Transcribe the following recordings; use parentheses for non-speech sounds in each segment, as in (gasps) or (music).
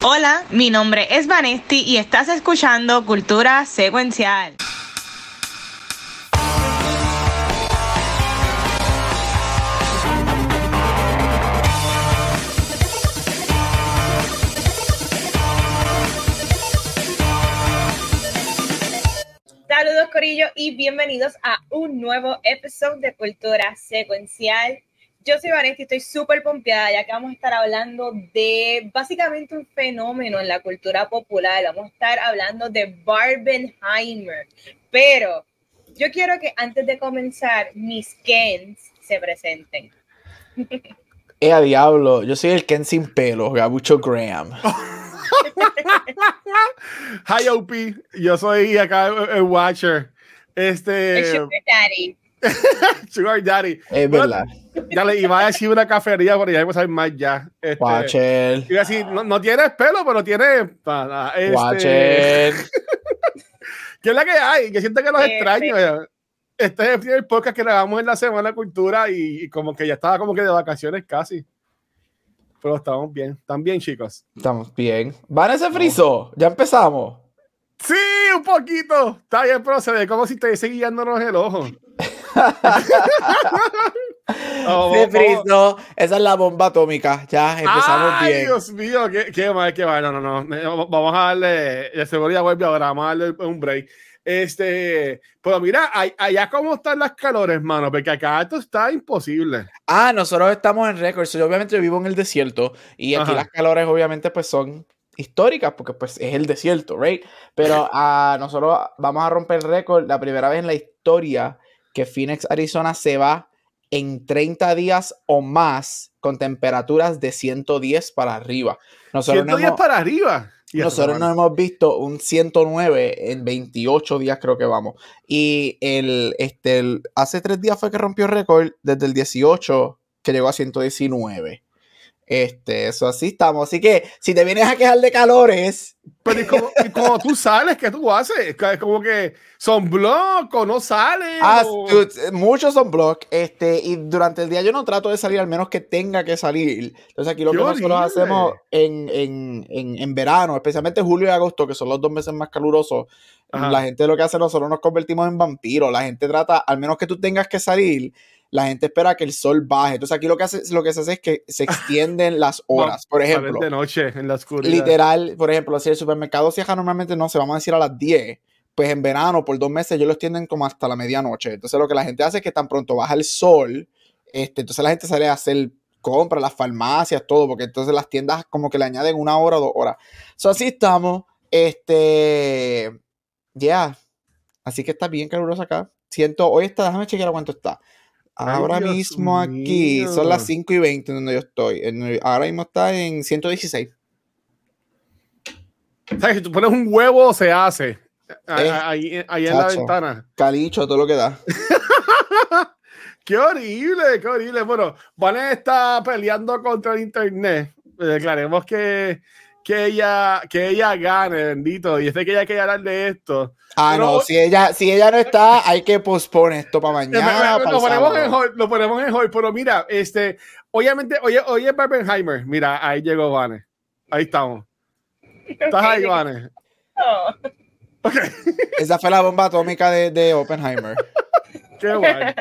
Hola, mi nombre es Vanesti y estás escuchando Cultura Secuencial. Saludos Corillo y bienvenidos a un nuevo episodio de Cultura Secuencial. Yo soy Vanessa y estoy súper pompeada ya que vamos a estar hablando de básicamente un fenómeno en la cultura popular. Vamos a estar hablando de Barbenheimer. Pero yo quiero que antes de comenzar, mis Kens se presenten. (laughs) Eh, a diablo, yo soy el Ken sin pelo, Gabucho Graham. (laughs) Hi OP, yo soy acá el, Watcher. Este. El Sugar Daddy. (laughs) Sugar Daddy. Es verdad. Dale, iba a decir una cafetería, pero ya vamos a ver más ya. Este, Watcher. Iba a decir, no, no tienes pelo, pero tienes. Este, Watcher. (laughs) ¿Qué es la que hay? Que siento que los extraño. Este es el primer podcast que grabamos en la Semana de Cultura y, y como que ya estaba como que de vacaciones casi. Pero estamos bien. ¿Están bien, chicos? Estamos bien. ¿Van ese friso? ¿Ya empezamos? Sí, un poquito. Está bien, pero se ve como si estuviese guiándonos el ojo. (laughs) oh, se frizó. Esa es la bomba atómica. Ya empezamos Ay, bien. Dios mío, qué, qué mal, qué mal. No, no, no. Vamos a darle. De seguridad vuelve ahora. Vamos a darle un break. Este, pero mira, allá cómo están las calores, hermano, porque acá esto está imposible. Ah, nosotros estamos en récord. Yo obviamente vivo en el desierto y aquí Ajá. las calores obviamente pues son históricas porque pues es el desierto, right? Pero uh, (laughs) nosotros vamos a romper récord la primera vez en la historia que Phoenix, Arizona se va en 30 días o más con temperaturas de 110 para arriba. Nosotros 110 hemos, para arriba. Y nosotros no hemos visto un 109 en 28 días, creo que vamos. Y el, este, el, hace tres días fue que rompió el récord desde el 18 que llegó a 119. Este, eso así estamos. Así que si te vienes a quejar de calores. Pero ¿y como, y (laughs) como tú sales, ¿qué tú haces? Como que son block o no sales. Ah, o... dude, muchos son block. Este, y durante el día yo no trato de salir, al menos que tenga que salir. Entonces aquí lo que nosotros horrible. hacemos en, en, en, en, verano, especialmente julio y agosto, que son los dos meses más calurosos, Ajá. la gente lo que hace, nosotros nos convertimos en vampiros. La gente trata, al menos que tú tengas que salir, la gente espera que el sol baje. Entonces aquí lo que, hace, lo que se hace es que se (laughs) extienden las horas. Por ejemplo, de noche en la oscuridad. Literal, por ejemplo, si el supermercado cierra normalmente, no se vamos a decir a las 10, pues en verano por dos meses ellos lo extienden como hasta la medianoche. Entonces lo que la gente hace es que tan pronto baja el sol, este, entonces la gente sale a hacer compras, las farmacias, todo, porque entonces las tiendas como que le añaden una hora o dos horas. So, así estamos. Este, ya. Yeah. Así que está bien caluroso acá. Siento, hoy está, déjame chequear cuánto está. Ahora mismo mío. aquí son las 5 y 20 donde yo estoy. Ahora mismo está en 116. ¿Sabes? Si tú pones un huevo, se hace. Eh, ahí, ahí en la ventana. Calicho, todo lo que da. (laughs) qué horrible, qué horrible. Bueno, Vane está peleando contra el internet. Declaremos que, que, ella, que ella gane, bendito. Y es de que ella quiere hablar de esto. Ah, Pero, no, si ella, si ella no está, hay que posponer esto para (laughs) mañana. lo, ponemos en hold, lo ponemos en hold, pero mira, este, obviamente, oye, oye, Barbenheimer, mira, ahí llegó Vane. Ahí estamos. ¿Estás ahí, Vane? Oh. Okay. Esa fue la bomba atómica de, de Oppenheimer. (laughs) Qué guay.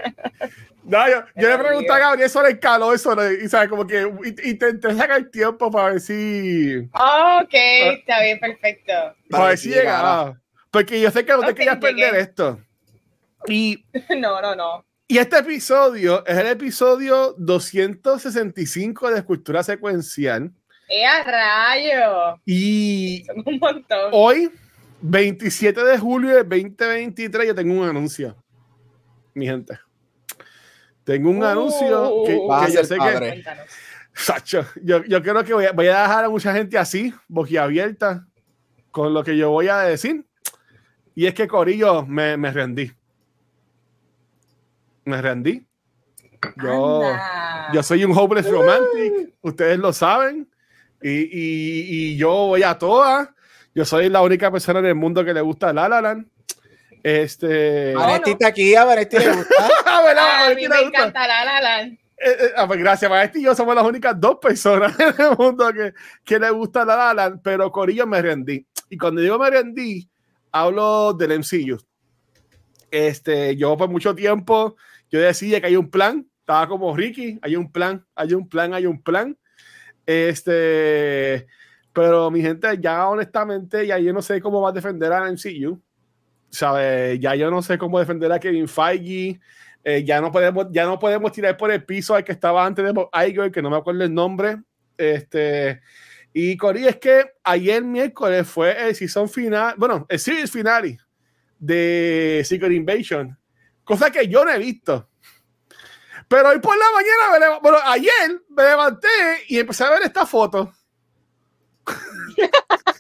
No, yo, yo le pregunté a Gabriel sobre el calor, sobre, y sabes, como que intenté sacar tiempo para ver si. Oh, ok, está bien, perfecto. Para, para ver si llegaba. Porque yo sé que no te okay, querías perder esto. Y. (laughs) No, no, no. Y este episodio es el episodio 265 de Escultura Secuencial. ¡Eh, a rayo! Y. Son un montón. Hoy, 27 de julio de 2023, yo tengo un anuncio. Mi gente. Tengo un uh, anuncio que, que yo sé padre. que. Sacho, yo, yo creo que voy a, voy a dejar a mucha gente así, boquiabierta, con lo que yo voy a decir. Y es que, Corillo, me, me rendí. Me rendí. Yo, yo soy un hopeless romantic, ustedes lo saben. Y, y, y, yo voy a todas. Yo soy la única persona en el mundo que le gusta La La Land. Este. Vanetti está aquí, a le gusta. (laughs) a, ver, a, a mí me gusta. encanta La La Land. eh, eh, ah, pues gracias, Maestro y yo somos las únicas dos personas (laughs) en el mundo que, que le gusta la Alan, pero Corillo me rendí. Y cuando digo me rendí, hablo del MCU. Este, yo por mucho tiempo, yo decía que hay un plan, estaba como Ricky, hay un plan, hay un plan, hay un plan. Este, pero mi gente, ya honestamente, ya yo no sé cómo va a defender a MCU. Ya yo no sé cómo defender a Kevin Feige. Eh, ya, no podemos, ya no podemos tirar por el piso al que estaba antes de Igor, que no me acuerdo el nombre. Este, y Cory, es que ayer miércoles fue el season final, bueno, el series finale de Secret Invasion, cosa que yo no he visto. Pero hoy por la mañana, bueno, ayer me levanté y empecé a ver esta foto. (laughs)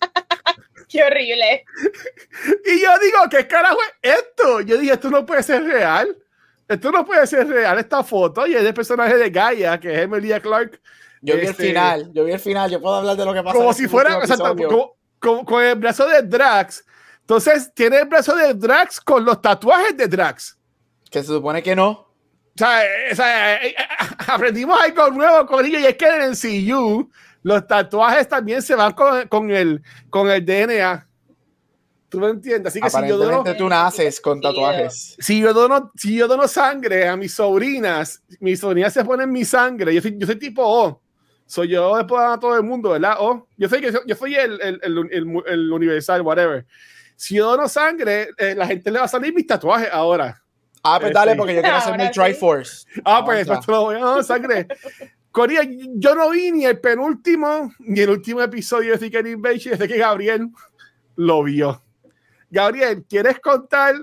Qué horrible. (laughs) Y yo digo, ¿qué carajo es esto? Yo dije, esto no puede ser real. Esto no puede ser real, esta foto. Y es el personaje de Gaia, que es Emilia Clark. Yo vi el este, final, yo vi el final, yo puedo hablar de lo que pasa. Como si fuera, como, con el brazo de Drax. Entonces, tiene el brazo de Drax con los tatuajes de Drax. Que se supone que no. O sea, eh, eh, eh, (laughs) aprendimos algo nuevo con ellos y es que en el CU los tatuajes también se van con, con, el, con el DNA. ¿Tú me entiendes? Así que si yo dono, tú naces con tatuajes. Si yo, dono, si yo dono sangre a mis sobrinas, mis sobrinas se ponen mi sangre. Yo soy, yo soy tipo O. Soy yo después a todo el mundo, ¿verdad? O. Yo soy, yo soy el, el, el, el universal, whatever. Si yo dono sangre, eh, la gente le va a salir mis tatuajes ahora. Ah, pues dale, porque yo quiero hacerme el Triforce. Ah, pues, pues te lo voy a dar sangre. (laughs) Corea, yo no vi ni el penúltimo ni el último episodio de Secret Invasion desde que Gabriel lo vio. Gabriel, ¿quieres contar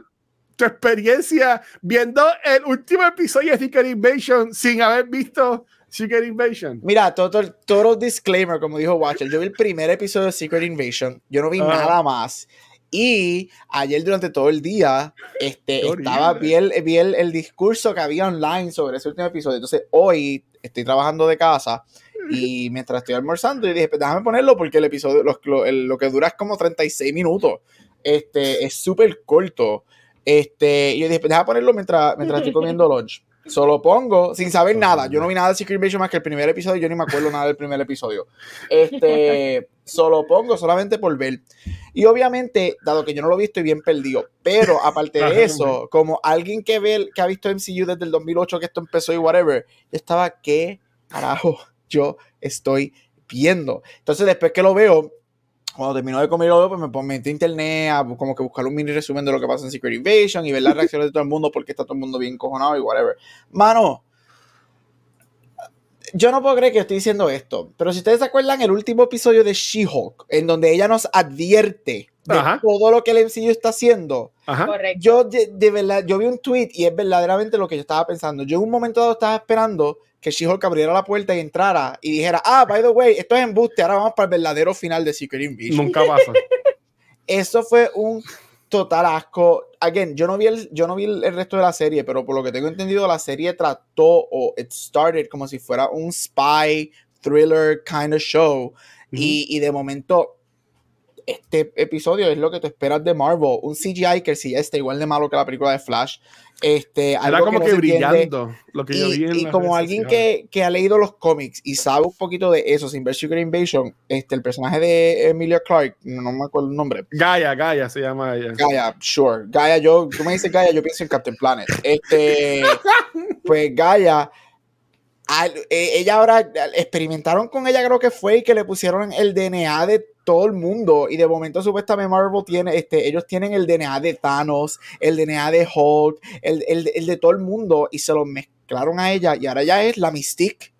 tu experiencia viendo el último episodio de Secret Invasion sin haber visto Secret Invasion? Mira, todo, todo disclaimer, como dijo Watcher. Yo vi el primer episodio de Secret Invasion. Yo no vi nada más. Y ayer durante todo el día este, estaba, vi, el, el, discurso que había online sobre ese último episodio. Entonces hoy estoy trabajando de casa y mientras estoy almorzando, y dije, pues déjame ponerlo porque el episodio, lo, lo, que dura es como 36 minutos. Este, es súper corto. Este, y yo dije, pues déjame ponerlo mientras, mientras estoy (laughs) comiendo lunch. Solo pongo sin saber nada. Yo no vi nada de Secret Invasion más que el primer episodio. Yo ni me acuerdo nada del primer episodio. Este, (laughs) solo pongo solamente por ver. Y obviamente, dado que yo no lo he visto, estoy bien perdido. Pero aparte de eso, como alguien que ve, que ha visto MCU desde el 2008 que esto empezó y whatever, yo estaba, ¿qué carajo yo estoy viendo? Entonces, después que lo veo, cuando terminó de comer pues me metí a internet a como que buscar un mini resumen de lo que pasa en Secret Invasion y ver las reacciones de todo el mundo porque está todo el mundo bien cojonado y whatever. Mano, yo no puedo creer que estoy diciendo esto, pero si ustedes se acuerdan el último episodio de She-Hulk, en donde ella nos advierte de todo lo que el MCU está haciendo, yo de, verdad, yo vi un tweet y es verdaderamente lo que yo estaba pensando. Yo en un momento dado estaba esperando que She-Hulk abriera la puerta y entrara y dijera, ah, by the way, esto es embuste, ahora vamos para el verdadero final de Secret Invasion. Nunca pasa. (laughs) Eso fue un total asco. Again, yo no vi el, yo no vi el, resto de la serie, pero por lo que tengo entendido, la serie trató o it started como si fuera un spy thriller kind of show. y, y, de momento este episodio es lo que te esperas de Marvel. Un CGI que sí está igual de malo que la película de Flash. Este, Era como que, brillando lo que y, yo vi y como alguien que, que, ha leído los cómics y sabe un poquito de eso, sin ver Secret Invasion, este, el personaje de Emilia Clark, no, me acuerdo el nombre. Gaia, Gaia se llama ella. Gaia, sure. Gaia, yo, tú me dices Gaia, yo pienso en Captain Planet. Este, (laughs) pues Gaia e, ella ahora experimentaron con ella, creo que fue, y que le pusieron el DNA de todo el mundo. Y de momento, supuestamente, Marvel tiene, este, ellos tienen el DNA de Thanos, el DNA de Hulk, el, el, de todo el mundo, y se lo mezclaron a ella. Y ahora ya es la Mystique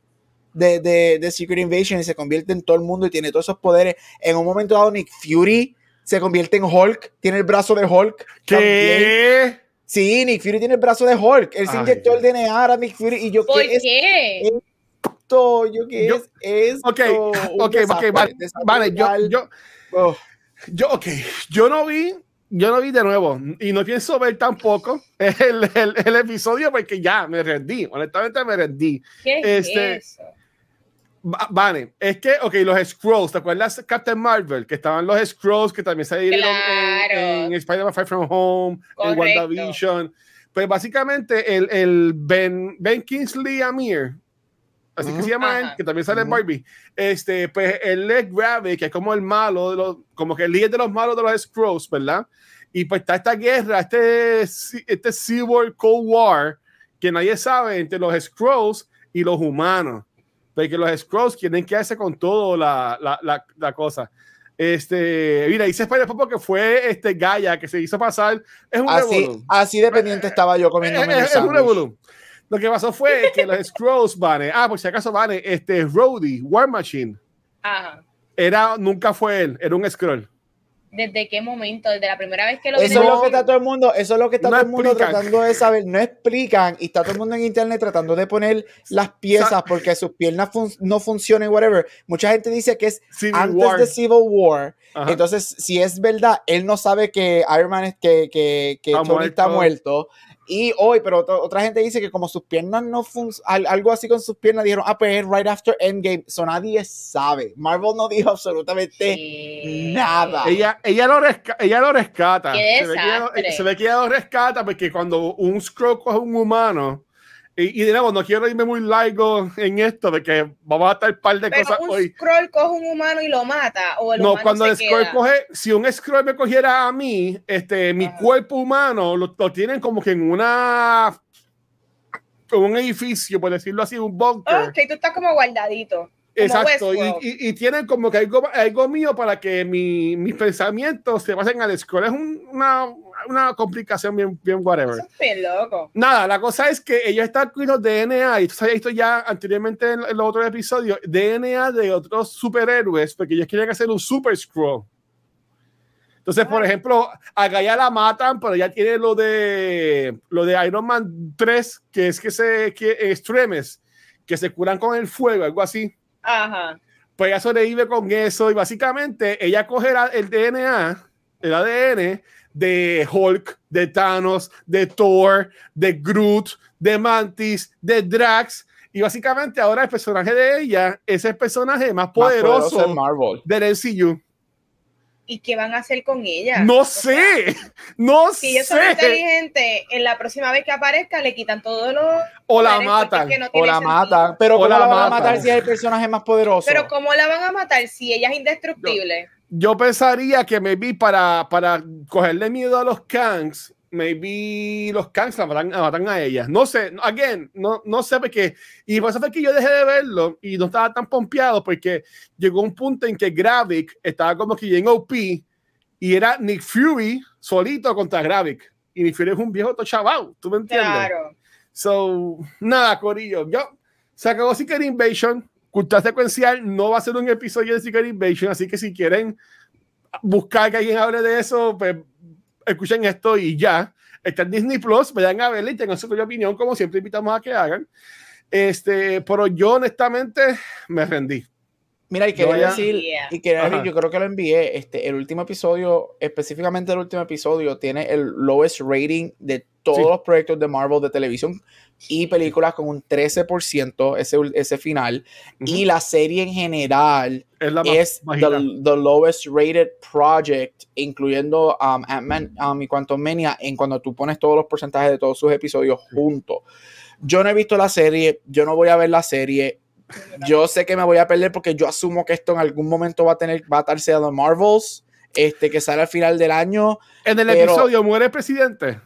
de, de, de, Secret Invasion y se convierte en todo el mundo y tiene todos esos poderes. En un momento dado, Nick Fury se convierte en Hulk, tiene el brazo de Hulk. ¿Qué? Sí, Nick Fury tiene el brazo de Hulk. Él se inyectó el DNA a Nick Fury y yo ¿Por qué? Es esto? ¿Yo qué es esto? Ok, ok, ok, vale, vale, yo, yo, oh. yo, ok, yo no vi, yo no vi de nuevo y no pienso ver tampoco (laughs) el, el, el episodio porque ya me rendí, honestamente me rendí. ¿Qué este, es eso? Vale, es que, ok, los Scrolls, ¿te acuerdas Captain Marvel? Que estaban los Scrolls que también se dieron en, Spider-Man Far From Home, en WandaVision. Pues básicamente el, el Ben, ben Kingsley Amir, así que se llama él, que también sale en Barbie. Este, pues él es Gravik, que es como el malo, de los, como que el líder de los malos de los Scrolls, ¿verdad? Y pues está esta guerra, este, este Civil Cold War, que nadie sabe entre los Scrolls y los humanos. Porque los Scrolls quieren quedarse con todo la, la, la, la cosa. Este, mira, hice spoiler porque fue este Gaia que se hizo pasar. Es un así, así dependiente estaba yo comiendo es, es, un Lo que pasó fue que los (laughs) Scrolls van, ah, por si acaso van, este Rhodey, War Machine. Ajá. Era, nunca fue él, era un Scroll. ¿Desde qué momento? ¿Desde la primera vez que lo Eso es lo que está todo el mundo, eso es lo que está todo el mundo tratando de saber. No explican y está todo el mundo en internet tratando de poner las piezas porque sus piernas no funcionan, whatever. Mucha gente dice que es antes de Civil War. Entonces, si es verdad, él no sabe que Iron Man es que, que, que Tony está muerto. Y hoy, pero otra gente dice que como sus piernas no funcionan, algo así con sus piernas, dijeron, ah, pues es right after Endgame. So nadie sabe. Marvel no dijo absolutamente nada. Ella, ella, lo, ella lo rescata. Se ve, que ella lo, rescata porque cuando un Skrull coge un humano, y, y nuevo, no quiero irme muy largo en esto, de que vamos a estar un par de Pero cosas un hoy. Scroll coge un humano y lo mata. O el no, cuando el Scroll coge, si un Scroll me cogiera a mí, este, mi cuerpo humano lo, lo, tienen como que en una. como un edificio, por decirlo así, un bunker. Ok, tú estás como guardadito. Exacto, y, y, y, tienen como que algo, algo mío para que mi, mis pensamientos se pasen al Scroll. Es un, una, una complicación bien, bien whatever. bien loco. Nada, la cosa es que ellos están con DNA, y sabes esto ya anteriormente en, los otros episodios, DNA de otros superhéroes, porque ellos quieren hacer un super scroll. Entonces, por ejemplo, a Gaia la matan, pero ya tiene lo de lo de Iron Man 3, que es que se que extremes, que se curan con el fuego, algo así. Ajá. Pues ella sobrevive con eso y básicamente ella coge el DNA, el ADN de Hulk, de Thanos, de Thor, de Groot, de Mantis, de Drax. Y básicamente ahora el personaje de ella es el personaje más poderoso, Marvel. del MCU. ¿Y qué van a hacer con ella? No sé, (laughs) no sé. Si ellos son inteligentes, en la próxima vez que aparezca le quitan todo lo... O la matan. o la matan. Pero ¿cómo la, van a matar si es el personaje más poderoso? Pero ¿cómo la van a matar si ella es indestructible? yo pensaría que maybe para, para cogerle miedo a los Kangs, maybe los Kangs la matan, a ella. No sé, again, no, no sé por qué. Y por eso fue que yo dejé de verlo y no estaba tan pompeado porque llegó un punto en que Gravik estaba como que en OP y era Nick Fury solito contra Gravik. Y Nick Fury es un viejo chaval, ¿tú me entiendes? Claro. So, nada, Corillo. Yo, se acabó Secret Invasion Cultura secuencial no va a ser un episodio de Secret Invasion, así que si quieren buscar que alguien hable de eso, pues escuchen esto y ya. Está en Disney Plus, vayan a verla y tengan su propia opinión, como siempre invitamos a que hagan. Este, pero yo honestamente me rendí. Mira, y quería decir, y quería yo creo que lo envié, este, el último episodio, específicamente el último episodio, tiene el lowest rating de todos los proyectos de Marvel de televisión y películas con un 13% ese, ese final. Y la serie en general es, the, lowest rated project, incluyendo um, Ant-Man um, y Quantum Mania, en cuando tú pones todos los porcentajes de todos sus episodios juntos. Yo no he visto la serie, yo no voy a ver la serie. Yo sé que me voy a perder porque yo asumo que esto en algún momento va a tener, va a estarse a los Marvels, este, que sale al final del año. En el episodio muere el presidente.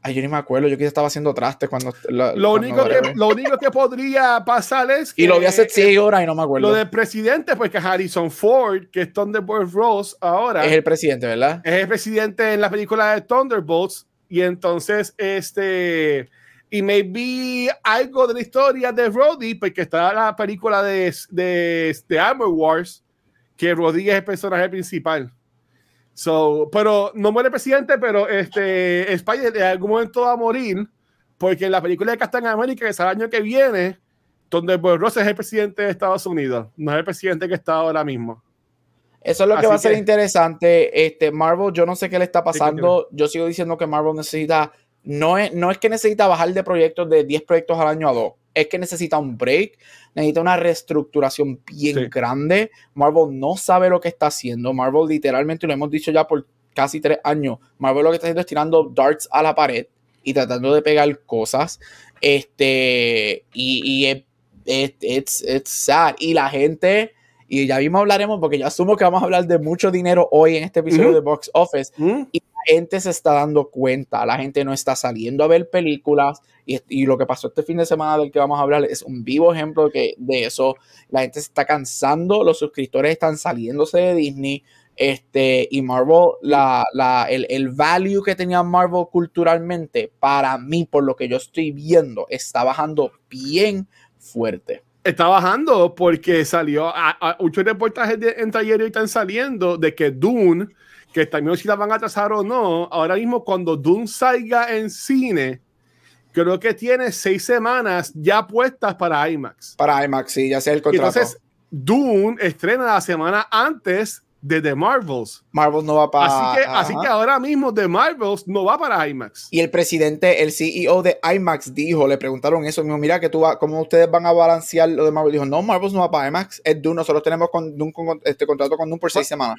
Ay, yo ni me acuerdo, yo quizás estaba haciendo trastes cuando... lo, único que, lo único que podría pasar es que... Y lo vi hace seis horas y no me acuerdo. Lo del presidente, pues que Harrison Ford, que es Thunderbolt Ross ahora... Es el presidente, ¿verdad? Es el presidente en la película de Thunderbolts. Y entonces, este... Y maybe algo de la historia de Roddy, porque está la película de, de, de Armor Wars, que Roddy es el personaje principal. So, pero no muere el presidente, pero este, España en algún momento va a morir, porque en la película de Captain América, que es el año que viene, donde Ross es el presidente de Estados Unidos, no es el presidente que está ahora mismo. Eso es lo que va a ser interesante. Este, Marvel, yo no sé qué le está pasando. Yo sigo diciendo que Marvel necesita, no es, no es que necesita bajar de proyectos de 10 proyectos al año a 2 es que necesita un break, necesita una reestructuración bien grande. Marvel no sabe lo que está haciendo. Marvel literalmente, lo hemos dicho ya por casi tres años, Marvel lo que está haciendo es tirando darts a la pared y tratando de pegar cosas. Este, y, it's, it's sad. Y la gente, y ya mismo hablaremos, porque yo asumo que vamos a hablar de mucho dinero hoy en este episodio de Box Office. Y gente se está dando cuenta, la gente no está saliendo a ver películas. Y, y, lo que pasó este fin de semana del que vamos a hablar es un vivo ejemplo de, que, de eso. La gente se está cansando, los suscriptores están saliéndose de Disney. Este, y Marvel, la, la, el, el, value que tenía Marvel culturalmente, para mí, por lo que yo estoy viendo, está bajando bien fuerte. Está bajando porque salió, a, muchos reportajes en taller están saliendo de que Dune, que también si la van a atrasar o no, ahora mismo cuando Dune salga en cine, creo que tiene seis semanas ya puestas para IMAX. Para IMAX, sí, ya sea el contrato. Entonces, Dune estrena la semana antes de The Marvels. Marvels no va para. Así que, así que ahora mismo The Marvels no va para IMAX. Y el presidente, el CEO de IMAX dijo, le preguntaron eso, mismo, mira que tú va, cómo ustedes van a balancear lo de Marvel. Dijo, no, Marvels no va para IMAX, es Dune, nosotros tenemos con, con, este contrato con Dune por seis semanas.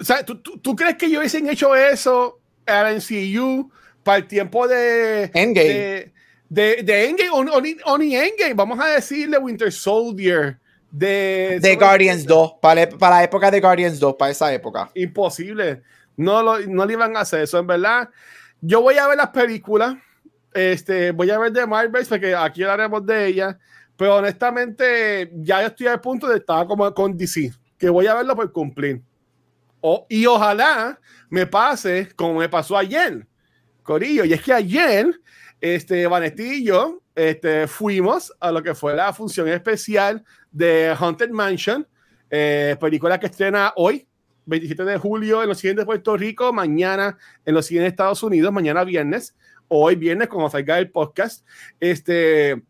O sea, ¿tú, tú, tú crees que ellos hubiesen hecho eso a MCU para el tiempo de Endgame? De, de, de Endgame o, o, ni, o ni Endgame, vamos a decirle Winter Soldier de, de Guardians 2, para, para, la época de Guardians 2, para esa época. Imposible. No, lo, no le iban a hacer eso, en verdad. Yo voy a ver las películas. Este, voy a ver de Marvel, porque aquí hablaremos de ella. Pero honestamente, ya estoy al punto de estar como con DC, que voy a verlo por cumplir. O, y ojalá me pase como me pasó ayer, Corillo. Y es que ayer, este, yo este, fuimos a lo que fue la función especial de Haunted Mansion, eh, película que estrena hoy, 27 de julio, en los siguientes Puerto Rico, mañana en los siguientes Estados Unidos, mañana viernes, hoy viernes, como salga el podcast. Este,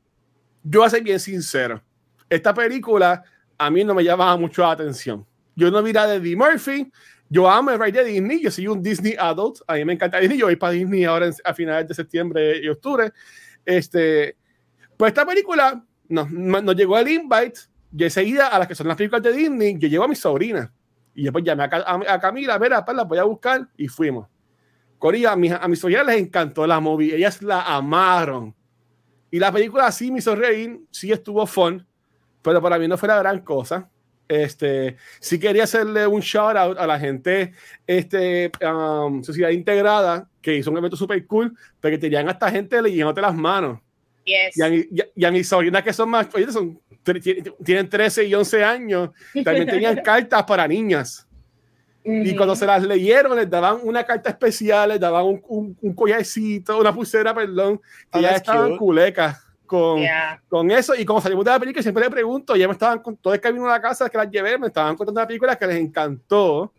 yo voy a ser bien sincero, esta película a mí no me llamaba mucho la atención. Yo no vi la de Eddie Murphy, yo amo el rey de Disney, yo soy un Disney adult, a mí me encanta Disney, yo voy para Disney ahora a finales de septiembre y octubre. Este, pues esta película nos, nos llegó el invite y enseguida a las que son las películas de Disney, yo llevo a mi sobrina. Y después llamé a, a, a Camila, a ver, a la voy a buscar y fuimos. Coría, a, mi, a mis sobrinas les encantó la movie, ellas la amaron. Y la película sí me hizo reír, sí estuvo fun, pero para mí no fue la gran cosa. Este, sí quería hacerle un shout out a la gente, este, um, Sociedad Integrada, que hizo un evento super cool, porque tenían hasta gente leyéndote las manos. Yes. Y, a, y, y, a, mis sobrinas que son más, oye, son tienen 13 y 11 años, también tenían (laughs) cartas para niñas. Y cuando se las leyeron, les daban una carta especial, les daban un, un, un collarcito, una pulsera, perdón, que oh, ya estaban culecas con, yeah. con eso. Y como salimos de la película, siempre le pregunto, ya me estaban con todo el camino a la casa que las llevé, me estaban contando la película que les encantó.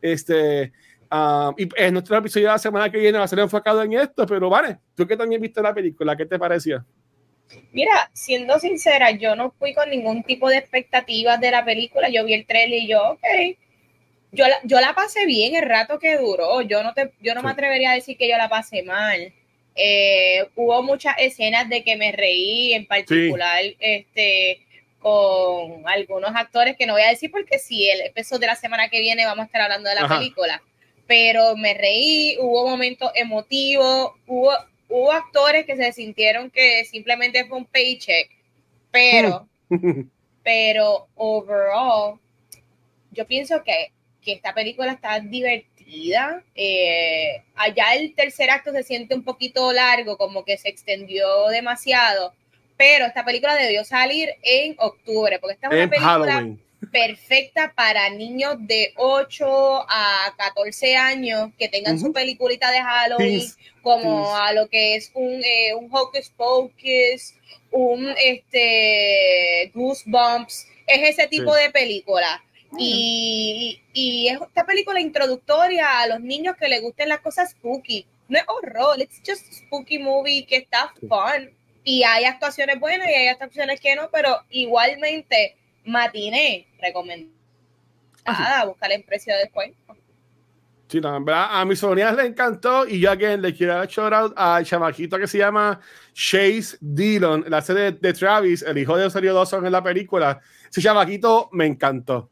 Este, um, y en nuestro episodio de la semana que viene va a ser enfocado en esto, pero vale, tú que también viste la película, ¿qué te pareció? Mira, siendo sincera, yo no fui con ningún tipo de expectativas de la película. Yo vi el trailer y yo, ok. Yo la, yo la pasé bien el rato que duró. Yo no, te, yo no sí. me atrevería a decir que yo la pasé mal. Eh, hubo muchas escenas de que me reí, en particular, sí. este, con algunos actores que no voy a decir porque si el episodio de la semana que viene vamos a estar hablando de la Ajá. película. Pero me reí, hubo momentos emotivos, hubo hubo actores que se sintieron que simplemente fue un paycheck, pero, (laughs) pero overall, yo pienso que, que esta película está divertida. Eh, allá el tercer acto se siente un poquito largo, como que se extendió demasiado, pero esta película debió salir en octubre, porque esta es una película Halloween. perfecta para niños de 8 a 14 años que tengan uh -huh. su peliculita de Halloween. Como a lo que es un, eh, un Hocus Pocus, un este, Goosebumps, es ese tipo sí. de película. Y, y, es esta película introductoria a los niños que les gusten las cosas spooky. No es horror, it's just a spooky movie que está fun. Y hay actuaciones buenas y hay actuaciones que no, pero igualmente matiné, recomendada, ah, buscar el precio después. Sí, no, en verdad, a mis sobrinas le encantó y yo a quien le quiero dar shout out al chamaquito que se llama Chase Dillon, la serie de, de, Travis, el hijo de Osorio Dawson en la película. Ese chamaquito me encantó.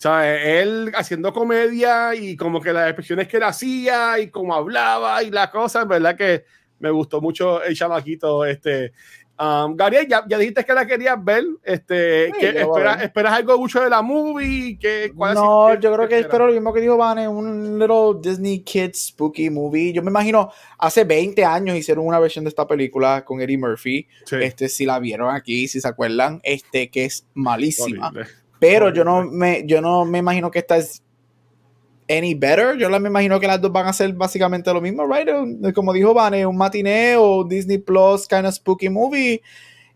O sea, él haciendo comedia y como que las expresiones que él hacía y cómo hablaba y la cosa, en verdad que me gustó mucho el chamaquito. Este, Um, Gabriel, ya, ya, dijiste que la querías ver. Este, ¿Esperas algo mucho de la movie? ¿Qué, no, yo creo que espero lo mismo que dijo Vane, un little Disney Kids spooky movie. Yo me imagino, hace 20 años hicieron una versión de esta película con Eddie Murphy. Este, si la vieron aquí, si se acuerdan, este, que es malísima. Pero yo no me, yo no me imagino que esta es any better. Yo me imagino que las dos van a ser básicamente lo mismo, right? Como dijo Vane, un matiné o Disney Plus kind of spooky movie.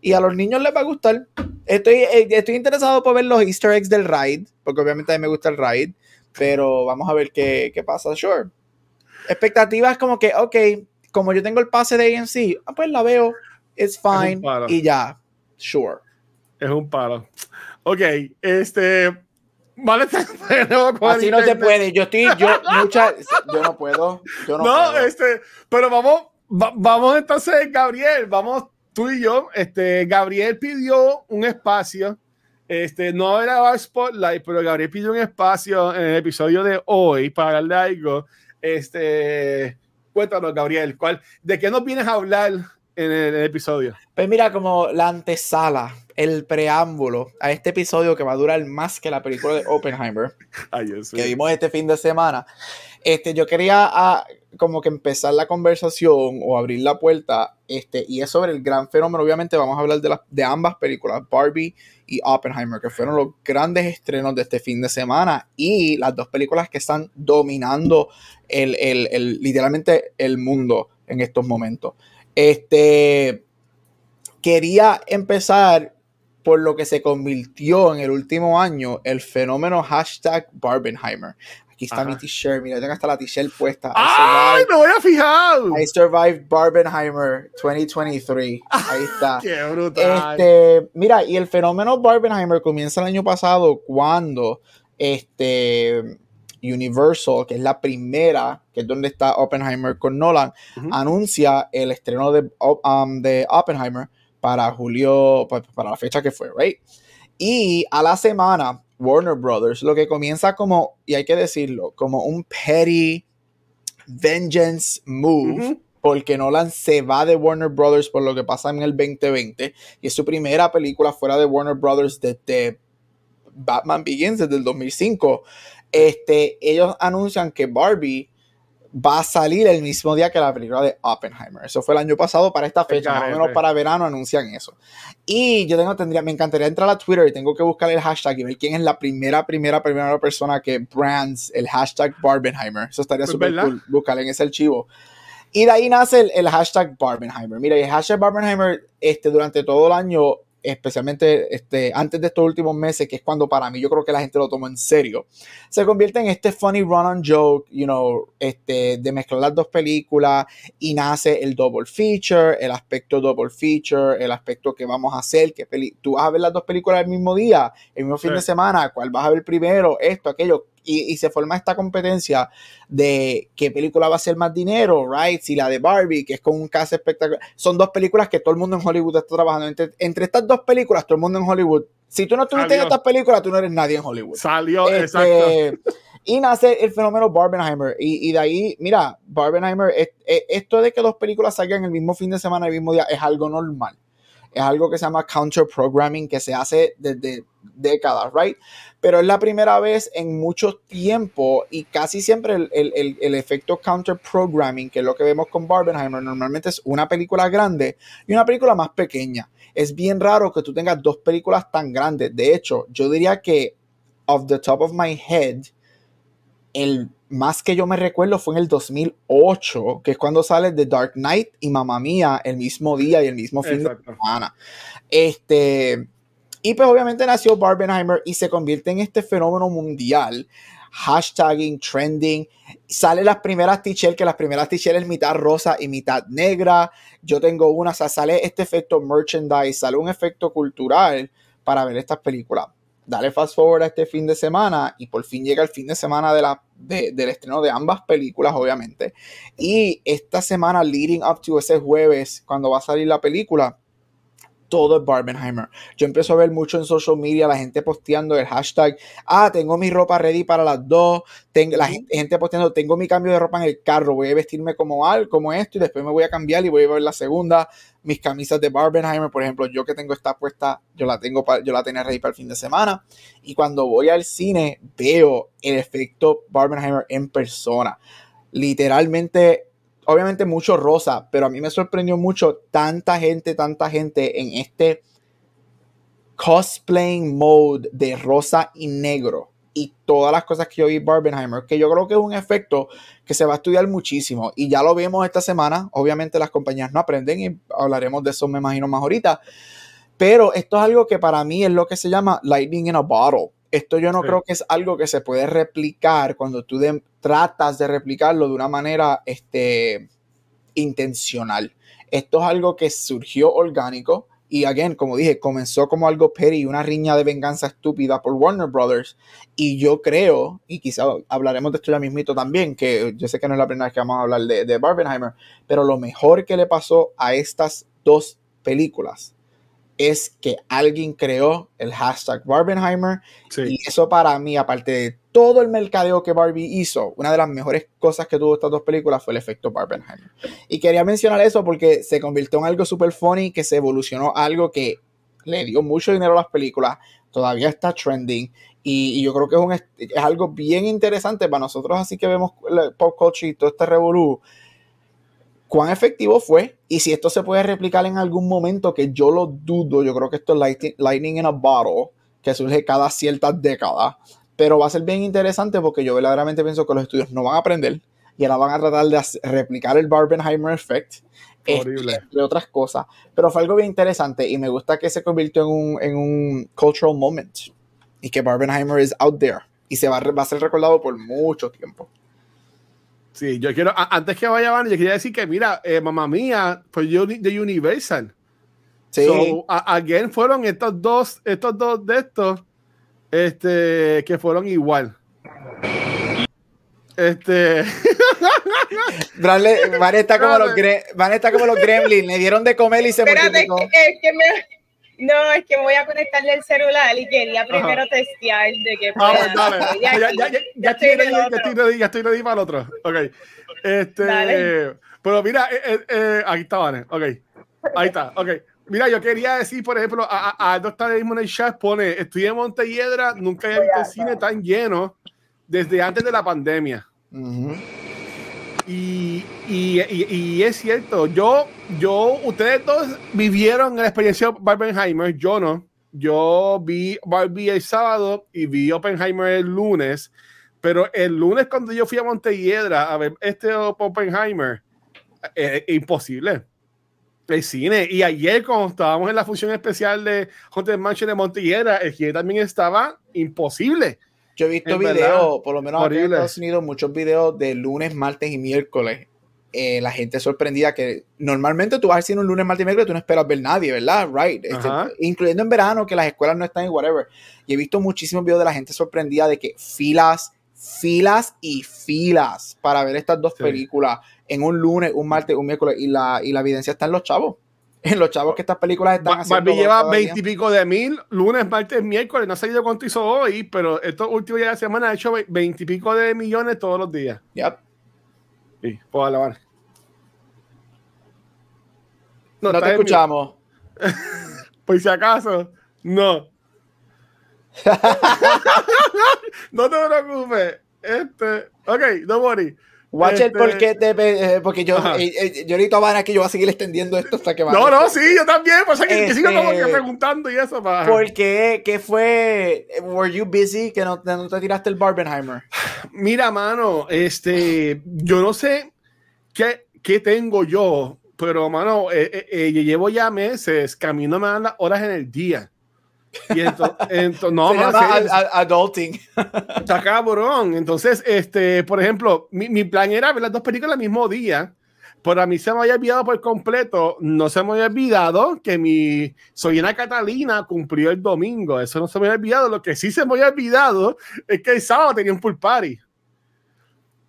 Y a los niños les va a gustar. Estoy, eh, estoy interesado por ver los easter eggs del ride, porque obviamente a mí me gusta el ride, pero vamos a ver qué, qué pasa. Sure. Expectativas como que, ok, como yo tengo el pase de AMC, ah, pues la veo, it's fine, y ya, sure. Es un paro. Ok, este, Vale, (laughs) Así no se puede. Yo estoy, yo, (laughs) mucha, yo no puedo. Yo no, no este, pero vamos, vamos entonces, Gabriel, vamos tú y yo. Este, Gabriel pidió un espacio. Este, no era Spotlight, pero Gabriel pidió un espacio en el episodio de hoy para de algo. Este, cuéntanos, Gabriel, ¿cuál, ¿de qué nos vienes a hablar en el, episodio? Pues mira, como la antesala, el preámbulo a este episodio que va a durar más que la película de Oppenheimer (laughs) que vimos este fin de semana. Este, yo quería ah, como que empezar la conversación o abrir la puerta, este, y es sobre el gran fenómeno. Obviamente vamos a hablar de, de ambas películas, Barbie y Oppenheimer, que fueron los grandes estrenos de este fin de semana y las dos películas que están dominando el, el, literalmente el mundo en estos momentos. Este, quería empezar por lo que se convirtió en el último año el fenómeno hashtag Barbenheimer. Aquí está mi t-shirt, mira, tengo hasta la t-shirt puesta. ¡Ay, me voy a fijar! I survived Barbenheimer 2023. Ahí está. (laughs) ¡Qué brutal! Este, mira, y el fenómeno Barbenheimer comienza el año pasado cuando este, Universal, que es la primera, que es donde está Oppenheimer con Nolan, anuncia el estreno de, um, de Oppenheimer para julio, para la fecha que fue, right? Y a la semana, Warner Brothers, lo que comienza como, y hay que decirlo, como un petty vengeance move, porque Nolan se va de Warner Brothers por lo que pasa en el 2020, y es su primera película fuera de Warner Brothers desde Batman Begins, desde el 2005 este, ellos anuncian que Barbie va a salir el mismo día que la película de Oppenheimer. Eso fue el año pasado para esta fecha, más o menos para verano anuncian eso. Y yo tengo, tendría, me encantaría entrar a Twitter y tengo que buscar el hashtag y ver quién es la primera, primera, primera persona que brands el hashtag Barbenheimer. Eso estaría pues, súper cool, buscar en ese archivo. Y de ahí nace el, el, hashtag Barbenheimer. Mira, el hashtag Barbenheimer este, durante todo el año especialmente este, antes de estos últimos meses, que es cuando para mí yo creo que la gente lo tomó en serio, se convierte en este funny run-on joke, you know, este, de mezclar las dos películas y nace el double feature, el aspecto double feature, el aspecto que vamos a hacer, que tú vas a ver las dos películas el mismo día, el mismo fin de semana, cuál vas a ver primero, esto, aquello, y, se forma esta competencia de qué película va a ser más dinero, right? Si la de Barbie, que es con un caso espectacular. Son dos películas que todo el mundo en Hollywood está trabajando. Entre, estas dos películas, todo el mundo en Hollywood. Si tú no estuviste en estas películas, tú no eres nadie en Hollywood. Salió, este, exacto. Y nace el fenómeno Barbenheimer. Y, de ahí, mira, Barbenheimer, esto de que dos películas salgan el mismo fin de semana, el mismo día, es algo normal. Es algo que se llama counter programming, que se hace desde décadas, right? Pero es la primera vez en mucho tiempo y casi siempre el, el, el, efecto counter programming, que es lo que vemos con Barbenheimer, normalmente es una película grande y una película más pequeña. Es bien raro que tú tengas dos películas tan grandes. De hecho, yo diría que, off the top of my head, el más que yo me recuerdo fue en el 2008, que es cuando sale The Dark Knight y Mamma Mía el mismo día y el mismo fin de semana. Este, y pues obviamente nació Barbenheimer y se convierte en este fenómeno mundial. Hashtagging, trending. Sale las primeras t-shirts, que las primeras t-shirts es mitad rosa y mitad negra. Yo tengo una, o sea, sale este efecto merchandise, sale un efecto cultural para ver estas películas. Dale fast forward a este fin de semana y por fin llega el fin de semana de la, del estreno de ambas películas, obviamente. Y esta semana, leading up to ese jueves, cuando va a salir la película, todo es Barbenheimer. Yo empiezo a ver mucho en social media la gente posteando el hashtag, ah, tengo mi ropa ready para las dos, tengo, la gente, posteando, tengo mi cambio de ropa en el carro, voy a vestirme como algo, como esto y después me voy a cambiar y voy a ver la segunda. Mis camisas de Barbenheimer, por ejemplo, yo que tengo esta puesta, yo la tengo, yo la tenía ready para el fin de semana y cuando voy al cine veo el efecto Barbenheimer en persona. Literalmente obviamente mucho rosa, pero a mí me sorprendió mucho tanta gente, tanta gente en este cosplaying mode de rosa y negro y todas las cosas que yo vi Barbenheimer, que yo creo que es un efecto que se va a estudiar muchísimo y ya lo vemos esta semana. Obviamente las compañías no aprenden y hablaremos de eso, me imagino, más ahorita. Pero esto es algo que para mí es lo que se llama lightning in a bottle. Esto yo no creo que es algo que se puede replicar cuando tú tratas de replicarlo de una manera este, intencional. Esto es algo que surgió orgánico y, again, como dije, comenzó como algo petty, una riña de venganza estúpida por Warner Brothers. Y yo creo, y quizá hablaremos de esto ya mismito también, que yo sé que no es la primera vez que vamos a hablar de, de Barbenheimer, pero lo mejor que le pasó a estas dos películas es que alguien creó el hashtag Barbenheimer. Y eso para mí, aparte de todo el mercadeo que Barbie hizo, una de las mejores cosas que tuvo estas dos películas fue el efecto Barbenheimer. Y quería mencionar eso porque se convirtió en algo super funny, que se evolucionó a algo que le dio mucho dinero a las películas, todavía está trending. Y, yo creo que es, un, es algo bien interesante para nosotros, así que vemos pop culture y todo este revolú cuán efectivo fue y si esto se puede replicar en algún momento, que yo lo dudo, yo creo que esto es lightning, in a bottle, que surge cada ciertas décadas, pero va a ser bien interesante porque yo verdaderamente pienso que los estudios no van a aprender y ahora van a tratar de replicar el Barbenheimer Effect, este, entre otras cosas, pero fue algo bien interesante y me gusta que se convirtió en un, en un cultural moment y que Barbenheimer is out there y se va, va a ser recordado por mucho tiempo. Sí, yo quiero, antes que vaya, yo quería decir que, mira, eh, mamá mía, pues yo de Universal. Sí. So, again, fueron estos dos, estos dos de estos, este, que fueron igual. Este. (laughs) Van está como los, van está como los gremlins, le dieron de comer y se Espérate, es que me, no, es que voy a conectarle el celular y quería primero testear de que ah, pues dale. (laughs) Ya, ya, ya, ya, estoy ready, ya, estoy ready, ya estoy ready para el otro. Ok. Este, dale. pero mira, eh, eh, eh, ahí está, Vane. Ok. Ahí está. Ok. Mira, yo quería decir, por ejemplo, a, a, está mismo en el chat pone, estoy en Montelledra, nunca había visto el cine tan lleno desde antes de la pandemia. Uh y, y, y, es cierto, yo, yo, ustedes dos vivieron la experiencia de Barbenheimer, yo no. Yo vi Barbie el sábado y vi Oppenheimer el lunes, pero el lunes cuando yo fui a Montelledra a ver este Oppenheimer, es, eh, imposible. El cine. Y ayer, cuando estábamos en la función especial de Haunted Mansion de Montelledra, el cine también estaba imposible. Yo he visto videos, por lo menos en Estados Unidos, muchos videos de lunes, martes y miércoles. Eh, la gente sorprendida que normalmente tú vas a decir un lunes, martes y miércoles, tú no esperas ver nadie, ¿verdad? Right. Este, incluyendo en verano, que las escuelas no están en whatever. Y he visto muchísimos videos de la gente sorprendida de que filas, filas y filas para ver estas dos películas en un lunes, un martes, un miércoles. Y la, y la evidencia está en los chavos en los chavos que estas películas están haciendo. Barbie lleva veintipico de mil, lunes, martes, miércoles, no ha salido cuánto hizo hoy, pero estos últimos días de semana ha hecho veintipico de millones todos los días. Yep. Sí, pues alabar. No, no te escuchamos. (laughs) Por si acaso, no. (laughs) (laughs) no te preocupes. Este, ok, don't worry. Watch el porque te, eh, porque yo, eh, eh, yo van aquí, yo voy a seguir extendiendo esto hasta que va. No, no, sí, yo también, pues que, que sigo como que este, preguntando y eso. Para... ¿Por qué? ¿Qué fue? ¿Were you busy que no, no, te tiraste el Barbenheimer? Mira, mano, este, yo no sé qué, qué tengo yo, pero, mano, yo llevo ya meses caminando las horas en el día. Y entonces, no, Se llama adulting. (laughs) Está cabrón. Entonces, este, por ejemplo, mi, mi, plan era ver las dos películas el mismo día. Pero a mí se me había olvidado por completo, no se me había olvidado que mi una Catalina cumplió el domingo. Eso no se me había olvidado. Lo que sí se me había olvidado es que el sábado tenía un pool party.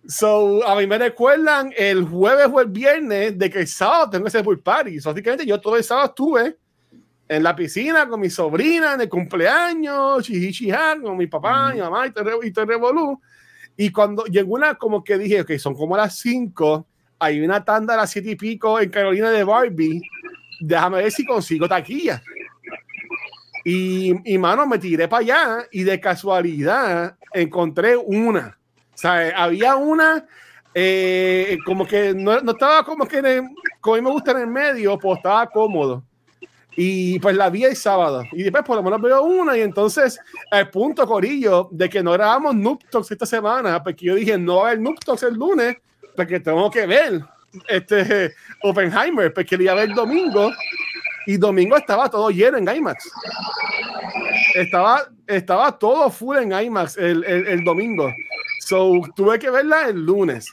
So, a mí me recuerdan el jueves o el viernes de que el sábado tengo ese pool party. So, básicamente yo todo el sábado estuve en la piscina con mi sobrina en el cumpleaños, chihichihan, con mi papá, mi mamá y todo, y revolú. Y cuando llegó una, como que dije, que son como las 5, hay una tanda a las 7 y pico en Carolina de Barbie, déjame ver si consigo taquilla. Y, y mano, me tiré para allá y de casualidad encontré una. O sea, había una eh, como que no, no, estaba como que como a mí me gusta en el medio, pues estaba cómodo. Y pues la vi el sábado. Y después por lo menos veo una. Y entonces, el punto, Corillo, de que no grabamos Noob esta semana, porque yo dije, no va a haber el lunes, porque tengo que ver este Oppenheimer, porque quería ver domingo. Y domingo estaba todo lleno en IMAX. Estaba, estaba todo full en IMAX el, el, el domingo. So tuve que verla el lunes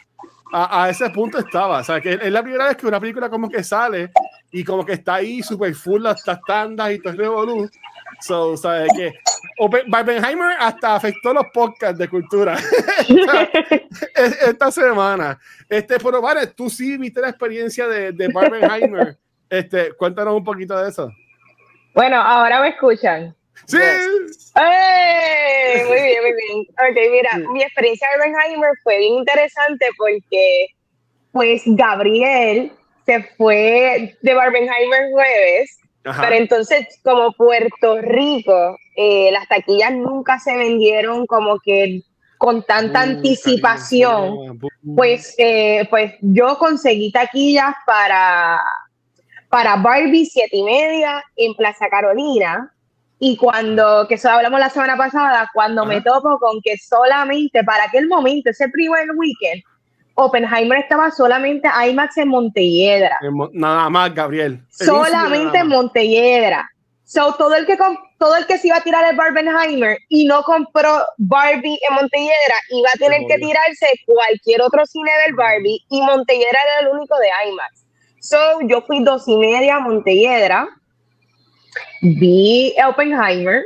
a, ese punto estaba. O sea, que es la primera vez que una película como que sale y como que está ahí super full las tandas y todo el revolú. So, ¿sabes que Barbenheimer hasta afectó los podcasts de cultura (laughs) esta, semana. Este, pero vale, tú sí viste la experiencia de, de Barbenheimer. Este, cuéntanos un poquito de eso. Bueno, ahora me escuchan. Sí. ¡Hey! Muy bien, muy bien. Ok, mira, mi experiencia de Barbenheimer fue bien interesante porque, pues, Gabriel se fue de Barbenheimer jueves, pero entonces, como Puerto Rico, eh, las taquillas nunca se vendieron como que con tanta uh, anticipación, pues, eh, pues yo conseguí taquillas para, para Barbie siete y media en Plaza Carolina y cuando, que eso hablamos la semana pasada, cuando me topo con que solamente para aquel momento, ese primer weekend, Oppenheimer estaba solamente IMAX en Montelledra. Nada más, Gabriel. Solamente en Montelledra. So, todo el que todo el que se iba a tirar el Barbenheimer y no compró Barbie en Montelledra iba a tener que tirarse cualquier otro cine del Barbie y Montelledra era el único de IMAX. So, yo fui dos y media a Montelledra vi Oppenheimer,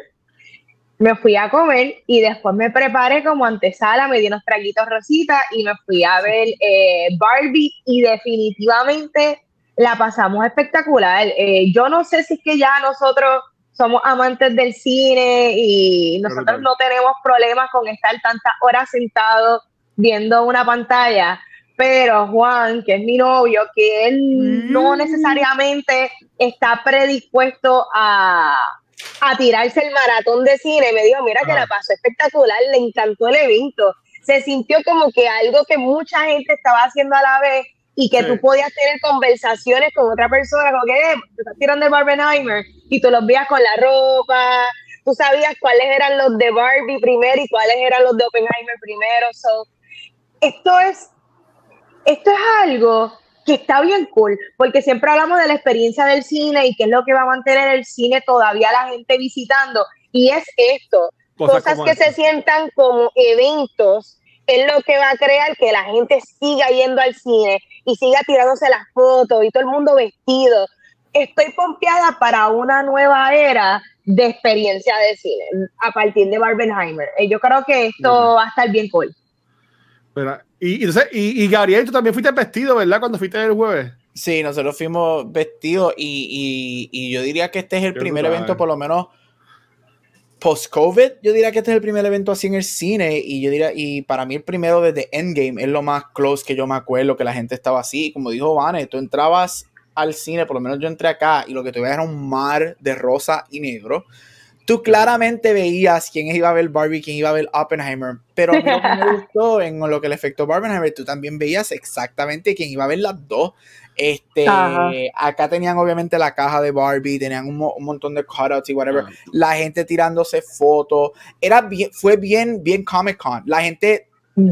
me fui a comer y después me preparé como antesala, me di unos traguitos rositas y me fui a ver eh, Barbie y definitivamente la pasamos espectacular. Eh, yo no sé si es que ya nosotros somos amantes del cine y nosotros no tenemos problemas con estar tantas horas sentados viendo una pantalla, pero Juan, que es mi novio, que él no mm. necesariamente está predispuesto a, tirarse el maratón de cine, me dijo, mira que la pasó espectacular, le encantó el evento, se sintió como que algo que mucha gente estaba haciendo a la vez y que tú podías tener conversaciones con otra persona, como que eh, te estás tirando el Barbenheimer y tú los veías con la ropa, tú sabías cuáles eran los de Barbie primero y cuáles eran los de Oppenheimer primero. So, esto es esto es algo que está bien cool, porque siempre hablamos de la experiencia del cine y qué es lo que va a mantener el cine todavía la gente visitando, y es esto, cosas, que se sientan como eventos, es lo que va a crear que la gente siga yendo al cine y siga tirándose las fotos y todo el mundo vestido. Estoy pompeada para una nueva era de experiencia de cine a partir de Barbenheimer. Eh, yo creo que esto va a estar bien cool. Y, y, Gabriel, tú también fuiste vestido, ¿verdad? Cuando fuiste el jueves. Sí, nosotros fuimos vestidos y, y yo diría que este es el primer evento, por lo menos post-COVID, yo diría que este es el primer evento así en el cine y yo diría, y para mí el primero desde Endgame es lo más close que yo me acuerdo, que la gente estaba así, como dijo Vane, tú entrabas al cine, por lo menos yo entré acá y lo que tuve era un mar de rosa y negro tú claramente veías quién iba a ver Barbie, quién iba a ver Oppenheimer, pero lo que me (laughs) gustó en lo que le afectó Barbenheimer, tú también veías exactamente quién iba a ver las dos. Este, acá tenían obviamente la caja de Barbie, tenían un, montón de cutouts y whatever. La gente tirándose fotos. Era bien, fue bien, bien Comic Con. La gente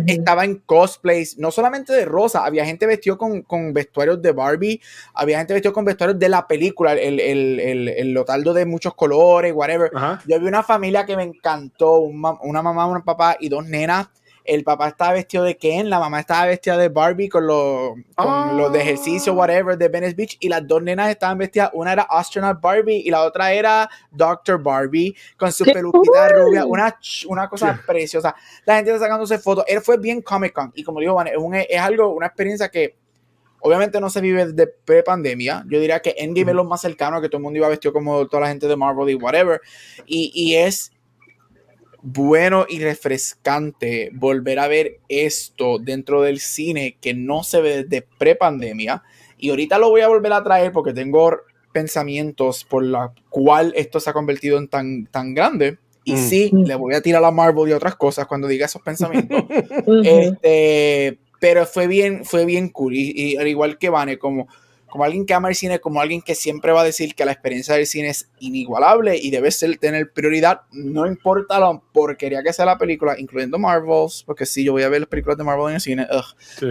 estaba en cosplays, no solamente de rosa, había gente vestido con, con, vestuarios de Barbie, había gente vestido con vestuarios de la película, el, el, el, el lotaldo de muchos colores, whatever. Yo vi una familia que me encantó, una mamá, un papá y dos nenas el papá estaba vestido de Ken, la mamá estaba vestida de Barbie con los con de ejercicio, ah. whatever, de Venice Beach, y las dos nenas estaban vestidas, una era Astronaut Barbie y la otra era Doctor Barbie, con su peluquita rubia, una, una cosa preciosa. La gente está sacándose fotos. Él fue bien Comic Con, y como digo, es, es algo, una experiencia que Obviamente no se vive de pre-pandemia. Yo diría que Endgame es lo más cercano, que todo el mundo iba vestido como toda la gente de Marvel y whatever. Y, y es bueno y refrescante volver a ver esto dentro del cine que no se ve desde pre-pandemia. Y ahorita lo voy a volver a traer porque tengo pensamientos por la cual esto se ha convertido en tan, tan grande. Y mm. sí, le voy a tirar a Marvel y otras cosas cuando diga esos pensamientos. (laughs) este, pero fue bien, fue bien cool. Y, al igual que Vane, como, como alguien que ama el cine, como alguien que siempre va a decir que la experiencia del cine es inigualable y debe ser tener prioridad, no importa la porquería que sea la película, incluyendo Marvels, porque sí, yo voy a ver las películas de Marvel en el cine.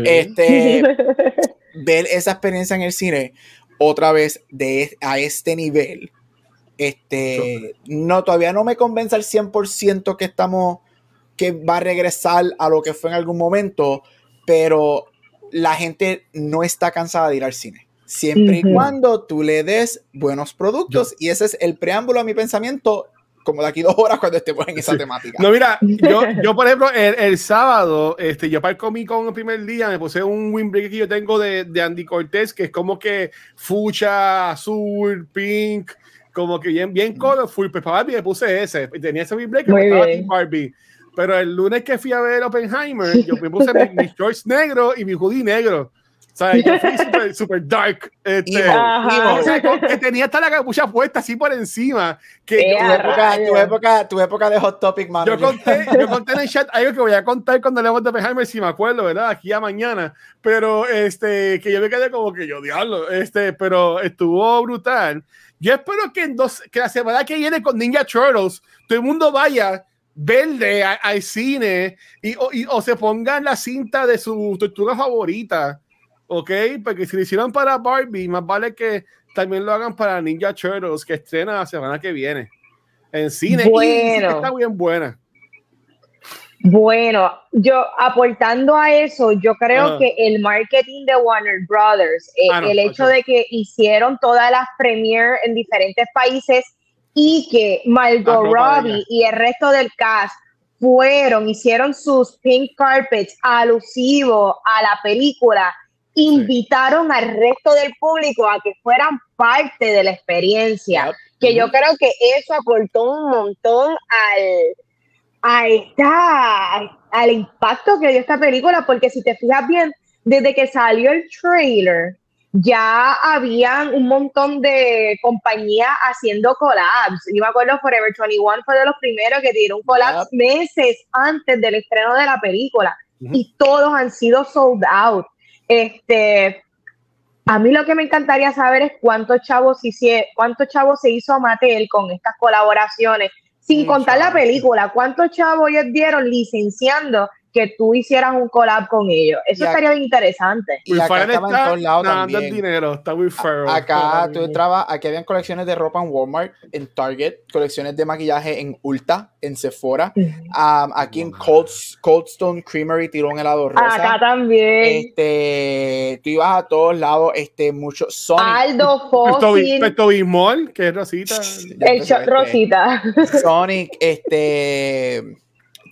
Este, (laughs) ver esa experiencia en el cine otra vez de, a este nivel este, no, todavía no me convence al 100% que estamos, que va a regresar a lo que fue en algún momento, pero la gente no está cansada de ir al cine. Siempre y cuando tú le des buenos productos, y ese es el preámbulo a mi pensamiento, como de aquí dos horas cuando estemos en esa temática. No, mira, yo, (laughs) yo por ejemplo, el, sábado, este, yo para el Comic Con el primer día me puse un windbreaker que yo tengo de, de Andy Cortés, que es como que fucha, azul, pink, como que bien, bien colorful, pues para Barbie le puse ese, tenía ese Black que Barbie. Pero el lunes que fui a ver Oppenheimer, yo me puse mis, (laughs) shorts negros y mi hoodie negro. O sea, yo fui super, super dark. Este, que tenía hasta la capucha puesta así por encima. Que tu, época, tu, época, tu época de Hot Topic, mano. Yo conté, yo conté en el chat algo que voy a contar cuando leemos de Oppenheimer, si me acuerdo, ¿verdad? Aquí a mañana. Pero este, que yo me quedé como que yo, diablo. Este, pero estuvo brutal. Yo espero que, en dos, que la semana que viene con Ninja Turtles todo el mundo vaya verde al cine y o, se pongan la cinta de su tortuga favorita, ¿ok? Porque si lo hicieron para Barbie, más vale que también lo hagan para Ninja Turtles, que estrena la semana que viene en cine. Bueno. Y está bien buena. Bueno, yo aportando a eso, yo creo que el marketing de Warner Brothers, eh, ah, el hecho de que hicieron todas las premiers en diferentes países y que Margot Robbie y el resto del cast fueron, hicieron sus pink carpets alusivos a la película, invitaron al resto del público a que fueran parte de la experiencia, que yo creo que eso aportó un montón al ahí está, al impacto que dio esta película, porque si te fijas bien, desde que salió el trailer, ya habían un montón de compañías haciendo collabs. Yo me acuerdo Forever 21 fue de los primeros que dieron collabs meses antes del estreno de la película y todos han sido sold out. Este, a mí lo que me encantaría saber es cuántos chavos, cuántos chavos se hizo Mattel con estas colaboraciones. Sin contar la película, ¿cuántos chavos ellos dieron licenciando que tú hicieras un collab con ellos? Eso estaría bien interesante. Y acá estaba en todos lados también. El dinero, está muy feo. Acá tú entrabas, aquí habían colecciones de ropa en Walmart, en Target, colecciones de maquillaje en Ulta, en Sephora, aquí en Cold, Stone Creamery tiró un helado rosa. Acá también. Este, tú ibas a todos lados, este, mucho Sonic. Aldo Fossil. Pesto Bismol, que es Rosita. El shot Rosita. Sonic, este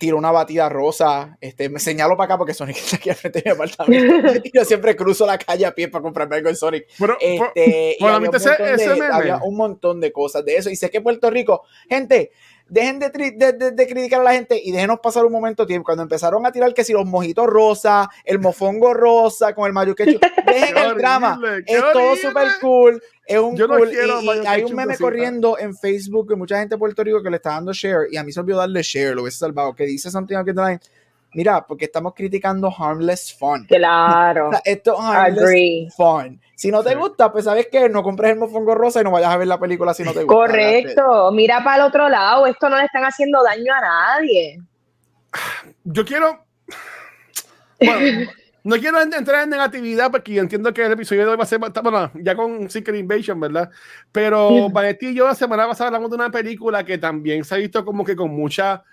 tiró una batida rosa. Este, me señalo para acá porque Sonic está aquí al frente de mi apartamento. (laughs) yo siempre cruzo la calle a pie para comprarme algo en Sonic. este, y había, un montón de cosas de eso. Y sé que Puerto Rico, gente, dejen de, de, criticar a la gente y déjenos pasar un momento de tiempo. Cuando empezaron a tirar que si los mojitos rosa, el mofongo rosa con el mayo (laughs) dejen el drama. Es todo súper cool. Es un cool. y, hay un meme corriendo en Facebook que mucha gente de Puerto Rico que le está dando share y a mí se olvidó darle share, lo hubiese salvado, que dice something like Mira, porque estamos criticando harmless fun. Claro. (laughs) esto es harmless fun. Si no te gusta, pues sabes que no compres el mofongo rosa y no vayas a ver la película si no te gusta. Correcto. Mira para el otro lado. Esto no le están haciendo daño a nadie. Yo quiero. Bueno, no quiero entrar en negatividad porque yo entiendo que el episodio de hoy va a ser bueno, ya con Secret Invasion, ¿verdad? Pero (laughs) Vanetti y yo la semana pasada hablamos de una película que también se ha visto como que con mucha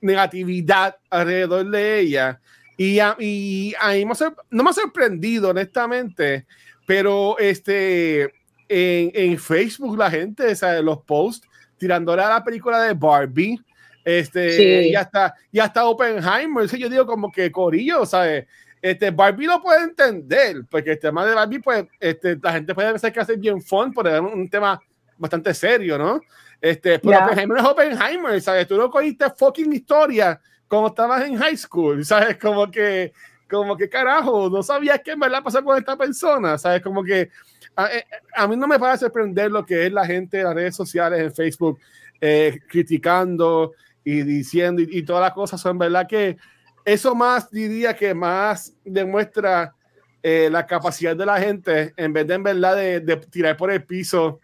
negatividad alrededor de ella. Y a, y a mí no me ha sorprendido, honestamente, pero este, en, en Facebook la gente, los posts, tirándole a la película de Barbie, Este, ya está, ya está Oppenheimer. yo digo como que Corillo, ¿sabes? Este, Barbie lo puede entender, porque el tema de Barbie, pues, este, la gente puede pensar que hace bien fun, pero es un tema bastante serio, ¿no? Este, pero Oppenheimer es Oppenheimer, ¿sabes? Tú no cogiste fucking historia cuando estabas en high school, (laughs) ¿sabes? Como que, como que carajo, no sabías qué en verdad pasó con esta persona, ¿sabes? Como que a, eh, a, mí no me parece sorprender lo que es la gente en las redes sociales, en Facebook, eh, criticando y diciendo y, todas las cosas son verdad que eso más diría que más demuestra eh, la capacidad de la gente en vez de en verdad de, de tirar por el piso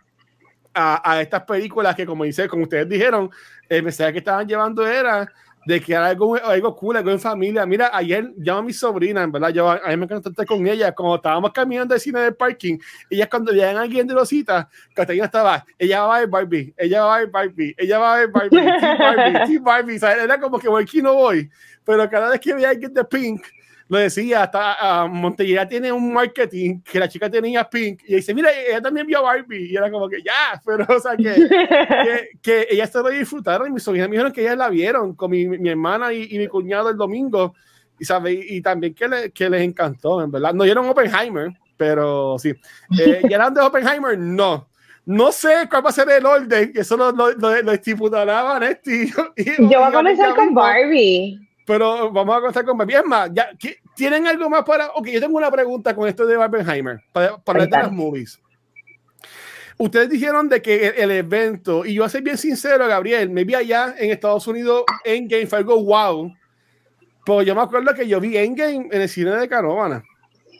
a, a, estas películas que como dice como ustedes dijeron el mensaje que estaban llevando era de que era algo, algo cool, algo en familia. Mira, ayer llama a mi sobrina, en verdad, yo a mí me encanta con ella, cuando estábamos caminando del cine del parking, ella cuando llegan alguien de los citas, Catalina estaba, ella va a ver Barbie, ella va a ver Barbie, ella va a ver Barbie, Team Barbie, Team Barbie, era como que voy aquí no voy, pero cada vez que veía a alguien de Pink, lo decía, hasta uh, tiene un marketing que la chica tenía Pink y dice, mira, ella también vio Barbie y era como que ya, (laughs) pero o sea que, (laughs) que, que ella se lo disfrutaron y mis sobrinas me dijeron que ellas la vieron con mi, mi hermana y, y, mi cuñado el domingo y, sabe, y, también que, le, que, les encantó, en verdad. No dieron Oppenheimer, pero sí. (laughs) Eh, ¿Y eran de Oppenheimer? No. No sé cuál va a ser el orden, eso lo, lo, lo, lo estipulará Vanetti. Yo voy a comenzar con Barbie. Pero vamos a comenzar con Barbie. Es más, ya, ¿tienen algo más para.? Ok, yo tengo una pregunta con esto de Barbenheimer, para, para de las movies. Ustedes dijeron de que el, evento, y yo a ser bien sincero, Gabriel, me vi allá en Estados Unidos en Game fue algo wow. Pero yo me acuerdo que yo vi Endgame en el cine de Canovana.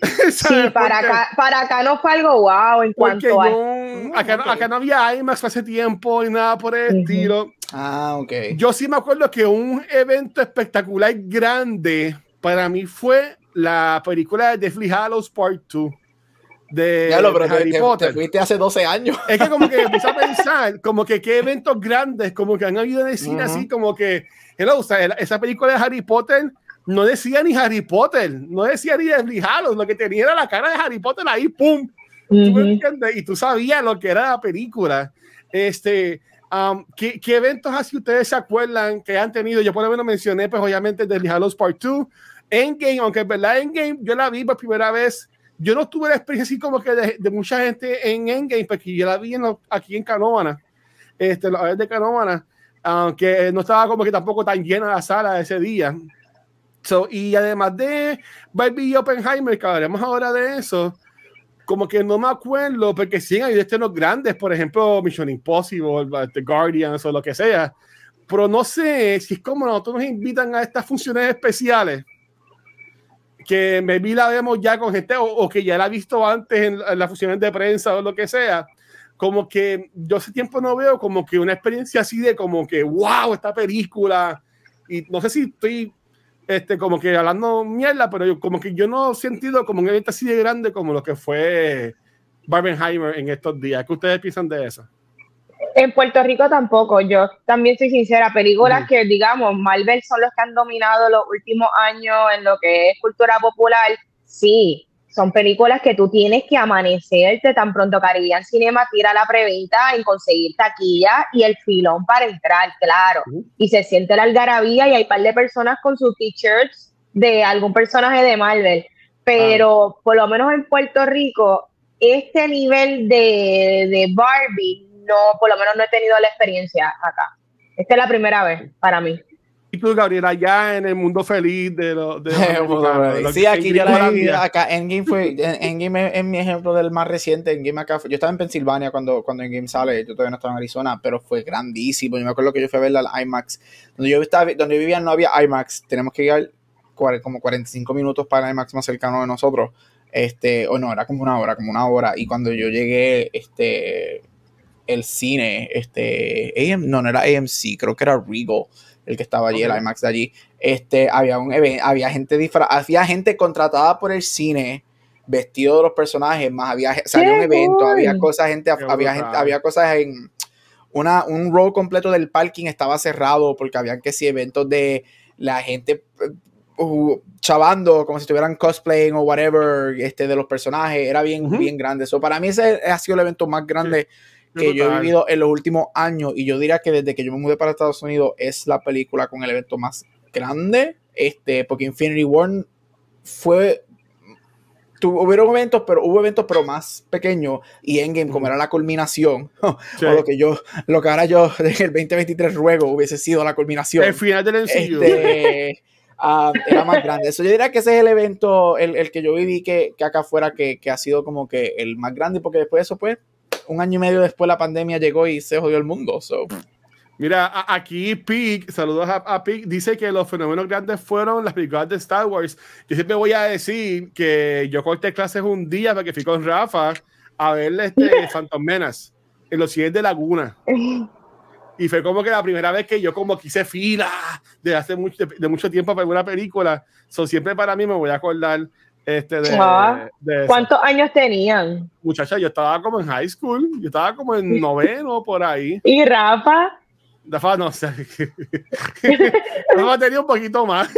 (laughs) sí, para acá, para acá no fue algo wow en cuanto a. Acá, acá, no había IMAX hace tiempo y nada por el estilo. Ah, ok. Yo sí me acuerdo que un evento espectacular grande para mí fue la película de Deathly Hallows Part 2 de, ya lo, pero Harry te, Potter. Te fuiste hace 12 años. Es que como que empecé a (laughs) pensar, como que qué eventos grandes, como que han habido en el cine así, como que, hello, o sea, esa película de Harry Potter no decía ni Harry Potter, no decía ni Deathly Hallows, lo que tenía era la cara de Harry Potter ahí, pum. ¿Tú me entiendes? Y tú sabías lo que era la película. Este, Um, ¿qué, ¿qué, eventos así ustedes se acuerdan que han tenido? Yo por lo menos mencioné, pues obviamente, The Hallows Part 2, Endgame, aunque es verdad, Endgame, yo la vi por primera vez. Yo no tuve la experiencia así como que de, de mucha gente en Endgame, porque yo la vi en aquí en Canóvana, este, la vez de Canóvana, aunque no estaba como que tampoco tan llena la sala ese día. So, y además de Barbie y Oppenheimer, que hablaremos ahora de eso, como que no me acuerdo, porque sí hay estrenos grandes, por ejemplo, Mission Impossible, The Guardians o lo que sea, pero no sé si es como nosotros nos invitan a estas funciones especiales, que me vi la vemos ya con gente o, que ya la he visto antes en, las funciones de prensa o lo que sea, como que yo hace tiempo no veo como que una experiencia así de como que, wow, esta película, y no sé si estoy este, como que hablando mierda, pero yo, como que yo no he sentido como un evento así de grande como lo que fue Barbenheimer en estos días. ¿Qué ustedes piensan de eso? En Puerto Rico tampoco, yo también soy sincera, películas que digamos, Marvel son los que han dominado los últimos años en lo que es cultura popular, sí, son películas que tú tienes que amanecerte tan pronto Caribbean Cinema tira la preventa en conseguir taquilla y el filón para entrar, claro. Y se siente la algarabía y hay un par de personas con sus t-shirts de algún personaje de Marvel. Pero por lo menos en Puerto Rico, este nivel de, de Barbie, no, por lo menos no he tenido la experiencia acá. Esta es la primera vez para mí. Y tú, Gabriela, ya en el mundo feliz de los. (laughs) sí, aquí yo la vi. Acá Endgame fue. Endgame es, mi ejemplo del más reciente. Endgame acá yo estaba en Pensilvania cuando, cuando Endgame sale. Yo todavía no estaba en Arizona, pero fue grandísimo. Yo me acuerdo que yo fui a verla al IMAX. Donde yo, estaba, donde vivía no había IMAX. Tenemos que ir como 45 minutos para el IMAX más cercano de nosotros. Este, o no, era como una hora, como una hora. Y cuando yo llegué, este. El cine, este. AM, no, no era AMC, creo que era Regal el que estaba allí, el IMAX de allí, este, había un había gente había gente contratada por el cine vestido de los personajes, más había, salió un evento, había cosas, gente, había gente, había cosas en una, un row completo del parking estaba cerrado porque habían que si eventos de la gente uh, chavando como si estuvieran cosplaying o whatever este de los personajes era bien bien grande. Eso para mí ese ha sido el evento más grande que yo he vivido en los últimos años y yo diría que desde que yo me mudé para Estados Unidos es la película con el evento más grande, este, porque Infinity War fue hubieron eventos, pero hubo eventos pero más pequeños y Endgame como era la culminación, (laughs) o lo que yo, lo que ahora yo (laughs) en el 2023 ruego hubiese sido la culminación. El final del este, uh, (laughs) era más grande. Eso yo diría que ese es el evento, el, el que yo viví que, que acá afuera que, que, ha sido como que el más grande, porque después de eso, pues, un año y medio después la pandemia llegó y se jodió el mundo. So. Mira, aquí Pig, saludos a, a Pig, dice que los fenómenos grandes fueron las películas de Star Wars. Yo siempre voy a decir que yo corté clases un día para que fui con Rafa a ver este (laughs) Phantom Menace en los cielos de Laguna. Y fue como que la primera vez que yo como quise fila de hace mucho, de, mucho tiempo para una película. So, siempre para mí me voy a acordar este de, ah, ¿Cuántos años tenían? Muchacha, yo estaba como en high school, yo estaba como en noveno por ahí. ¿Y Rafa? Rafa no sé. (laughs) Rafa tenía un poquito más.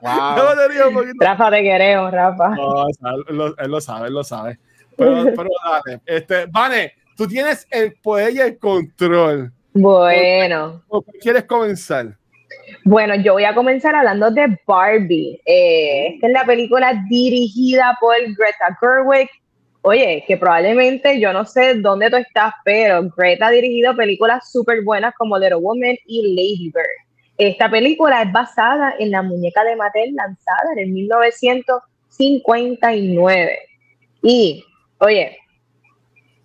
Wow. (laughs) tenía un poquito Rafa, te queremos, Rafa. No, él, lo, él, lo, sabe, él lo sabe. Pero, (laughs) pero dale. Este, Vane, tú tienes el poder y el control. Bueno. ¿Por qué quieres comenzar? Bueno, yo voy a comenzar hablando de Barbie. Eh, esta es la película dirigida por Greta Gerwig. Oye, que probablemente yo no sé dónde tú estás, pero Greta ha dirigido películas súper buenas como Little Woman y Lady Bird. Esta película es basada en la muñeca de Mattel lanzada en 1959. Y, oye,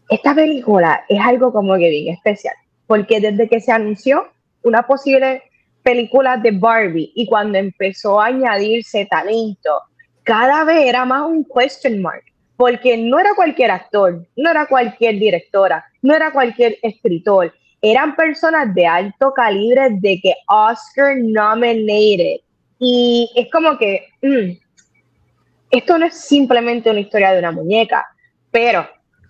esta película es algo como que bien especial, porque desde que se anunció una posible película de Barbie y cuando empezó a añadirse talento, cada vez era más un question mark, porque no era cualquier actor, no era cualquier directora, no era cualquier escritor, eran personas de alto calibre de que Oscar nominated. Y es como que mm, esto no es simplemente una historia de una muñeca, pero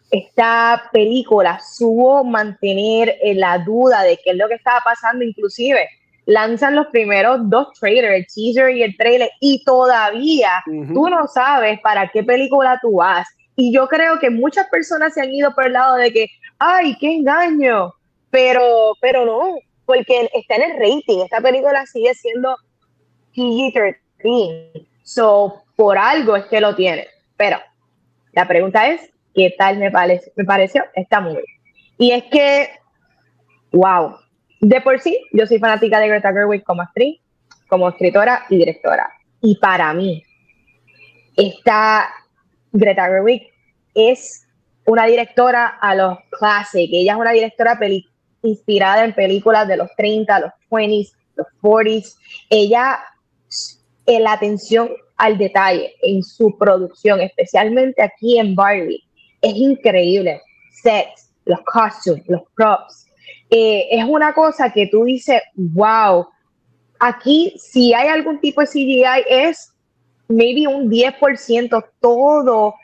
esta película supo mantener la duda de qué es lo que estaba pasando, inclusive lanzan los primeros dos trailers, el teaser y el trailer, y todavía tú no sabes para qué película tú vas. Y yo creo que muchas personas se han ido por el lado de que, ay, qué engaño, pero, pero no, porque está en el rating, esta película sigue siendo PG-13, so por algo es que lo tiene. Pero la pregunta es, qué tal me, parece, me pareció esta movie. Y es que, wow, de por sí, yo soy fanática de Greta Gerwig como actriz, como escritora y directora. Y para mí, esta Greta Gerwig es una directora a los clásicos. Ella es una directora inspirada en películas de los 30, los 20s, los 40s. Ella, en la atención al detalle en su producción, especialmente aquí en Barbie, es increíble. Sets, los costumes, los props. Eh, es una cosa que tú dices, wow, aquí si hay algún tipo de CGI es maybe un 10%, todo,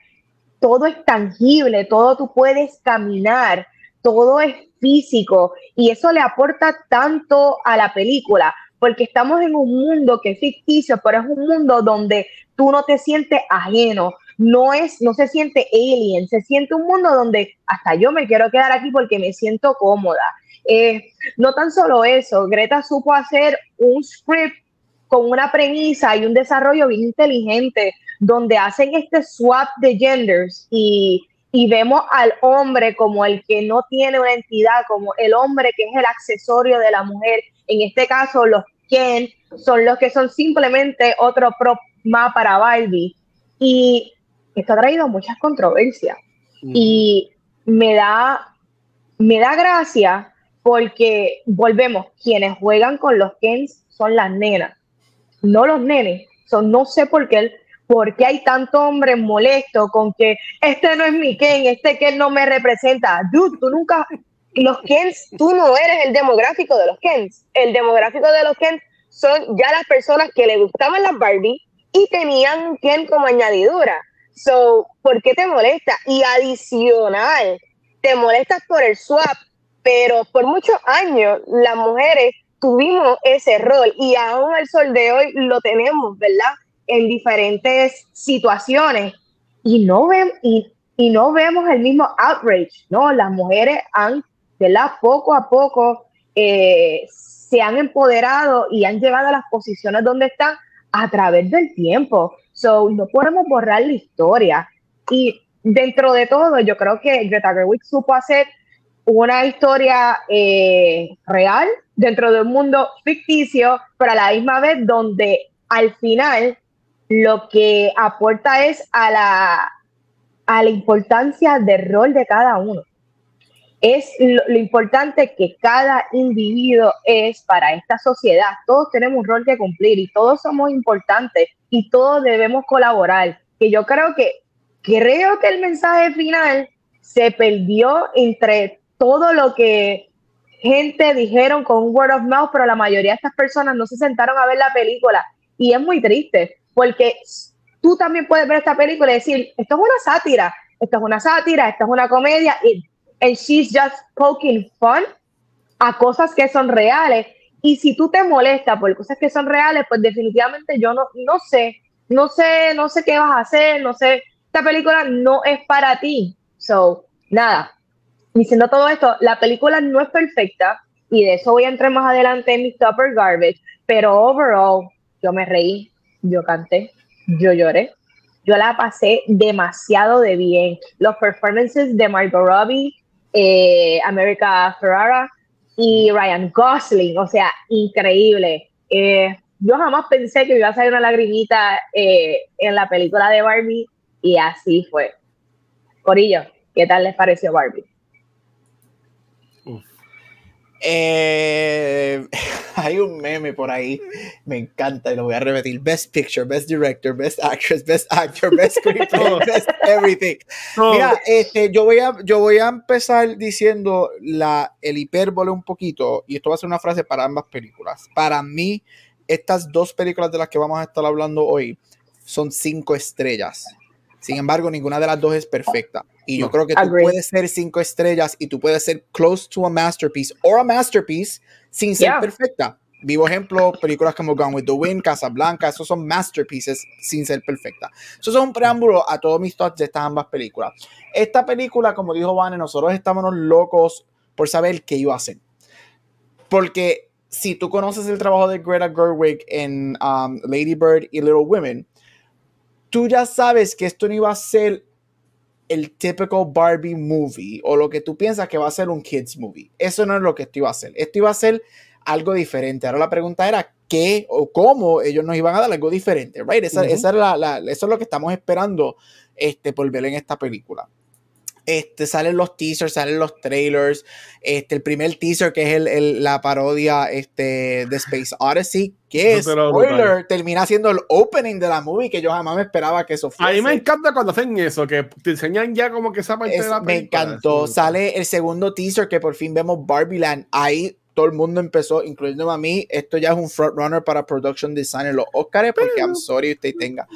todo es tangible, todo tú puedes caminar, todo es físico y eso le aporta tanto a la película porque estamos en un mundo que es ficticio, pero es un mundo donde tú no te sientes ajeno, no es, no se siente alien, se siente un mundo donde hasta yo me quiero quedar aquí porque me siento cómoda. Eh, no tan solo eso, Greta supo hacer un script con una premisa y un desarrollo bien inteligente, donde hacen este swap de genders y, y vemos al hombre como el que no tiene una entidad, como el hombre que es el accesorio de la mujer. En este caso, los Ken son los que son simplemente otro prop más para Barbie. Y esto ha traído muchas controversias. Y me da, me da gracia porque volvemos, quienes juegan con los Kens son las nenas, no los nenes. son no sé por qué, por qué hay tanto hombre molesto con que este no es mi Ken, este Ken no me representa. Dude, tú nunca, los Kens, tú no eres el demográfico de los Kens. El demográfico de los Kens son ya las personas que le gustaban las Barbie y tenían un Ken como añadidura. So, ¿por qué te molesta? Y adicional, te molestas por el swap, pero por muchos años las mujeres tuvimos ese rol y aún al sol de hoy lo tenemos, ¿verdad? En diferentes situaciones y no ven y y no vemos el mismo outrage, ¿no? Las mujeres han, ¿verdad? Poco a poco eh, se han empoderado y han llegado a las posiciones donde están a través del tiempo. So, no podemos borrar la historia. Y dentro de todo, yo creo que Greta Gerwig supo hacer una historia eh, real dentro de un mundo ficticio, pero a la misma vez donde al final lo que aporta es a la, a la importancia del rol de cada uno. Es lo, importante que cada individuo es para esta sociedad. Todos tenemos un rol que cumplir y todos somos importantes y todos debemos colaborar. Que yo creo que, creo que el mensaje final se perdió entre todo lo que gente dijeron con un word of mouth, pero la mayoría de estas personas no se sentaron a ver la película. Y es muy triste, porque tú también puedes ver esta película y decir, esto es una sátira, esto es una sátira, esto es una comedia, y and she's just poking fun a cosas que son reales. Y si tú te molestas por cosas que son reales, pues definitivamente yo no, no sé, no sé, no sé qué vas a hacer, no sé, esta película no es para ti. So, nada, diciendo todo esto, la película no es perfecta y de eso voy a entrar más adelante en mi Topper Garbage, pero overall yo me reí, yo canté, yo lloré, yo la pasé demasiado de bien. Los performances de Margot Robbie, eh, America Ferrara y Ryan Gosling, o sea, increíble. Eh, yo jamás pensé que iba a salir una lagrimita eh, en la película de Barbie y así fue. Corillo, ¿qué tal les pareció Barbie? Eh, (laughs) hay un meme por ahí, me encanta y lo voy a repetir. Best Picture, Best Director, Best Actress, Best Actor, Best Screenplay, Best Everything. Mira, este, yo, voy a, yo voy a empezar diciendo la, el hipérbole un poquito, y esto va a ser una frase para ambas películas. Para mí, estas dos películas de las que vamos a estar hablando hoy son cinco estrellas. Sin embargo, ninguna de las dos es perfecta. Y yo creo que tú puedes ser cinco estrellas y tú puedes ser close to a masterpiece o a masterpiece sin ser perfecta. Vivo ejemplo, películas como Gone with the Wind, Casablanca, esos son masterpieces sin ser perfecta. Eso es un preámbulo a todos mis thoughts de estas ambas películas. Esta película, como dijo Vane, nosotros estábamos locos por saber qué iba a hacer. Porque si tú conoces el trabajo de Greta Gerwig en um, Lady Bird y Little Women, tú ya sabes que esto no iba a ser el típico Barbie movie o lo que tú piensas que va a ser un kids movie. Eso no es lo que esto iba a ser. Esto iba a ser algo diferente. Ahora la pregunta era qué o cómo ellos nos iban a dar algo diferente, right? Esa, la, eso es lo que estamos esperando este, por ver en esta película. Este, salen los teasers, salen los trailers. Este, el primer teaser, que es el, la parodia este, de Space Odyssey, que es, spoiler, termina siendo el opening de la movie, que yo jamás me esperaba que eso fuese. A mí me encanta cuando hacen eso, que te enseñan ya como que esa parte de la película. Me encantó. Sale el segundo teaser, que por fin vemos Barbie Land. Ahí todo el mundo empezó, incluyendo a mí, esto ya es un frontrunner para production design en los Oscars, porque I'm sorry usted tenga.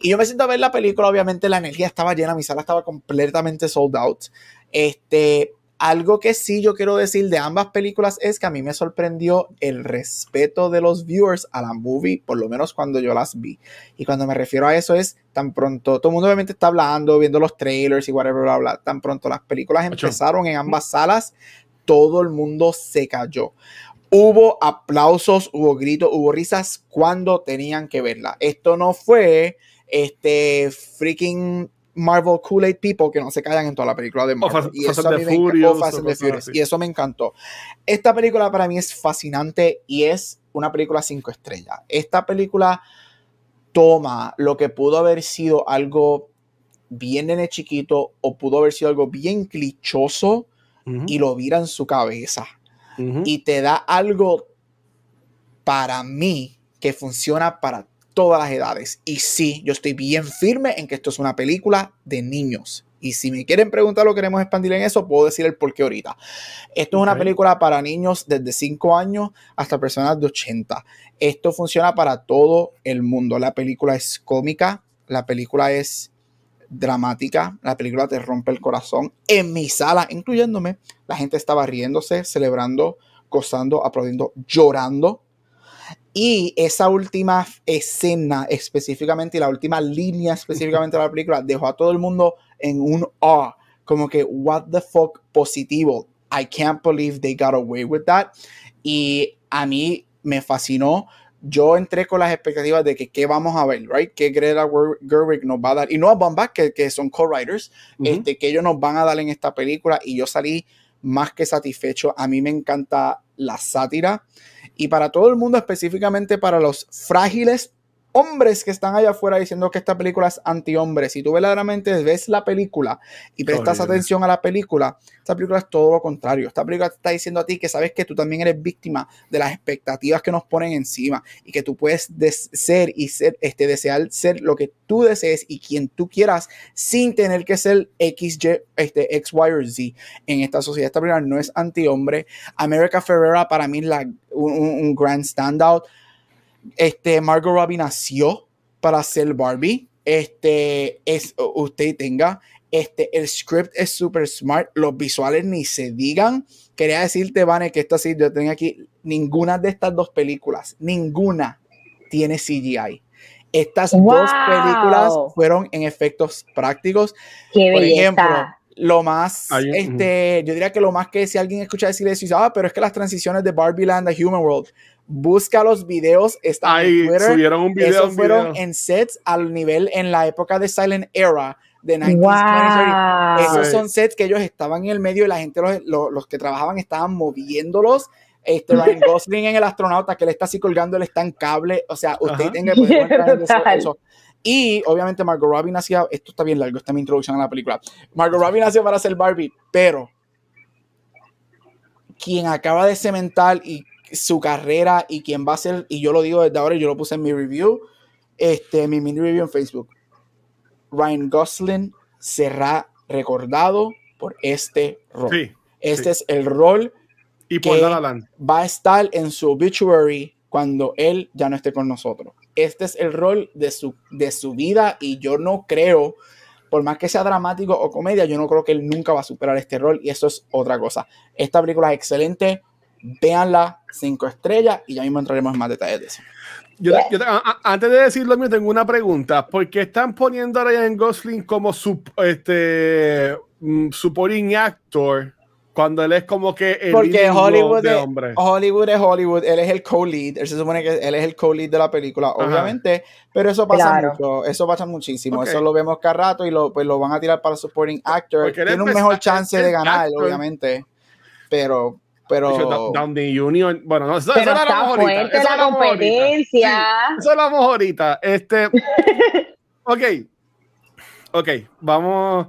Y yo me siento a ver la película, obviamente la energía estaba llena, mi sala estaba completamente sold out. Este, algo que sí yo quiero decir de ambas películas es que a mí me sorprendió el respeto de los viewers a la movie, por lo menos cuando yo las vi. Y cuando me refiero a eso es tan pronto, todo el mundo obviamente está hablando, viendo los trailers y whatever, bla, bla, tan pronto las películas empezaron en ambas salas, todo el mundo se cayó. Hubo aplausos, hubo gritos, hubo risas cuando tenían que verla. Esto no fue este freaking Marvel Kool-Aid People que no se callan en toda la película de Marvel. y, eso y eso me encantó. Esta película para mí es fascinante y es una película cinco estrellas. Esta película toma lo que pudo haber sido algo bien nene chiquito o pudo haber sido algo bien clichoso y lo vira en su cabeza. Y te da algo para mí que funciona para todas las edades. Y sí, yo estoy bien firme en que esto es una película de niños. Y si me quieren preguntar lo queremos expandir en eso, puedo decir el por qué ahorita. Esto es una película para niños desde 5 años hasta personas de 80. Esto funciona para todo el mundo. La película es cómica, la película es dramática, la película te rompe el corazón. En mi sala, incluyéndome, la gente estaba riéndose, celebrando, gozando, aplaudiendo, llorando. Y esa última escena específicamente y la última línea específicamente de la película dejó a todo el mundo en un ah, como que what the fuck positivo. I can't believe they got away with that. Y a mí me fascinó. Yo entré con las expectativas de que qué vamos a ver, right? Que Greta Gerwig nos va a dar, y no a Bombach, que, que son co-writers, este, que ellos nos van a dar en esta película. Y yo salí más que satisfecho. A mí me encanta la sátira y para todo el mundo, específicamente para los frágiles hombres que están allá afuera diciendo que esta película es anti-hombre. Si tú verdaderamente ves la película y prestas atención a la película, esta película es todo lo contrario. Esta película te está diciendo a ti que sabes que tú también eres víctima de las expectativas que nos ponen encima y que tú puedes ser y ser, este, desear ser lo que tú desees y quien tú quieras sin tener que ser X, Y, este, X, Y o Z en esta sociedad. Esta película no es anti-hombre. America Ferrera para mí es la, un, un grand standout este, Margot Robbie nació para ser Barbie. Este, es, usted tenga, este, el script es super smart, los visuales ni se digan. Quería decirte, Vane, que esto sí, yo tengo aquí, ninguna de estas dos películas, ninguna tiene CGI. Estas dos películas fueron en efectos prácticos. Por ejemplo, lo más, este, yo diría que lo más que si alguien escucha decir eso, ah, pero es que las transiciones de Barbie Land a Human World, busca los videos, están Ahí, subieron un video. Esos fueron en sets al nivel en la época de Silent Era de 1920 Esos son sets que ellos estaban en el medio y la gente, los, los, que trabajaban estaban moviéndolos. Este (laughs) Ryan Gosling en el astronauta que le está así colgando, le está en cable. O sea, usted tiene que poder eso. Y obviamente Margot Robbie nació, esto está bien largo, esta es mi introducción a la película. Margot Robbie nació para ser Barbie, pero quien acaba de cementar y su carrera y quién va a ser, y yo lo digo desde ahora, yo lo puse en mi review, este, mi mini review en Facebook. Ryan Gosling será recordado por este rol. este es el rol y que va a estar en su obituary cuando él ya no esté con nosotros. Este es el rol de su, de su vida y yo no creo, por más que sea dramático o comedia, yo no creo que él nunca va a superar este rol y eso es otra cosa. Esta película es excelente, véanla, cinco estrellas, y ya mismo entraremos en más detalles de eso. Yo, antes de decirlo mío, tengo una pregunta. ¿Por qué están poniendo a Ryan Gosling como su este, mm, supporting actor cuando él es como que el Porque Hollywood, de hombre? Hollywood es Hollywood, él es el co-lead, él se supone que él es el co-lead de la película, obviamente, pero eso pasa mucho, eso pasa muchísimo, eso lo vemos cada rato y lo, pues lo van a tirar para supporting actor, tiene un mejor chance de ganar, obviamente, pero pero Downey Union, bueno, no, eso, pero eso está fuerte la competencia. eso lo vamos ahorita. Este, (laughs) ok, ok, vamos,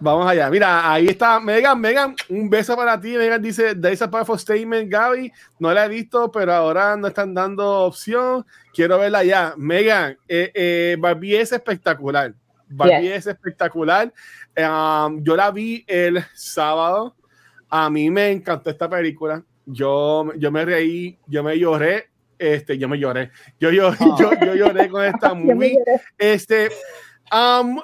vamos allá. Mira, ahí está Megan, Megan, un beso para ti. Megan dice, there's a powerful statement, Gaby. No la he visto, pero ahora no están dando opción. Quiero verla ya. Megan, eh, eh, Barbie es espectacular. Barbie es espectacular. Um, yo la vi el sábado a mí me encantó esta película. Yo, yo me reí, yo me lloré. Este, yo me lloré. Yo, yo, (laughs) yo, yo lloré con esta (laughs) movie. Este, um,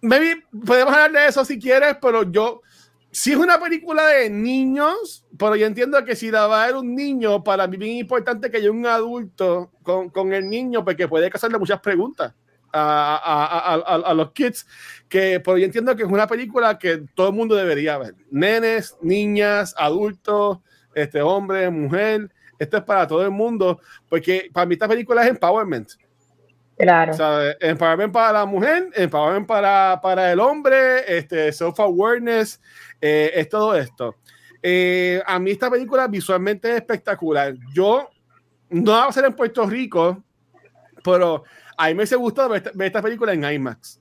maybe podemos hablar de eso si quieres, pero yo, si es una película de niños, pero yo entiendo que si la va a ver un niño, para mí es bien importante que haya un adulto con, con el niño, porque puede hacerle muchas preguntas a, los kids, que pues, yo entiendo que es una película que todo el mundo debería ver. Nenes, niñas, adultos, este hombre, mujer, esto es para todo el mundo, porque para mí esta película es empowerment. Claro. empowerment para la mujer, empowerment para, para el hombre, este, self-awareness, eh, es todo esto. Eh, a mí esta película visualmente es espectacular. Yo no va a ser en Puerto Rico, pero a mí me hubiese gustado ver esta, película en IMAX.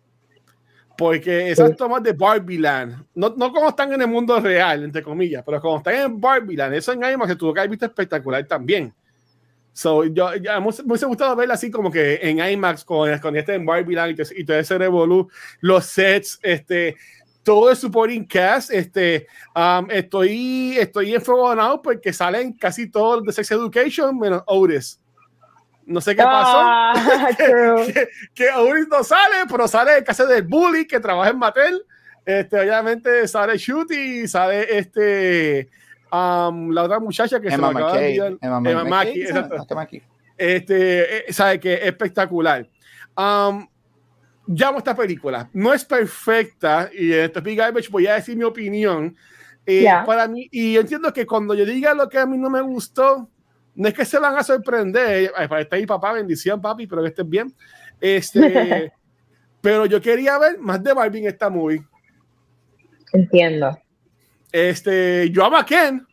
Porque esas tomas de Barbie Land, no, no como están en el mundo real, entre comillas, pero como están en Barbie Land, eso en IMAX se tuvo que haber visto espectacular también. So, yo, me hubiese gustado verla así como que en IMAX con, con este en Barbie Land y, todo ese revolú, los sets, este, todo el supporting cast, este, um, estoy, estoy enfogonado porque salen casi todos de Sex Education menos Otis. No sé qué pasó. Ah, (laughs) que, que, no sale, pero sale el caso del bully que trabaja en Mattel. Este, obviamente sale Shooty, sale este um, la otra muchacha que Emma se me acaba de olvidar. Emma, Emma Mackey, exacto. Este, eh, sabe que espectacular. Um, llamo esta película. No es perfecta y en este Big Garbage voy a decir mi opinión. Eh, para mí, y entiendo que cuando yo diga lo que a mí no me gustó, no es que se van a sorprender. Para estar ahí, papá, bendición, papi, pero que estés bien. Este, (laughs) pero yo quería ver más de Barbie en esta movie. Entiendo. Este, yo amo a Ken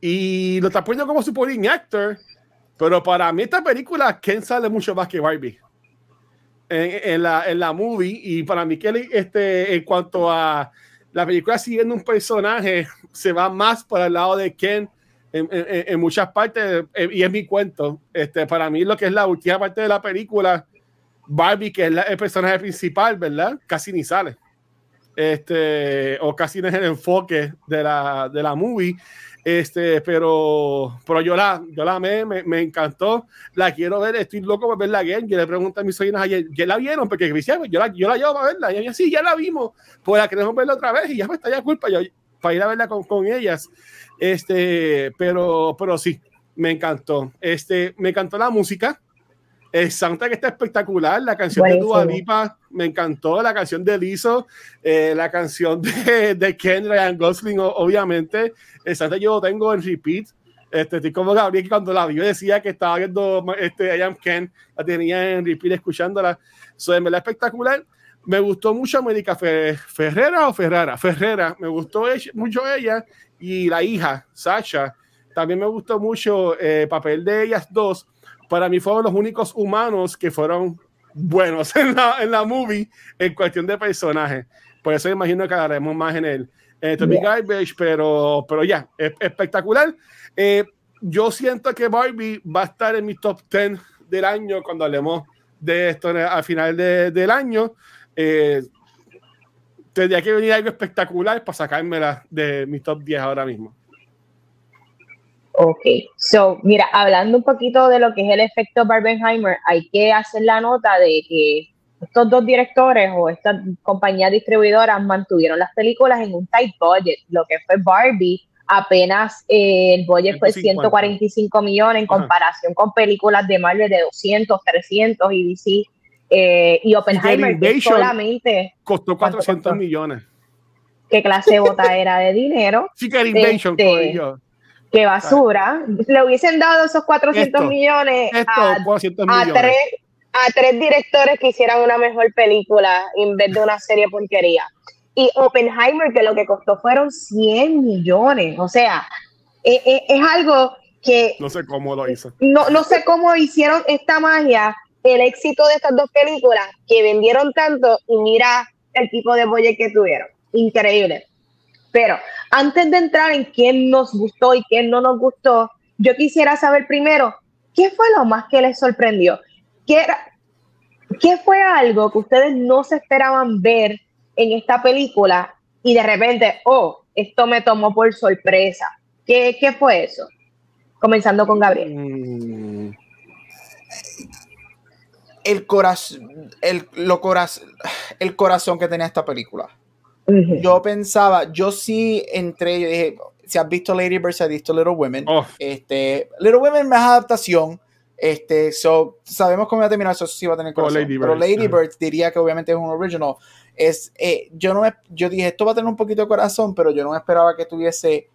y lo está poniendo como supporting actor, pero para mí esta película Ken sale mucho más que Barbie en, la, en la movie y para mí que este, en cuanto a la película siguiendo un personaje se va más para el lado de Ken en, en, muchas partes eh, y es mi cuento. Este, para mí lo que es la última parte de la película, Barbie, que es el personaje principal, ¿verdad? Casi ni sale. Este, o casi no es el enfoque de la, de la movie. Este, pero, pero yo la, yo la amé, me, me, encantó, la quiero ver, estoy loco por verla again. Yo le pregunté a mis sobrinas ayer, ¿ya la vieron? Porque yo la, yo la llevo a verla. Y ella, sí, ya la vimos, pues la queremos verla otra vez y ya me está ya culpa yo, para ir a verla con, con ellas. Este, pero, pero sí, me encantó. Este, me encantó la música. El soundtrack está espectacular. La canción de Dua Lipa me encantó. La canción de Lizzo, eh, la canción de, de Ken Ryan Gosling, obviamente. El soundtrack yo lo tengo en repeat. Este, estoy como Gabriel que cuando la vio decía que estaba viendo este, I Am Ken, la tenía en repeat escuchándola. So, en verdad espectacular. Me gustó mucho América Ferrera o Ferrara. Ferrera, me gustó mucho ella y la hija, Sasha. También me gustó mucho el eh, papel de ellas dos para mí fueron los únicos humanos que fueron buenos (laughs) en la, en la movie en cuestión de personaje. Por eso imagino que haremos más en el eh, Garbage, pero, pero ya, es espectacular. Eh, yo siento que Barbie va a estar en mi top 10 del año cuando hablemos de esto al final de, del año. Eh, tendría que venir algo espectacular para sacármela de mi top 10 ahora mismo. Ok, so, mira, hablando un poquito de lo que es el efecto Barbenheimer, hay que hacer la nota de que estos dos directores o estas compañías distribuidoras mantuvieron las películas en un tight budget. Lo que fue Barbie, apenas eh, el budget fue 145 millones en comparación con películas de Marvel de 200, 300 y DC. Eh, y Oppenheimer solamente costó 400 millones. ¿Qué clase de bota era de dinero? Sí, que Invasion, este, qué basura. Le hubiesen dado esos 400 millones, a, tres, a tres directores que hicieran una mejor película en vez de una serie porquería. Y Oppenheimer, que lo que costó fueron 100 millones. O sea, es, e, es, algo que... No sé cómo lo hizo. No, no sé cómo hicieron esta magia, el éxito de estas dos películas, que vendieron tanto y mira el tipo de bolle que tuvieron. Increíble. Pero antes de entrar en quién nos gustó y quién no nos gustó, yo quisiera saber primero, ¿qué fue lo más que les sorprendió? ¿Qué, ¿Qué fue algo que ustedes no se esperaban ver en esta película y de repente, oh, esto me tomó por sorpresa? ¿Qué, qué fue eso? Comenzando con Gabriel. Mm. El, corazón, el, lo el corazón que tenía esta película. Yo pensaba, yo sí entré, yo dije, si has visto Lady Bird, si has visto Little Women, oh. este, Little Women es adaptación, este, so, sabemos cómo va a terminar, eso sí va a tener oh, Lady pero Lady Bird diría que obviamente es un original, es, eh, yo no me, yo dije, esto va a tener un poquito de corazón, pero yo no me esperaba que tuviese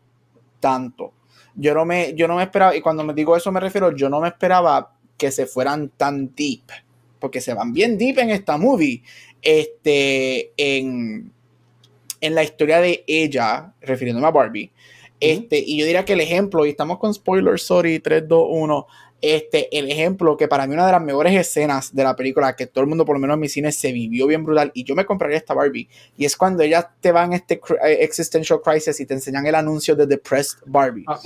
tanto, yo no me, yo no me esperaba, y cuando me digo eso me refiero, yo no me esperaba que se fueran tan deep, porque se van bien deep en esta movie, este, en en la historia de ella, refiriéndome a Barbie. Este, y yo diría que el ejemplo, y estamos con spoilers, sorry, 3, 2, 1. Este, el ejemplo que para mí una de las mejores escenas de la película, que todo el mundo, por lo menos en mi cine, se vivió bien brutal, y yo me compraría esta Barbie, y es cuando ellas te van este eh, existential crisis y te enseñan el anuncio de Depressed Barbie. Ah.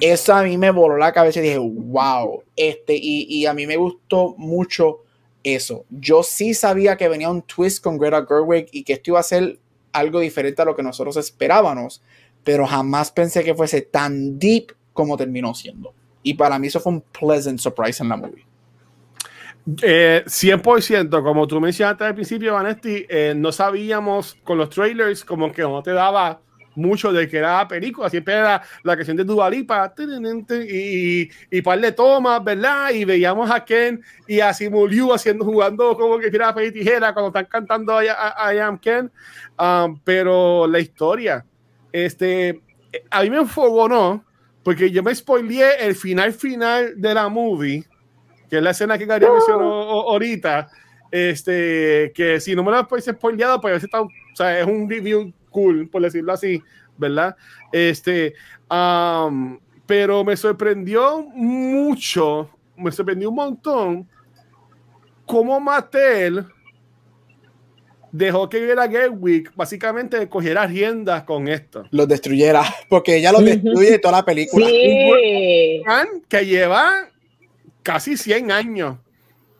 Eso a mí me voló la cabeza y dije, wow, este, y, y a mí me gustó mucho eso. Yo sí sabía que venía un twist con Greta Gerwig y que esto iba a ser algo diferente a lo que nosotros esperábamos, pero jamás pensé que fuese tan deep como terminó siendo. Y para mí eso fue un pleasant surprise en la movie. 100%, eh, como tú mencionaste al principio, Vanesti, eh, no sabíamos con los trailers como que no te daba mucho de que era la película, siempre era la canción de Duvalipa y, y par de tomas, ¿verdad? Y veíamos a Ken y a Simuliu haciendo, jugando como que era y tijera cuando están cantando a, I Am Ken. Um, pero la historia, este, a mí me no porque yo me spoileé el final final de la movie, que es la escena que Gary mencionó ahorita. Este, que si no me lo he spoileado, pues está, o sea, es un review cool, por decirlo así, ¿verdad? Este, pero me sorprendió mucho, me sorprendió un montón cómo Mattel dejó que Greta Gerwig básicamente cogiera riendas con esto. Los destruyera, (laughs) porque ella los destruye toda la película. Sí. Que lleva casi 100 años.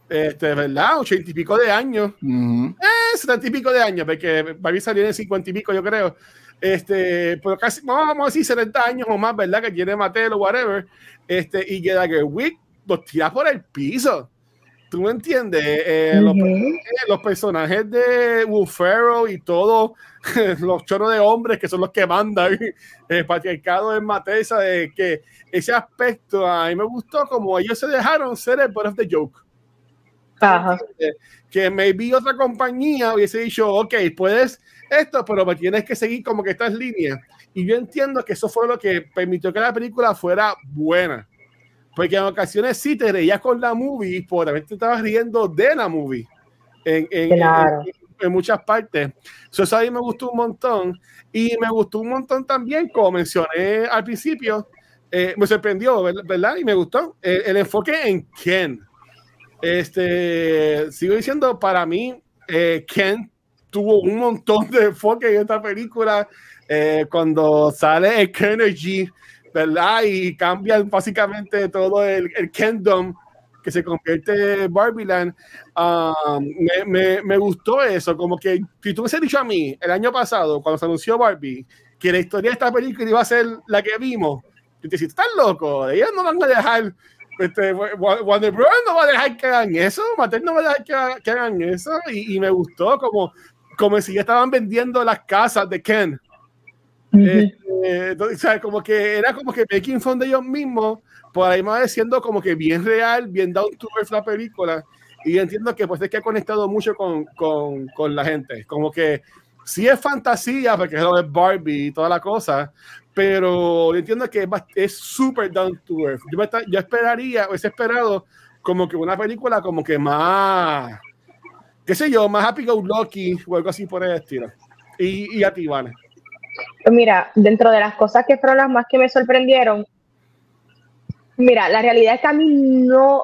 Este, ¿verdad? 80 y pico de años. Eh, 70 y pico de años, porque Barbie salió en 50 y pico, yo creo. Este, pero casi, vamos a decir 70 años o más, ¿verdad? Que tiene Mattel o whatever. Este, y Greta Gerwig los tira por el piso. ¿Tú me entiendes? Eh, los, personajes de Wolfero y todos (laughs) los choros de hombres que son los que mandan (laughs) el patriarcado en Matesa, de que ese aspecto a mí me gustó como ellos se dejaron ser el butt of the joke. Ajá. Que maybe otra compañía hubiese dicho, ok, puedes esto, pero tienes que seguir como que estas líneas. Y yo entiendo que eso fue lo que permitió que la película fuera buena porque en ocasiones sí te reías con la movie, pero también te estabas riendo de la movie. En, en, en, muchas partes. Eso a mí me gustó un montón. Y me gustó un montón también, como mencioné al principio, eh, me sorprendió, ¿verdad? Y me gustó el, enfoque en Ken. Este, sigo diciendo, para mí, eh, Ken tuvo un montón de enfoque en esta película. Eh, cuando sale el Kennedy ¿verdad? Y cambian básicamente todo el, el Kingdom que se convierte en Barbieland. Um, me, me, me, gustó eso, como que si tú me hubieses dicho a mí el año pasado, cuando se anunció Barbie, que la historia de esta película iba a ser la que vimos, yo te decía, estás loco, ellos no van a dejar, este, Warner Bros. no va a dejar que hagan eso, Mattel no va a dejar que, que hagan eso, y, y, me gustó como, como si ya estaban vendiendo las casas de Ken. Eh, como que era como que making fun de ellos mismos, por ahí más siendo como que bien real, bien down to earth la película. Y entiendo que pues es que ha conectado mucho con, con, con la gente. Como que sí es fantasía, porque es lo de Barbie y toda la cosa, pero entiendo que es súper down to earth. Yo, yo esperaría, hubiese esperado como que una película como que más, qué sé yo, más happy go lucky o algo así por el estilo. Y, y a ti, Vane. Pues mira, dentro de las cosas que fueron las más que me sorprendieron, mira, la realidad es que a mí no,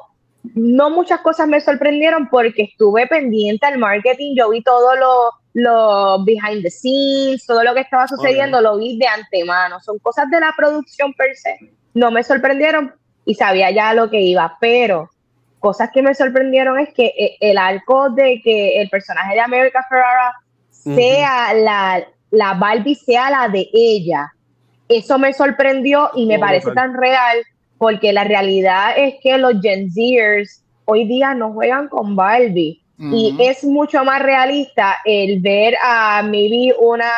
no muchas cosas me sorprendieron porque estuve pendiente al marketing, yo vi todo lo, lo behind the scenes, todo lo que estaba sucediendo, lo vi de antemano, son cosas de la producción per se, no me sorprendieron y sabía ya lo que iba, pero cosas que me sorprendieron es que eh, el arco de que el personaje de America Ferrara sea la, la Barbie sea la de ella. Eso me sorprendió y me parece tan real porque la realidad es que los Gen Zers hoy día no juegan con Barbie y es mucho más realista el ver a maybe una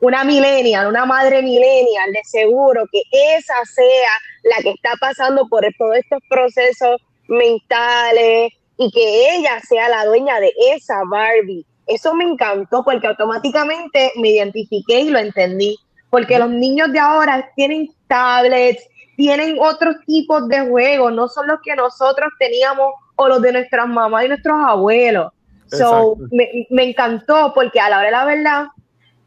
una millennial, una madre millennial, de seguro que esa sea la que está pasando por todos estos procesos mentales y que ella sea la dueña de esa Barbie eso me encantó porque automáticamente me identifiqué y lo entendí. Porque los niños de ahora tienen tablets, tienen otros tipos de juegos, no son los que nosotros teníamos o los de nuestras mamás y nuestros abuelos. So, me, me, encantó porque a la hora de la verdad,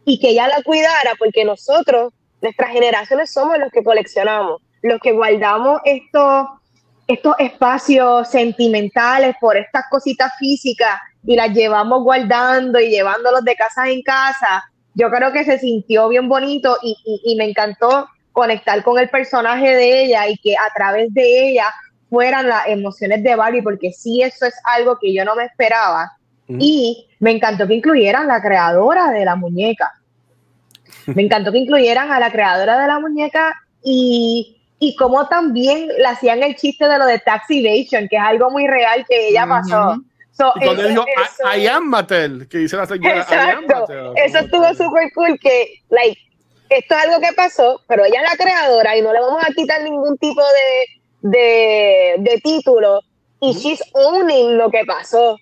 y que ella la cuidara, porque nosotros, nuestras generaciones, somos los que coleccionamos, los que guardamos estos, estos espacios sentimentales por estas cositas físicas y las llevamos guardando y llevándolos de casa en casa, yo creo que se sintió bien bonito y, y, me encantó conectar con el personaje de ella y que a través de ella fueran las emociones de Barbie, porque sí, eso es algo que yo no me esperaba. Y me encantó que incluyeran la creadora de la muñeca. (laughs) Me encantó que incluyeran a la creadora de la muñeca y, y como también le hacían el chiste de lo de Taxi Evasion, que es algo muy real que ella pasó. So, y cuando dijo I, am Mattel, que dice la señora, Exacto. Eso estuvo súper cool que, like, esto es algo que pasó, pero ella es la creadora y no le vamos a quitar ningún tipo de, de, título. Y she's owning lo que pasó.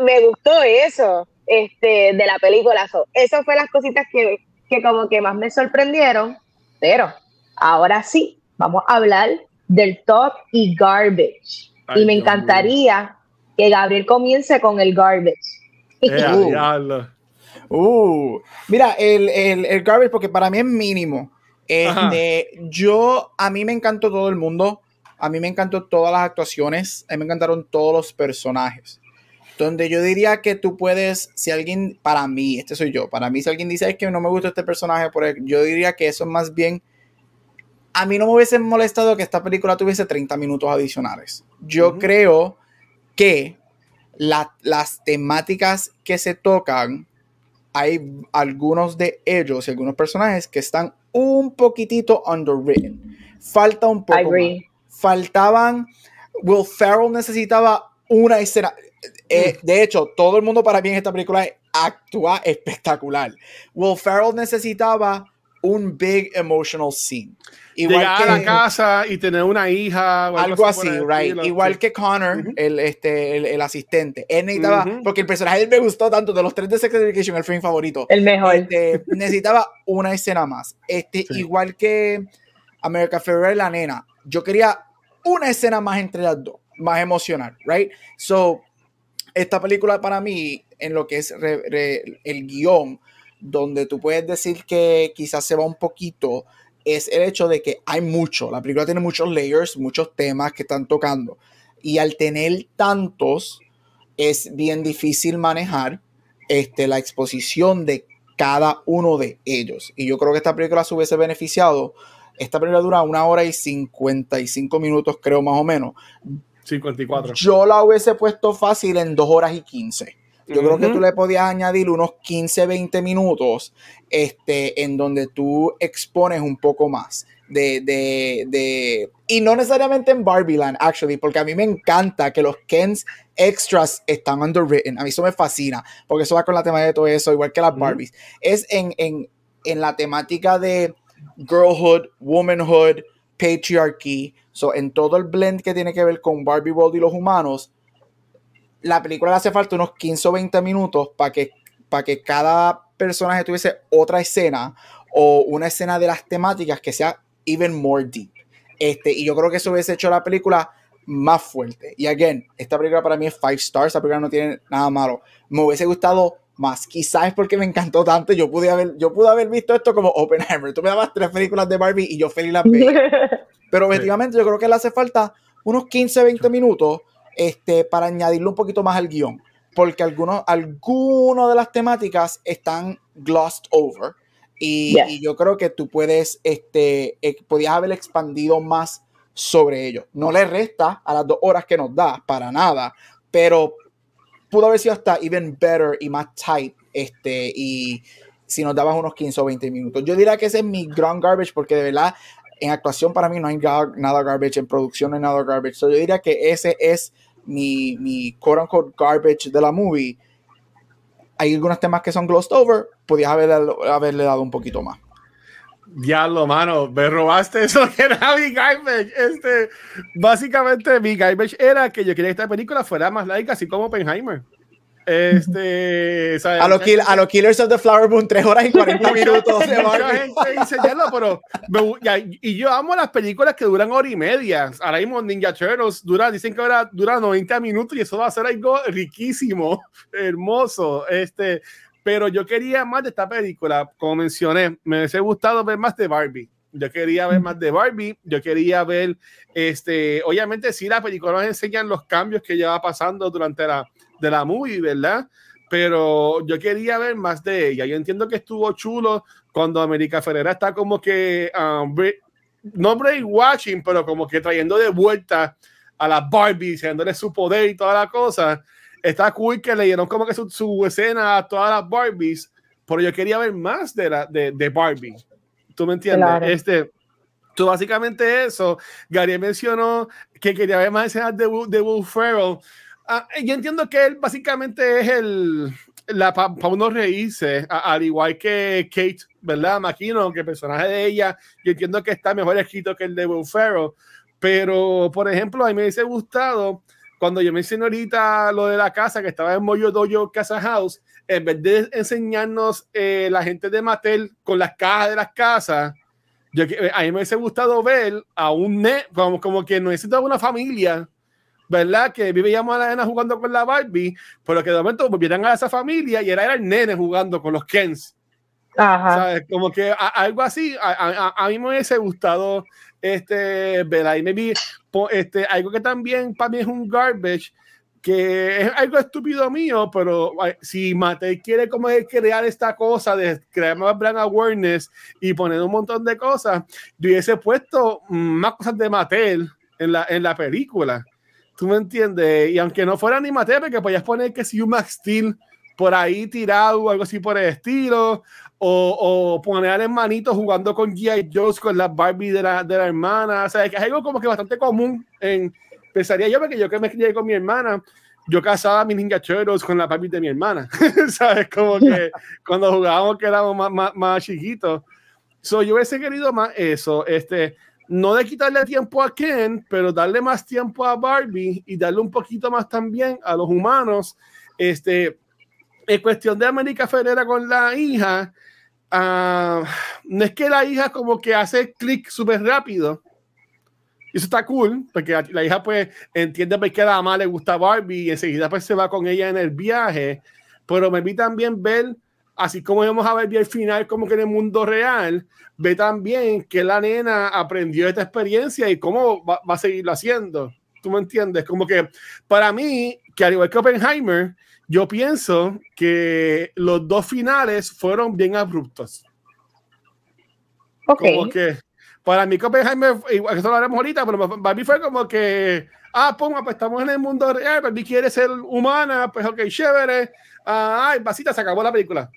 me gustó eso este, de la película. So, eso fue las cositas que, que como que más me sorprendieron. Pero ahora sí, vamos a hablar del top y garbage. y me encantaría que Gabriel comience con el garbage. Eh, (laughs) Uh, mira, el, el, garbage, porque para mí es mínimo. Este, yo, a mí me encantó todo el mundo. A mí me encantó todas las actuaciones. A mí me encantaron todos los personajes. Donde yo diría que tú puedes, si alguien, para mí, este soy yo, para mí, si alguien dice es que no me gusta este personaje, yo diría que eso es más bien. A mí no me hubiese molestado que esta película tuviese 30 minutos adicionales. Yo creo que las temáticas que se tocan hay algunos de ellos y algunos personajes que están un poquitito underwritten. Falta un poco. Faltaban. Will Ferrell necesitaba una escena. Eh, de hecho, todo el mundo para mí en esta película actúa espectacular. Will Ferrell necesitaba un big emotional scene. Igual Llegar a la casa y tener una hija. algo así, right. Igual que Connor, el, este, el, asistente. Él necesitaba, porque el personaje me gustó tanto, de los tres de Sex Education, el film favorito. El mejor. Este, necesitaba una escena más. Este, Igual que America Ferrer y la nena. Yo quería una escena más entre las dos, más emocional, right? So, esta película para mí, en lo que es el guion, donde tú puedes decir que quizás se va un poquito es el hecho de que hay mucho, la película tiene muchos layers, muchos temas que están tocando. Y al tener tantos, es bien difícil manejar este, la exposición de cada uno de ellos. Y yo creo que esta película se hubiese beneficiado. Esta película dura una hora y 55 minutos, creo más o menos. 54. Yo la hubiese puesto fácil en dos horas y 15. Yo creo que tú le podías añadir unos 15, 20 minutos este, en donde tú expones un poco más de, de, de, y no necesariamente en Barbieland, actually, porque a mí me encanta que los Kens extras están underwritten. A mí eso me fascina, porque eso va con la temática de todo eso, igual que las Barbies. Es en, en, en la temática de girlhood, womanhood, patriarchy, so en todo el blend que tiene que ver con Barbie World y los humanos, la película le hace falta unos 15 o 20 minutos para que, para que cada personaje tuviese otra escena o una escena de las temáticas que sea even more deep. Este, y yo creo que eso hubiese hecho la película más fuerte. Y again, esta película para mí es five stars, esta película no tiene nada malo. Me hubiese gustado más, quizás es porque me encantó tanto, yo pude haber, yo pude haber visto esto como Oppenheimer. Tú me dabas tres películas de Barbie y yo feliz las veía. (laughs) Pero objetivamente yo creo que le hace falta unos 15, 20 minutos este, para añadirle un poquito más al guion, porque algunos, algunos de las temáticas están glossed over. Y, yo creo que tú puedes, este, eh, podías haber expandido más sobre ello. No le resta a las dos horas que nos da, para nada, pero pudo haber sido hasta even better y más tight, este, y si nos dabas unos 15 o 20 minutos. Yo diría que ese es mi ground garbage, porque de verdad, en actuación para mí no hay nada garbage, en producción no hay nada garbage. yo diría que ese es mi, mi quote unquote garbage de la movie, hay algunos temas que son glossed over, podías haberle, haberle dado un poquito más. Diablo, mano, me robaste eso que era mi garbage. Este, básicamente, mi garbage era que yo quería que esta película fuera más laica, así como Oppenheimer. Este, A los a Killers of the Flower Moon, 3 horas y 40 (laughs) minutos. Mucha gente dice, pero y yo amo las películas que duran hora y media. Ahora mismo Ninja Turtles dura, dicen que ahora dura 90 minutos y eso va a ser algo riquísimo, (laughs) hermoso. Este, pero yo quería más de esta película, como mencioné, me hubiese gustado ver más de Barbie. Yo quería ver más de Barbie, yo quería ver, este, obviamente sí, la película nos enseñan los cambios que lleva pasando durante la, de la movie, ¿verdad? Pero yo quería ver más de ella. Yo entiendo que estuvo chulo cuando América Ferrera está como que, um, no brainwashing, pero como que trayendo de vuelta a las Barbie, dándole su poder y toda la cosa. Está cool que le dieron como que su, su, escena a todas las Barbies, pero yo quería ver más de, la, de, de Barbie. ¿Tú me entiendes? Este, tú básicamente eso. Gary mencionó que quería ver más escenas de, de Will Ferrell. Ah, yo entiendo que él básicamente es el, para uno reírse, al igual que Kate, ¿verdad? Imagino que el personaje de ella, yo entiendo que está mejor escrito que el de Will Ferrell, pero por ejemplo, a mí me hubiese gustado cuando yo mencioné ahorita lo de la casa que estaba en Moyo Dojo Casa House, en vez de enseñarnos eh, la gente de Mattel con las cajas de las casas, yo, eh, a mí me hubiese gustado ver a un ne como, como que no necesita una familia ¿verdad? Que vivíamos a la nena jugando con la Barbie, pero que de momento volvieran a esa familia y era, era el nene jugando con los Kens. Ajá. ¿Sabes? Como que algo así, a, a, mí me hubiese gustado este, ver ahí, maybe, este, algo que también para mí es un garbage, que es algo estúpido mío, pero si Matei quiere como crear esta cosa de crear más brand awareness y poner un montón de cosas, yo hubiese puesto más cosas de Mattel en la, en la película. ¿Tú me entiendes? Y aunque no fuera ni Mateo, que podías poner que si un Max Steel por ahí tirado o algo así por el estilo, o, o poner al hermanito jugando con G.I. Jones con la Barbie de la, de la hermana, o sea, que es algo como que bastante común en, pensaría yo, porque yo que me crié con mi hermana, yo casaba a mis Ninja Turtles con la Barbie de mi hermana, (laughs) ¿sabes? Como que cuando jugábamos que éramos más, más, más chiquitos. So, yo hubiese querido más eso, este, no de quitarle tiempo a Ken, pero darle más tiempo a Barbie y darle un poquito más también a los humanos. Este, en cuestión de América Ferrera con la hija, uh, no es que la hija como que hace clic súper rápido. Eso está cool, porque la hija pues entiende por qué a la mamá le gusta Barbie y enseguida pues se va con ella en el viaje. Pero me vi también ver así como vamos a ver el final como que en el mundo real, ve también que la nena aprendió esta experiencia y cómo va, a seguirlo haciendo. ¿Tú me entiendes? Como que para mí, que al igual que Oppenheimer, yo pienso que los dos finales fueron bien abruptos. Como que para mí, Oppenheimer, igual eso lo haremos ahorita, pero para mí fue como que, ah, pues, pues estamos en el mundo real, Barbie quiere ser humana, pues ok, chévere, ah, ay, vasita, se acabó la película.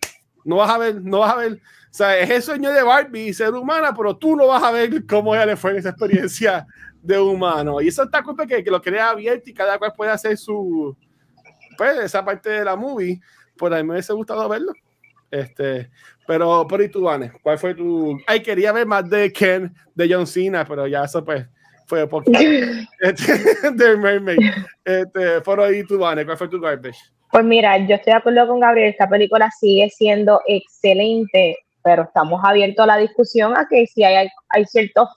No vas a ver, no vas a ver. O sea, es el sueño de Barbie ser humana, pero tú no vas a ver cómo ella le fue en esa experiencia de humano. Y eso está culpa que, que lo crea abierto y cada cual puede hacer su. Pues esa parte de la movie. Por ahí me hubiese gustado verlo. Este, pero, por y tú, Vane, ¿cuál fue tu. Ay, quería ver más de Ken, de John Cena, pero ya eso pues fue poquito. (laughs) este, (laughs) de Mermaid. Este, por ahí tú, Vane, ¿cuál fue tu garbage? Pues mira, yo estoy de acuerdo con Gabriel, esta película sigue siendo excelente, pero estamos abiertos a la discusión a que si hay, hay ciertos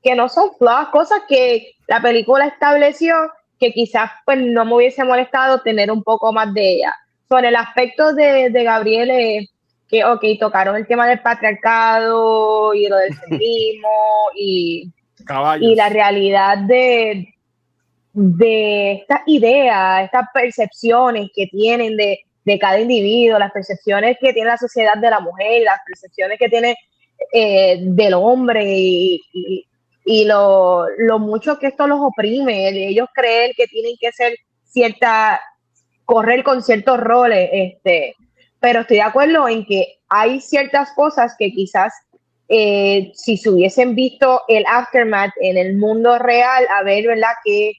que no son flaws, cosas que la película estableció que quizás pues no me hubiese molestado tener un poco más de ella. Sobre el aspecto de, de Gabriel, eh, que, ok, tocaron el tema del patriarcado y lo del (laughs) feminismo y, y la realidad de, de estas ideas, estas percepciones que tienen de, cada individuo, las percepciones que tiene la sociedad de la mujer, las percepciones que tiene eh, del hombre y, lo, mucho que esto los oprime, ellos creen que tienen que ser cierta, correr con ciertos roles, este, pero estoy de acuerdo en que hay ciertas cosas que quizás eh, si se hubiesen visto el aftermath en el mundo real, a ver, ¿verdad? Que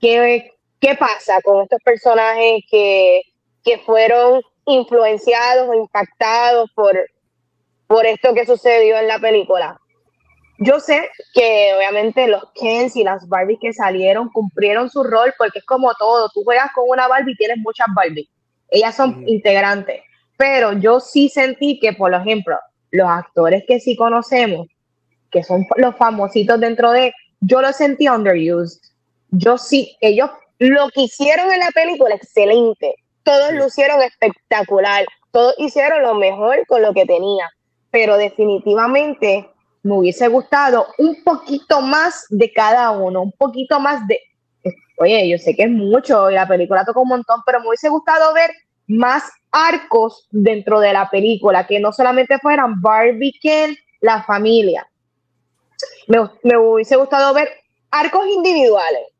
¿Qué, qué pasa con estos personajes que, que fueron influenciados o impactados por, por esto que sucedió en la película? Yo sé que obviamente los Kens y las Barbies que salieron cumplieron su rol porque es como todo, tú juegas con una Barbie y tienes muchas Barbies, ellas son integrantes, pero yo sí sentí que, por ejemplo, los actores que sí conocemos, que son los famositos dentro de, yo lo sentí underused yo sí, ellos lo que hicieron en la película, excelente. Todos lo hicieron espectacular. Todos hicieron lo mejor con lo que tenía. Pero definitivamente me hubiese gustado un poquito más de cada uno, un poquito más de. Oye, yo sé que es mucho, la película toca un montón, pero me hubiese gustado ver más arcos dentro de la película, que no solamente fueran Barbie, Ken, la familia. Me, me hubiese gustado ver arcos individuales.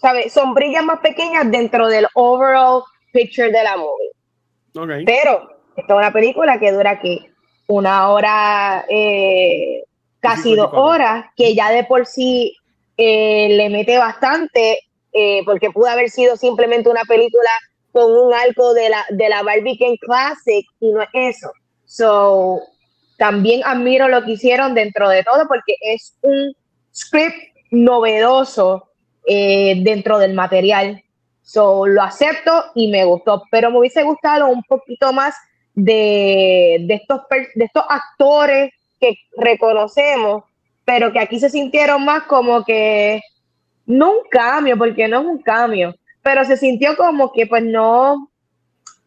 ¿sabes? Sombrillas más pequeñas dentro del overall picture de la movie. Pero esta es una película que dura que una hora, eh, casi dos horas, que ya de por sí eh, le mete bastante, eh, porque pudo haber sido simplemente una película con un arco de la, de la Barbie Ken Classic y no es eso. So, también admiro lo que hicieron dentro de todo porque es un script novedoso eh, dentro del material. So, lo acepto y me gustó, pero me hubiese gustado un poquito más de, de, estos, de estos actores que reconocemos, pero que aquí se sintieron más como que, no un cambio, porque no es un cambio, pero se sintió como que pues no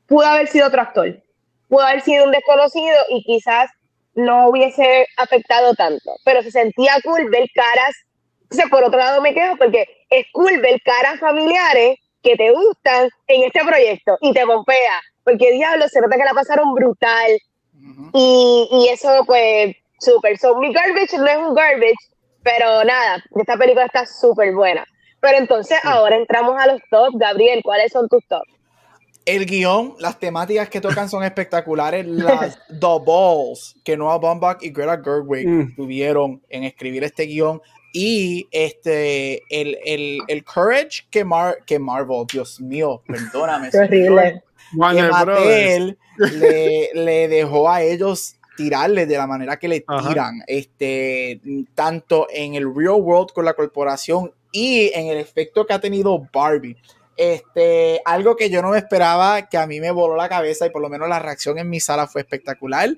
pudo haber sido otro actor, pudo haber sido un desconocido y quizás no hubiese afectado tanto, pero se sentía cool ver caras, o sea, por otro lado me quedo porque es cool ver caras familiares que te gustan en este proyecto y te pompea, porque diablo, se nota que la pasaron brutal y, y, eso pues súper, so mi garbage no es un garbage, pero nada, esta película está súper buena. Pero entonces ahora entramos a los top. Gabriel, ¿cuáles son tus top? El guion, las temáticas que tocan son espectaculares. Las (laughs) The Balls que Noah Baumbach y Greta Gerwig mm. tuvieron en escribir este guion. Y este, el, el, el courage que, Mar que Marvel, Dios mío, perdóname. horrible. Que Mattel le, (laughs) le dejó a ellos tirarle de la manera que le tiran, este, tanto en el real world con la corporación y en el efecto que ha tenido Barbie. Este, algo que yo no me esperaba, que a mí me voló la cabeza y por lo menos la reacción en mi sala fue espectacular.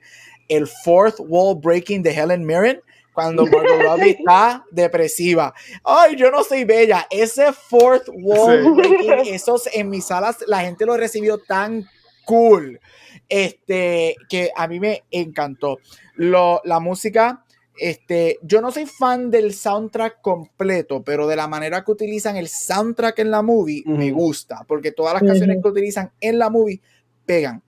El fourth wall breaking de Helen Mirren cuando Margot Robbie está (laughs) depresiva. Ay, yo no soy bella. Ese fourth wall breaking, esos en mis salas la gente lo recibió tan cool. Este, que a mí me encantó. Lo, la música, este, yo no soy fan del soundtrack completo, pero de la manera que utilizan el soundtrack en la movie me gusta, porque todas las canciones que utilizan en la movie pegan.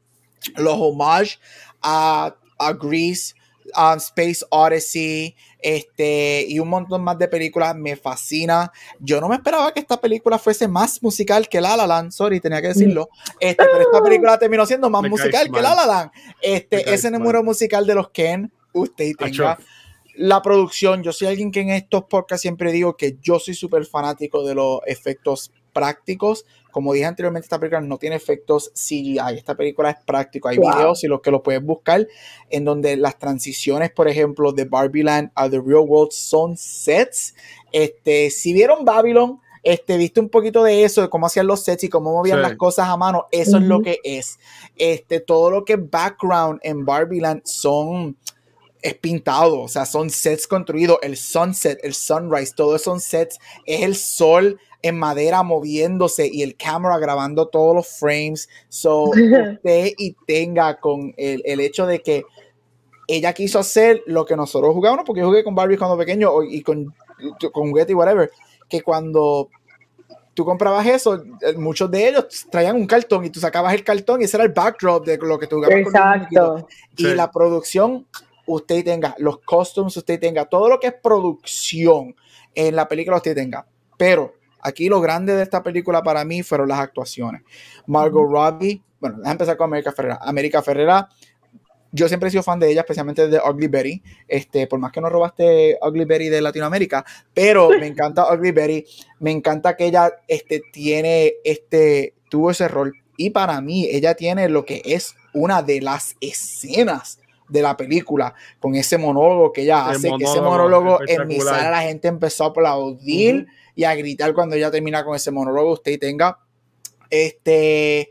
Los homages a, a Grease, a Space Odyssey, este, y un montón más de películas, me fascina. Yo no me esperaba que esta película fuese más musical que La La Land, sorry, tenía que decirlo. Este, pero esta película terminó siendo más musical que La La Land. Este, ese número musical de los Ken, usted tenga la producción, yo soy alguien que en estos podcasts siempre digo que yo soy súper fanático de los efectos prácticos. Como dije anteriormente, esta película no tiene efectos CGI. Esta película es práctico. Hay videos y los que lo puedes buscar en donde las transiciones, por ejemplo, de Barbie Land a The Real World son sets. Este, si vieron Babylon, este, viste un poquito de eso, de cómo hacían los sets y cómo movían las cosas a mano. Eso es lo que es. Este, todo lo que es background en Barbie Land son es pintado, o sea, son sets construidos, el sunset, el sunrise, todos son sets, es el sol en madera moviéndose y el cámara grabando todos los frames. So, (laughs) usted y tenga con el, el, hecho de que ella quiso hacer lo que nosotros jugábamos, porque yo jugué con Barbie cuando pequeño y con, con juguete y whatever, que cuando tú comprabas eso, eh, muchos de ellos traían un cartón y tú sacabas el cartón y ese era el backdrop de lo que tú jugabas Exacto. Y la producción usted tenga, los costumes usted tenga, todo lo que es producción en la película usted tenga. Pero aquí lo grande de esta película para mí fueron las actuaciones. Margot Robbie, bueno, déjame empezar con América Ferrera. América Ferrera, yo siempre he sido fan de ella, especialmente de Ugly Betty. Este, por más que no robaste Ugly Betty de Latinoamérica, pero me encanta (laughs) Ugly Betty. Me encanta que ella este, tiene este, tuvo ese rol. Y para mí, ella tiene lo que es una de las escenas de la película, con ese monólogo que ella hace, que ese monólogo en mi sala la gente empezó a aplaudir y a gritar cuando ella termina con ese monólogo, usted tenga este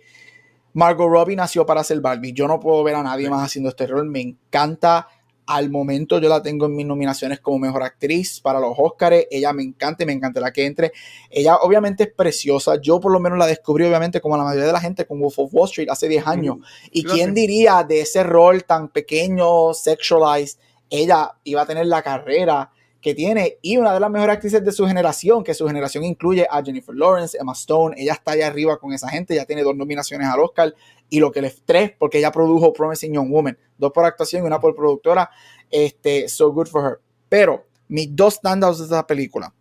Margot Robbie nació para ser Barbie. Yo no puedo ver a nadie más haciendo este rol. Me encanta al momento yo la tengo en mis nominaciones como mejor actriz para los Oscars. Ella me encanta y me encanta la que entre. Ella obviamente es preciosa. Yo por lo menos la descubrí obviamente como la mayoría de la gente con Wolf of Wall Street hace 10 años. Y quién diría de ese rol tan pequeño, sexualized, ella iba a tener la carrera que tiene y una de las mejores actrices de su generación, que su generación incluye a Jennifer Lawrence, Emma Stone, ella está allá arriba con esa gente, ya tiene dos nominaciones al Oscar y lo que le tres, porque ella produjo Promising Young Woman, dos por actuación y una por productora, este, so good for her. Pero mis dos standouts de esta película,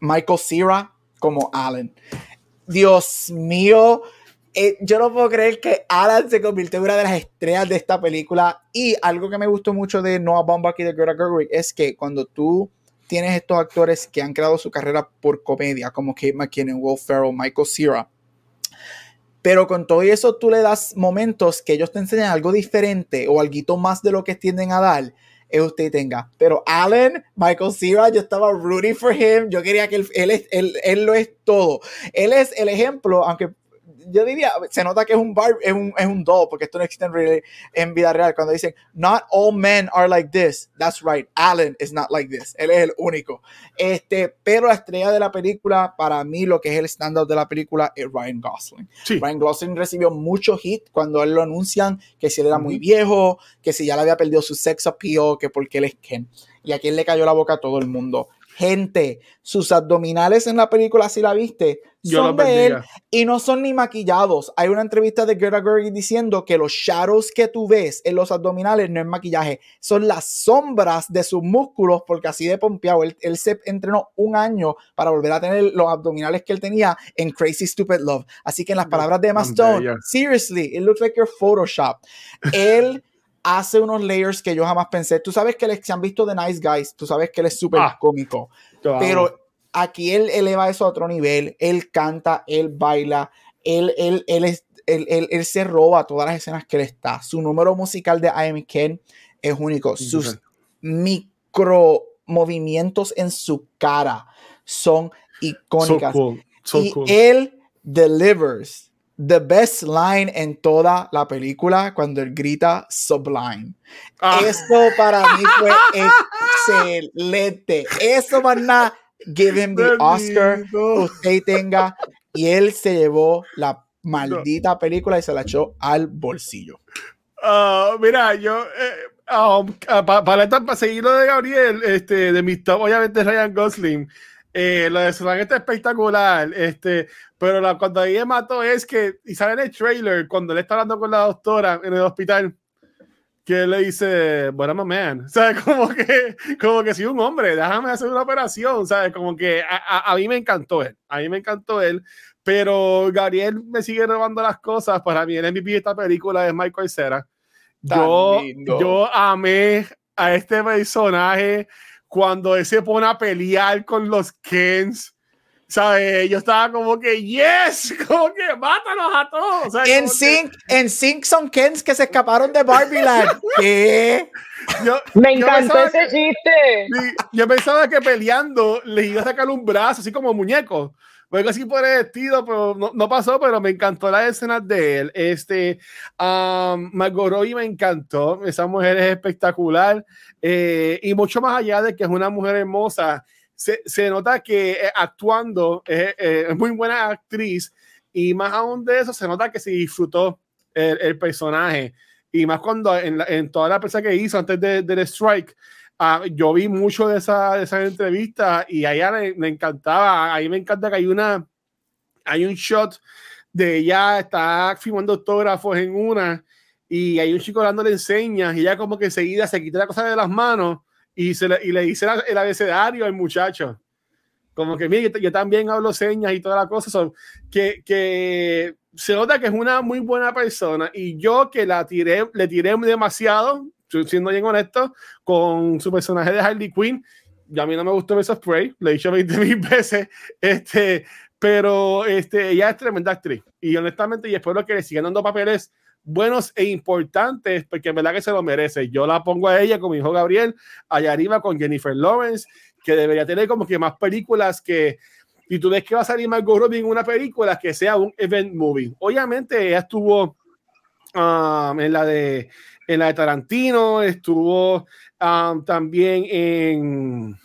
Michael Cera como Alan. Dios mío, eh, yo no puedo creer que Alan se convirtió en una de las estrellas de esta película. Y algo que me gustó mucho de Noah Baumbach y de Greta Gerwig es que cuando tú tienes estos actores que han creado su carrera por comedia, como Kate McKinnon, Will Ferrell, Michael Cera, Pero con todo eso tú le das momentos que ellos te enseñan algo diferente o algo más de lo que tienden a dar usted tenga. Pero Allen, Michael Cera, yo estaba rooting for him. Yo quería que él, él, él, él, lo es todo. Él es el ejemplo, aunque yo diría, se nota que es un bar, es un, es un doll, porque esto no existe en, en, vida real. Cuando dicen, not all men are like this, that's right, Alan is not like this, él es el único. Este, pero la estrella de la película, para mí, lo que es el estándar de la película es Ryan Gosling. Ryan Gosling recibió mucho hit cuando él lo anuncian, que si él era muy viejo, que si ya le había perdido su sex appeal, que porque él es Ken. Y a quien le cayó la boca a todo el mundo. Gente, sus abdominales en la película, si la viste, son de él y no son ni maquillados. Hay una entrevista de Greta Gerwig diciendo que los shadows que tú ves en los abdominales no es maquillaje, son las sombras de sus músculos, porque así de pompeado. Él, él se entrenó un año para volver a tener los abdominales que él tenía en Crazy Stupid Love. Así que en las palabras de Emma Stone, seriously, it looks like your Photoshop. él hace unos layers que yo jamás pensé. Tú sabes que se han visto de Nice Guys, tú sabes que él es súper ah, cómico, pero aquí él eleva eso a otro nivel. Él canta, él baila, él, él, él, es, él, él, se roba todas las escenas que él está. Su número musical de I Am Ken es único. Sus micro movimientos en su cara son icónicas. y él delivers the best line en toda la película cuando él grita sublime. Ah. Eso para mí fue excelente. Eso van a give him the Oscar usted tenga y él se llevó la maldita película y se la echó al bolsillo. Ah, mira, yo eh, um, ah, para, para, seguir lo de Gabriel, este, de mi top, obviamente Ryan Gosling. Eh, lo de Sulan está espectacular, este, pero la, cuando ahí me mató es que, y sale en el trailer, cuando él está hablando con la doctora en el hospital, que le dice, bueno, my man, ¿sabes? (laughs) Como que, como que si un hombre, déjame hacer una operación, ¿sabes? Como que a, a, mí me encantó él, a mí me encantó él, pero Gabriel me sigue robando las cosas, para mí el MVP de esta película es Michael Cera. Yo, yo amé a este personaje, cuando él se pone a pelear con los Kens, ¿sabes? Yo estaba como que, yes, (laughs) como que mátanos a todos. En, Sync, en Sync son Kens que se escaparon de Barbie Land. (laughs) ¿Qué? Me encantó ese chiste. yo pensaba que peleando le iba a sacar un brazo, así como muñeco. Algo así por el estilo, pero no, no, pasó, pero me encantó la escena de él. Este, um, Margot Robbie me encantó, esa mujer es espectacular. Eh, y mucho más allá de que es una mujer hermosa, se, se nota que eh, actuando es, eh, es, muy buena actriz. Y más aún de eso se nota que se disfrutó el, el personaje. Y más cuando en, la, en toda la prensa que hizo antes del de, de strike Ah, yo vi mucho de esa, de esa entrevista y a ella le, encantaba. A mí me encanta que hay una, hay un shot de ella está firmando autógrafos en una y hay un chico dándole enseñas y ella como que enseguida se quita la cosa de las manos y, se le, y le dice el abecedario al muchacho. Como que, mire, yo, también hablo señas y toda la cosa. Son, que, que se nota que es una muy buena persona y yo que la tiré, le tiré demasiado, siendo bien honesto, con su personaje de Harley Quinn, y a mí no me gustó ese spray, le he dicho 20 (laughs) mil veces, este, pero este, ella es tremenda actriz. Y honestamente, y espero que le sigan dando papeles buenos e importantes, porque en verdad que se lo merece. Yo la pongo a ella con mi hijo Gabriel, allá arriba con Jennifer Lawrence, que debería tener como que más películas que, y tú ves que va a salir Margot Robbie en una película que sea un event movie. Obviamente ella estuvo um, en la de en la de Tarantino, estuvo um, también en.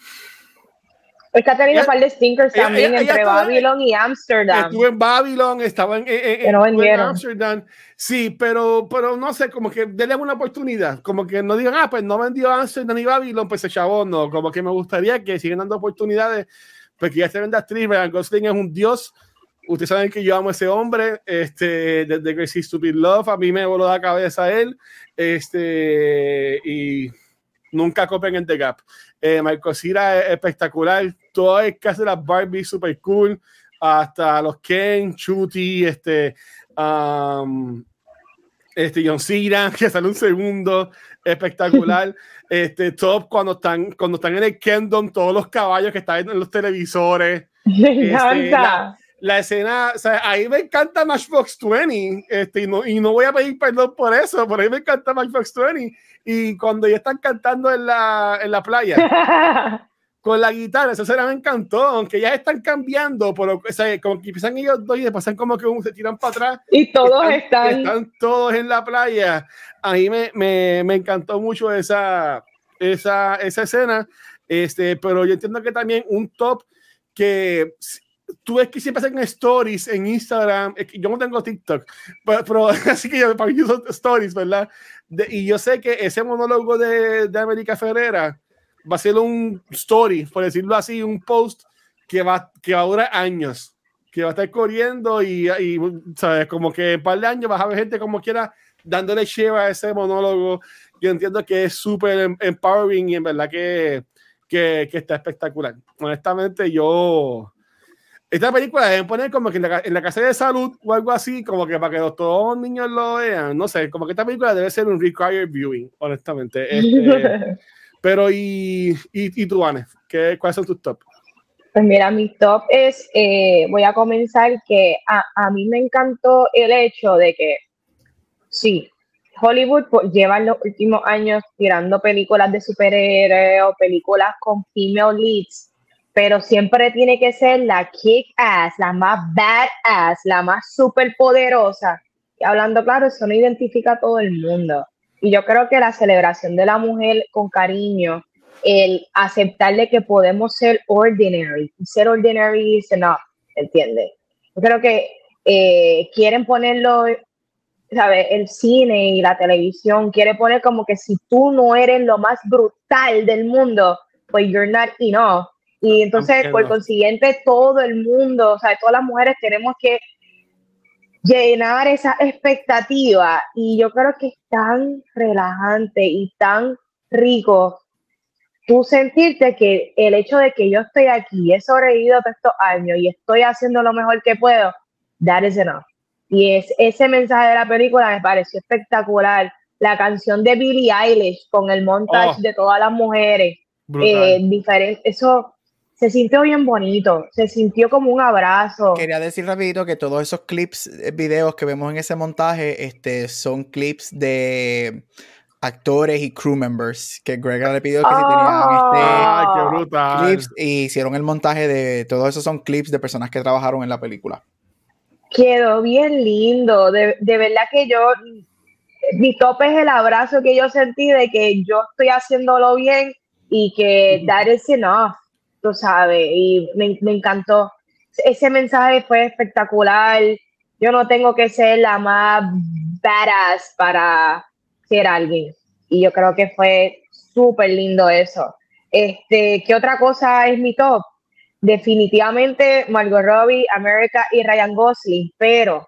Es que ha tenido un par de stinkers también entre Babylon y Amsterdam. Estuvo en Babylon, estaba en, en, en, Amsterdam. Sí, pero, pero no sé, como que denle una oportunidad. Como que no digan, ah, pues no vendió Amsterdam ni Babylon, pues se chavó. No, como que me gustaría que sigan dando oportunidades. Porque ya se vende actriz, Ryan Gosling es un dios Ustedes saben que yo amo a ese hombre, este, desde Crazy Stupid Love, a mí me voló la cabeza él, este, y nunca copen en The Gap. Eh, Cera es espectacular, todo es que hace las Barbie super cool, hasta los Ken, Chuty, este, um, este John Cena, (laughs) que sale un segundo, espectacular. (laughs) este, top cuando están, cuando están en el Kingdom, todos los caballos que están en los televisores. Me este, encanta la escena, o sea, ahí me encanta Matchbox 20, este, y, no, y no voy a pedir perdón por eso, pero ahí me encanta Matchbox 20. Y cuando ya están cantando en la, en la playa, (laughs) con la guitarra, esa escena me encantó, aunque ya están cambiando, pero, o sea, como que empiezan ellos dos y pasan como que se tiran para atrás. Y todos están, están, todos en la playa. Ahí me, me, me encantó mucho esa, esa, esa escena, este, pero yo entiendo que también un top que tú ves que siempre hacen stories en Instagram. Yo no tengo TikTok, pero, (laughs) así que yo para mí son stories, ¿verdad? y yo sé que ese monólogo de, de América Ferrera va a ser un story, por decirlo así, un post que va, que va a durar años, que va a estar corriendo y, y ¿sabes? Como que en par de años vas a ver gente como quiera dándole lleva a ese monólogo. Yo entiendo que es súper em, empowering y en verdad que, que, que está espectacular. Honestamente, yo esta película deben poner como que en la, en la, casa de salud o algo así, como que para que todos los niños lo vean. No sé, como que esta película debe ser un required viewing, honestamente. Este, (laughs) pero, ¿y, y, y tú, Anne? ¿Qué, ¿Cuáles son tus top? Pues mira, mi top es, eh, voy a comenzar que a, a, mí me encantó el hecho de que, sí, Hollywood lleva en los últimos años tirando películas de superhéroes o películas con female leads pero siempre tiene que ser la kick ass, la más badass, la más super poderosa. Y hablando claro, eso no identifica a todo el mundo. Y yo creo que la celebración de la mujer con cariño, el aceptarle que podemos ser ordinary, ser ordinary is enough, ¿entiendes? Yo creo que eh, quieren ponerlo, ¿sabes? El cine y la televisión quiere poner como que si tú no eres lo más brutal del mundo, pues you're not enough y entonces, por consiguiente, todo el mundo, o sea, todas las mujeres tenemos que llenar esa expectativa. Y yo creo que es tan relajante y tan rico tú sentirte que el hecho de que yo estoy aquí, he sobrevivido todos estos años y estoy haciendo lo mejor que puedo, that is enough. Y es, ese mensaje de la película me pareció espectacular. La canción de Billie Eilish con el montaje oh. de todas las mujeres. Eh, diferente, eso se sintió bien bonito, se sintió como un abrazo. Quería decir rapidito que todos esos clips, eh, videos que vemos en ese montaje, este, son clips de actores y crew members que Greg le pidió que si tenían este Ay, qué brutal. clips y hicieron el montaje de todos esos son clips de personas que trabajaron en la película. Quedó bien lindo, de, de verdad que yo mi tope es el abrazo que yo sentí de que yo estoy haciéndolo bien y que (laughs) that is enough tú sabes, y me, me encantó. Ese mensaje fue espectacular. Yo no tengo que ser la más badass para ser alguien. Y yo creo que fue súper lindo eso. Este, ¿qué otra cosa es mi top? Definitivamente Margot Robbie, America y Ryan Gosling, pero,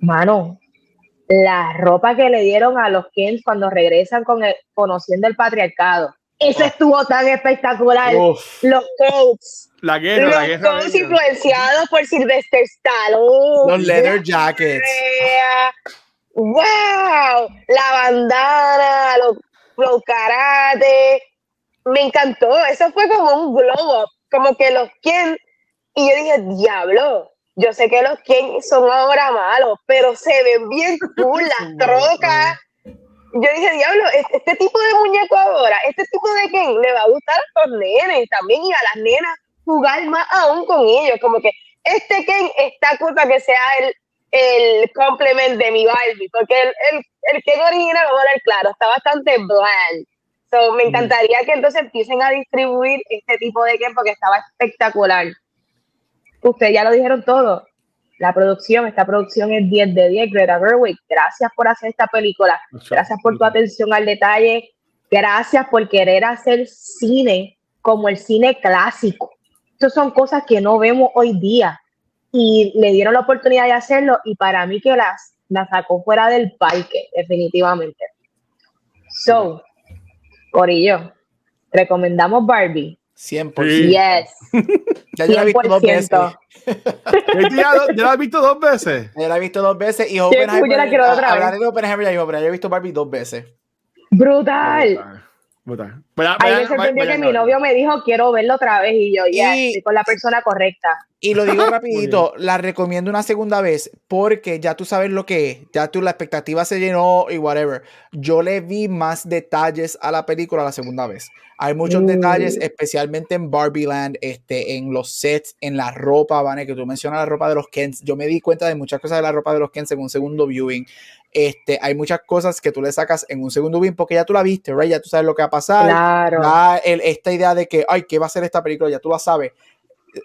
mano, la ropa que le dieron a los Kens cuando regresan con el, conociendo el patriarcado. Eso estuvo tan espectacular. Uf. Los coats. La guerra, los la guerra. coats influenciados por Sylvester Stallone. Los leather jackets. ¡Wow! La bandana, los, los karate. Me encantó. Eso fue como un glow up. Como que los Ken. Y yo dije, diablo. Yo sé que los Ken son ahora malos, pero se ven bien cool las trocas yo dije, diablo, este tipo de muñeco ahora, este tipo de Ken le va a gustar a los nenes también y a las nenas jugar más aún con ellos. Como que este Ken está para que sea el, el complement de mi Barbie, porque el, el, el Ken original, vamos a ver claro, está bastante bland. So, me encantaría que entonces empiecen a distribuir este tipo de Ken porque estaba espectacular. Ustedes ya lo dijeron todo la producción, esta producción es 10 de 10, Greta Gerwig, gracias por hacer esta película, gracias por tu atención al detalle, gracias por querer hacer cine como el cine clásico. Estas son cosas que no vemos hoy día y le dieron la oportunidad de hacerlo y para mí que las, las sacó fuera del parque, definitivamente. So, Corillo, recomendamos Barbie. 100%. Yes. ya yo la he visto dos veces. ¿Ya, la has visto dos veces? Ya la he visto dos veces y Oppenheimer. Yo la quiero otra vez. de Oppenheimer ya yo he visto Barbie dos veces. Brutal. Brutal. Ahí me sorprendió que mi novio me dijo, quiero verlo otra vez, y yo, ya, estoy con la persona correcta. Y lo digo (laughs) rapidito, la recomiendo una segunda vez, porque ya tú sabes lo que es, ya tú la expectativa se llenó y whatever. Yo le vi más detalles a la película la segunda vez. Hay muchos detalles, mm. especialmente en Barbie Land, este, en los sets, en la ropa, Vane, que tú mencionas la ropa de los Kens. Yo me di cuenta de muchas cosas de la ropa de los Kens en un segundo viewing. Este, hay muchas cosas que tú le sacas en un segundo viewing porque ya tú la viste, right? Ya tú sabes lo que va a pasar. Claro. esta idea de que, ay, ¿qué va a ser esta película? Ya tú la sabes.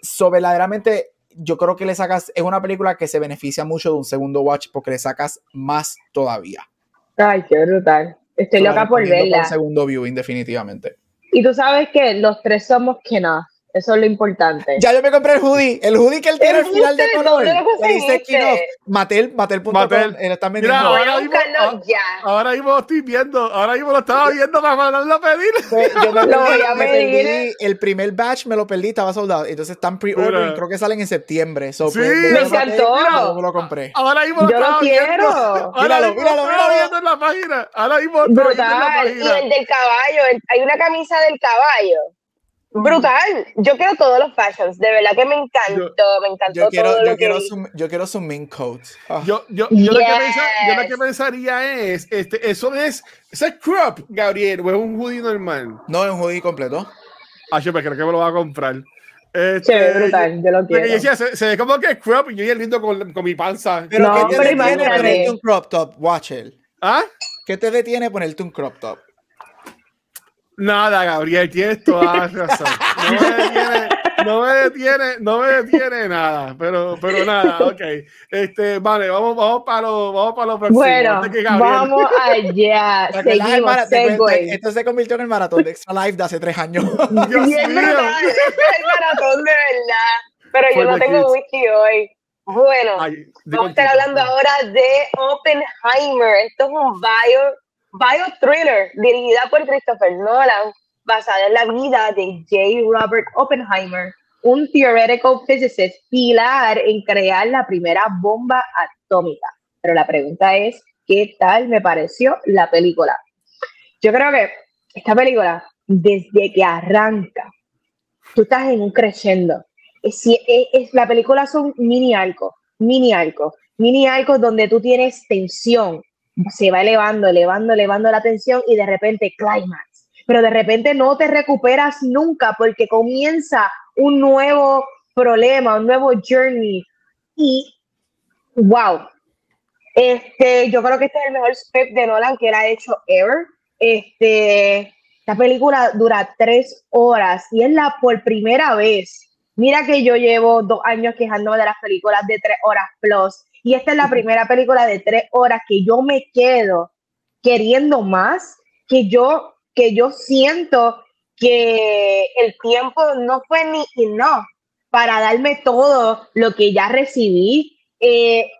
So, verdaderamente, yo creo que le sacas, es una película que se beneficia mucho de un segundo watch porque le sacas más todavía. Ay, qué brutal. Estoy loca por verla. Un segundo viewing, definitivamente. Y tú sabes que los tres somos que no. Eso es lo importante. Ya yo me compré el hoodie. El hoodie que él tiene al final de color. Que dice Kino. Matel, Matel.com. Matel. Él está Mira, ahora, mismo, ahora mismo lo estoy viendo. Ahora mismo lo estaba viendo para mandarlo a pedir. Yo me, (laughs) lo voy a me perdí, el primer batch me lo perdí, estaba soldado. Entonces están pre-order. Creo que salen en septiembre. sí, pues, me encantó. Yo lo compré. Ahora mismo lo yo lo quiero. Ahora míralo, míralo, míralo. viendo en la página. Ahora mismo lo viendo en la página. Y el del caballo. hay una camisa del caballo. Brutal. Yo quiero todos los fashions. De verdad que me encantó. me encantó yo quiero, todo yo quiero Su, yo quiero su main coat. Ah. Yo, yo, yo, lo que pensaría es, este, eso es, ese crop, Gabriel, o es un hoodie normal. No, es un hoodie completo. Ah, yo creo que me lo va a comprar. Este, brutal, yo lo quiero. Decía, se, ve como que es crop y yo ya lindo con, con mi panza. Pero no, ¿qué te detiene ponerte un crop top? Watch it. ¿Ah? ¿Qué te detiene ponerte un crop top? Nada, Gabriel, tienes toda razón. No me detiene, no me detiene, no me detiene nada, pero, pero nada, ok. Este, vale, vamos, vamos para lo, vamos para lo próximo. Bueno, vamos allá. (laughs) Seguimos, Esto se convirtió en el maratón de Extra Life de hace tres años. (laughs) Dios mío. (laughs) es el maratón de verdad. Pero yo no tengo wiki hoy. Bueno, vamos a estar hablando ahora de Oppenheimer. Esto es un bio bio thriller dirigida por Christopher Nolan, basada en la vida de J. Robert Oppenheimer, un theoretical physicist pilar en crear la primera bomba atómica. Pero la pregunta es, ¿qué tal me pareció la película? Yo creo que esta película, desde que arranca, tú estás en un crescendo. Es, es, la película son mini arcos, mini arcos, mini arcos donde tú tienes tensión, se va elevando, elevando, elevando la tensión y de repente climax. Pero de repente no te recuperas nunca porque comienza un nuevo problema, un nuevo journey. Y wow, este, yo creo que este es el mejor script de Nolan que era hecho ever. Este, esta película dura tres horas y es la por primera vez. Mira que yo llevo dos años quejándome de las películas de tres horas plus y esta es la primera película de tres horas que yo me quedo queriendo más, que yo, que yo siento que el tiempo no fue ni no para darme todo lo que ya recibí. Eh,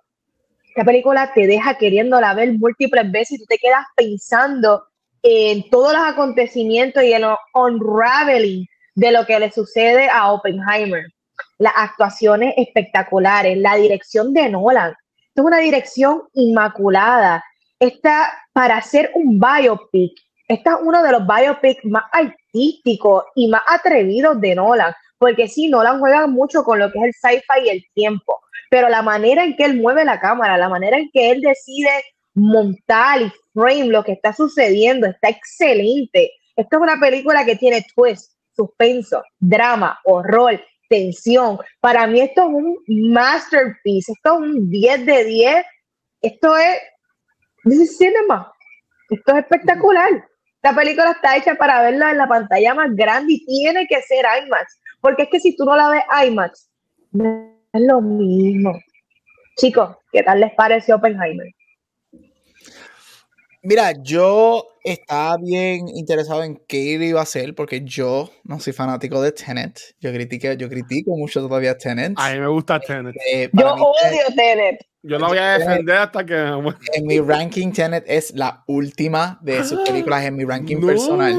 esta película te deja queriéndola ver múltiples veces y tú te quedas pensando en todos los acontecimientos y en los unraveling de lo que le sucede a Oppenheimer las actuaciones espectaculares, la dirección de Nolan. Esto es una dirección inmaculada. Está para hacer un biopic. Esta es uno de los biopics más artísticos y más atrevidos de Nolan, porque sí, Nolan juega mucho con lo que es el sci-fi y el tiempo, pero la manera en que él mueve la cámara, la manera en que él decide montar y frame lo que está sucediendo, está excelente. Esto es una película que tiene twist, suspenso, drama, horror, tensión. Para mí esto es un masterpiece, esto es un 10 de 10, esto es, this cinema, esto es espectacular. Esta película está hecha para verla en la pantalla más grande y tiene que ser IMAX, porque es que si tú no la ves IMAX, no es lo mismo. Chicos, ¿qué tal les pareció Oppenheimer? Mira, yo estaba bien interesado en qué iba a hacer, porque yo no soy fanático de Tenet. Yo critico, yo critico mucho todavía Tenet. A mí me gusta Tenet. Eh, yo odio Tenet. Yo la voy a defender hasta que. En mi ranking, Tenet es la última de sus películas en mi ranking personal.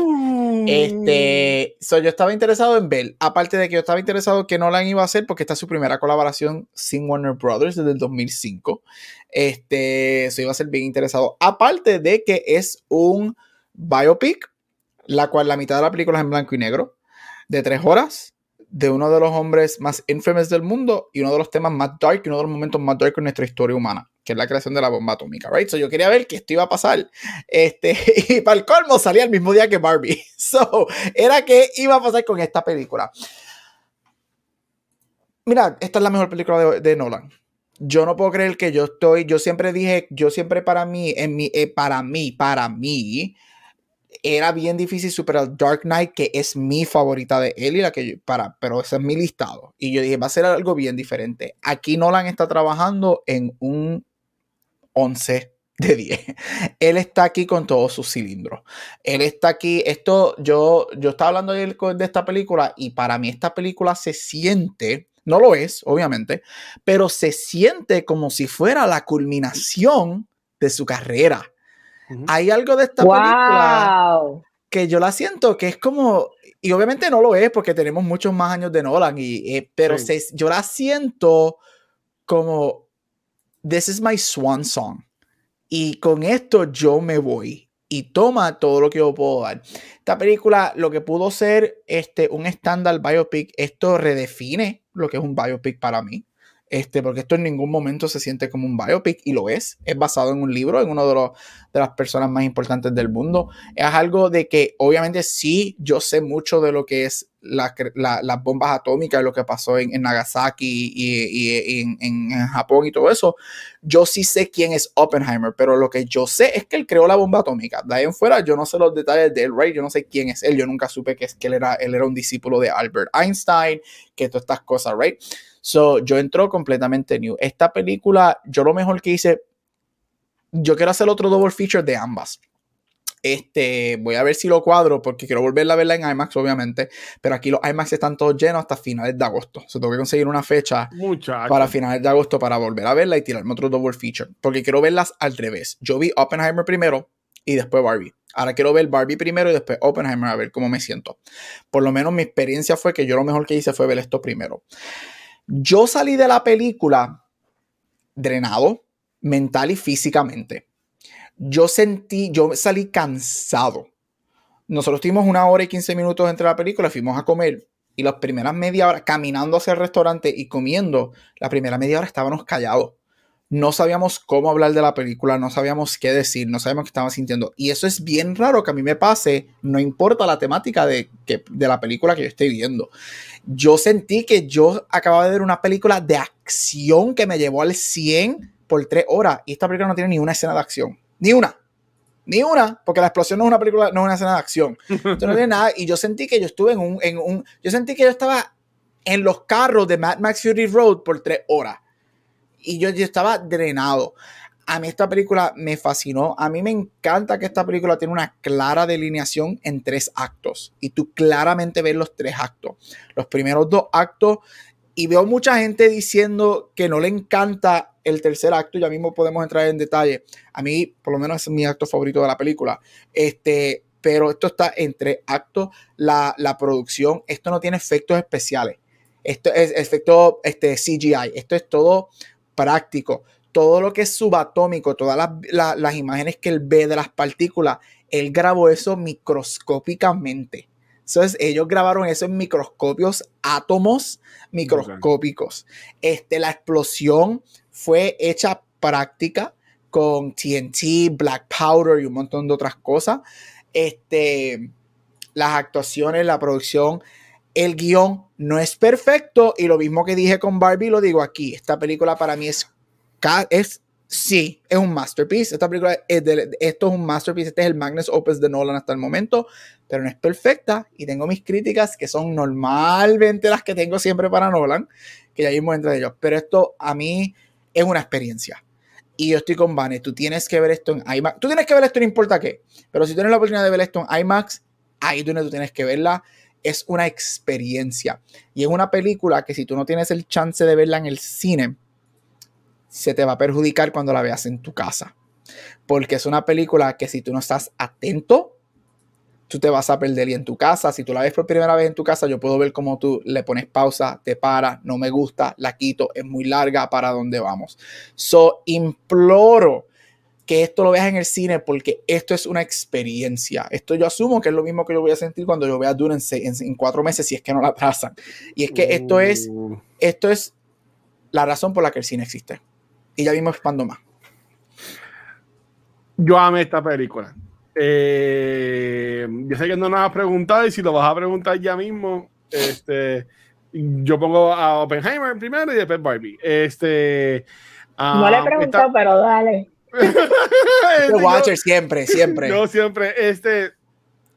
Este, so yo estaba interesado en ver, aparte de que yo estaba interesado que Nolan iba a hacer, porque esta es su primera colaboración sin Warner Brothers desde el 2005. Este, eso iba a ser bien interesado. Aparte de que es un biopic la cual la mitad de la película es en blanco y negro, de tres horas, de uno de los hombres más infamous del mundo y uno de los temas más dark y uno de los momentos más dark en nuestra historia humana, que es la creación de la bomba atómica, right? So yo quería ver que esto iba a pasar. Este, (laughs) y para el colmo salía el mismo día que Barbie. (laughs) So, era que iba a pasar con esta película. Mira, esta es la mejor película de, Nolan. Yo no puedo creer que yo estoy, yo siempre dije, yo siempre para mí, en mi, eh, para mí, para mí, era bien difícil superar Dark Knight, que es mi favorita de él y la que para, pero ese es mi listado. Y yo dije, va a ser algo bien diferente. Aquí Nolan está trabajando en un 11 de 10. (laughs) Él está aquí con todos sus cilindros. Él está aquí, esto, yo, yo estaba hablando de, de esta película y para mí esta película se siente, no lo es, obviamente, pero se siente como si fuera la culminación de su carrera hay algo de esta película que yo la siento que es como, y obviamente no lo es porque tenemos muchos más años de Nolan, y, eh, pero yo la siento como, this is my swan song. Y con esto yo me voy y toma todo lo que yo puedo dar. Esta película, lo que pudo ser este, un estándar biopic, esto redefine lo que es un biopic para mí este, porque esto en ningún momento se siente como un biopic y lo es. Es basado en un libro, en uno de, de las personas más importantes del mundo. Es algo de que obviamente sí, yo sé mucho de lo que es las bombas atómicas, lo que pasó en, Nagasaki y, en, Japón y todo eso. Yo sí sé quién es Oppenheimer, pero lo que yo sé es que él creó la bomba atómica. De ahí en fuera, yo no sé los detalles de él, Yo no sé quién es él. Yo nunca supe que, es, que él, era, él era un discípulo de Albert Einstein, que todas estas cosas, right? So, yo entro completamente new. Esta película, yo lo mejor que hice, yo quiero hacer otro double feature de ambas. Este, voy a ver si lo cuadro porque quiero volverla a verla en IMAX, obviamente. Pero aquí los IMAX están todos llenos hasta finales de agosto. O sea, tengo que conseguir una fecha para finales de agosto para volver a verla y tirarme otro double feature. Porque quiero verlas al revés. Yo vi Oppenheimer primero y después Barbie. Ahora quiero ver Barbie primero y después Oppenheimer a ver cómo me siento. Por lo menos mi experiencia fue que yo lo mejor que hice fue ver esto primero. Yo salí de la película drenado mental y físicamente. Yo sentí, yo salí cansado. Nosotros tuvimos una hora y 15 minutos entre la película, fuimos a comer y las primeras media hora, caminando hacia el restaurante y comiendo, la primera media hora estábamos callados no sabíamos cómo hablar de la película, no sabíamos qué decir, no sabíamos qué estábamos sintiendo. Y eso es bien raro que a mí me pase, no importa la temática de, que, de la película que yo estoy viendo. Yo sentí que yo acababa de ver una película de acción que me llevó al 100 por tres horas. Y esta película no tiene ni una escena de acción. Ni una. Ni una, porque la explosión no es una película, no es una escena de acción. Esto no tiene nada. Y yo sentí que yo estuve en un, en un. Yo sentí que yo estaba en los carros de Mad Max Fury Road por tres horas y yo, estaba drenado. A mí esta película me fascinó. A mí me encanta que esta película tiene una clara delineación en tres actos. Y tú claramente ves los tres actos. Los primeros dos actos. Y veo mucha gente diciendo que no le encanta el tercer acto. Ya mismo podemos entrar en detalle. A mí, por lo menos, es mi acto favorito de la película. Este, pero esto está entre actos. La, la producción. Esto no tiene efectos especiales. Esto es efecto este, CGI. Esto es todo práctico. Todo lo que es subatómico, todas las, imágenes que él ve de las partículas, él grabó eso microscópicamente. Entonces, ellos grabaron eso en microscopios, átomos microscópicos. Este, la explosión fue hecha práctica con TNT, Black Powder y un montón de otras cosas. Este, las actuaciones, la producción, el guion no es perfecto y lo mismo que dije con Barbie lo digo aquí. Esta película para mí es, es sí, es un masterpiece. Esta película es de, esto es un masterpiece. Este es el Magnus Opus de Nolan hasta el momento, pero no es perfecta y tengo mis críticas que son normalmente las que tengo siempre para Nolan, que ya mismo entre ellos. Pero esto a mí es una experiencia. Y yo estoy con Vane, tú tienes que ver esto en IMAX. Tú tienes que ver esto, no importa qué. Pero si tienes la oportunidad de ver esto en IMAX, ahí tú, tienes que verla es una experiencia. Y es una película que si tú no tienes el chance de verla en el cine, se te va a perjudicar cuando la veas en tu casa. Porque es una película que si tú no estás atento, tú te vas a perder. Y en tu casa, si tú la ves por primera vez en tu casa, yo puedo ver cómo tú le pones pausa, te para, no me gusta, la quito, es muy larga, para dónde vamos. So, imploro que esto lo veas en el cine porque esto es una experiencia. Esto yo asumo que es lo mismo que yo voy a sentir cuando yo vea Dune en, cuatro meses si es que no la trazan. Y es que esto es, uh. esto es la razón por la que el cine existe. Y ya vimos expando más. Yo amé esta película. Eh, yo sé que no nos has preguntado y si lo vas a preguntar ya mismo, este, yo pongo a Oppenheimer primero y después Barbie. Este, no le he ah, preguntado, pero dale. (laughs) Watcher siempre, siempre. Yo siempre, este,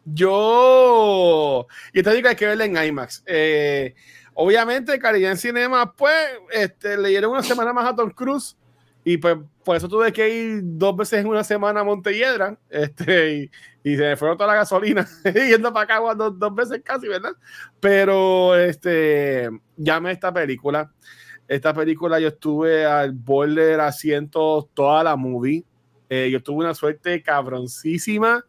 yo, y esta digo hay que verla en IMAX. Eh, obviamente, Cariño en Cinema, pues, este, le dieron una semana más a Tom Cruise y pues por eso tuve que ir dos veces en una semana a Montelledra este, y, se me fueron toda la gasolina (laughs) yendo para acá dos, dos veces casi, ¿verdad? Pero este, llame esta película. Esta película yo estuve al boiler asiento toda la movie. Eh, yo tuve una suerte cabroncísima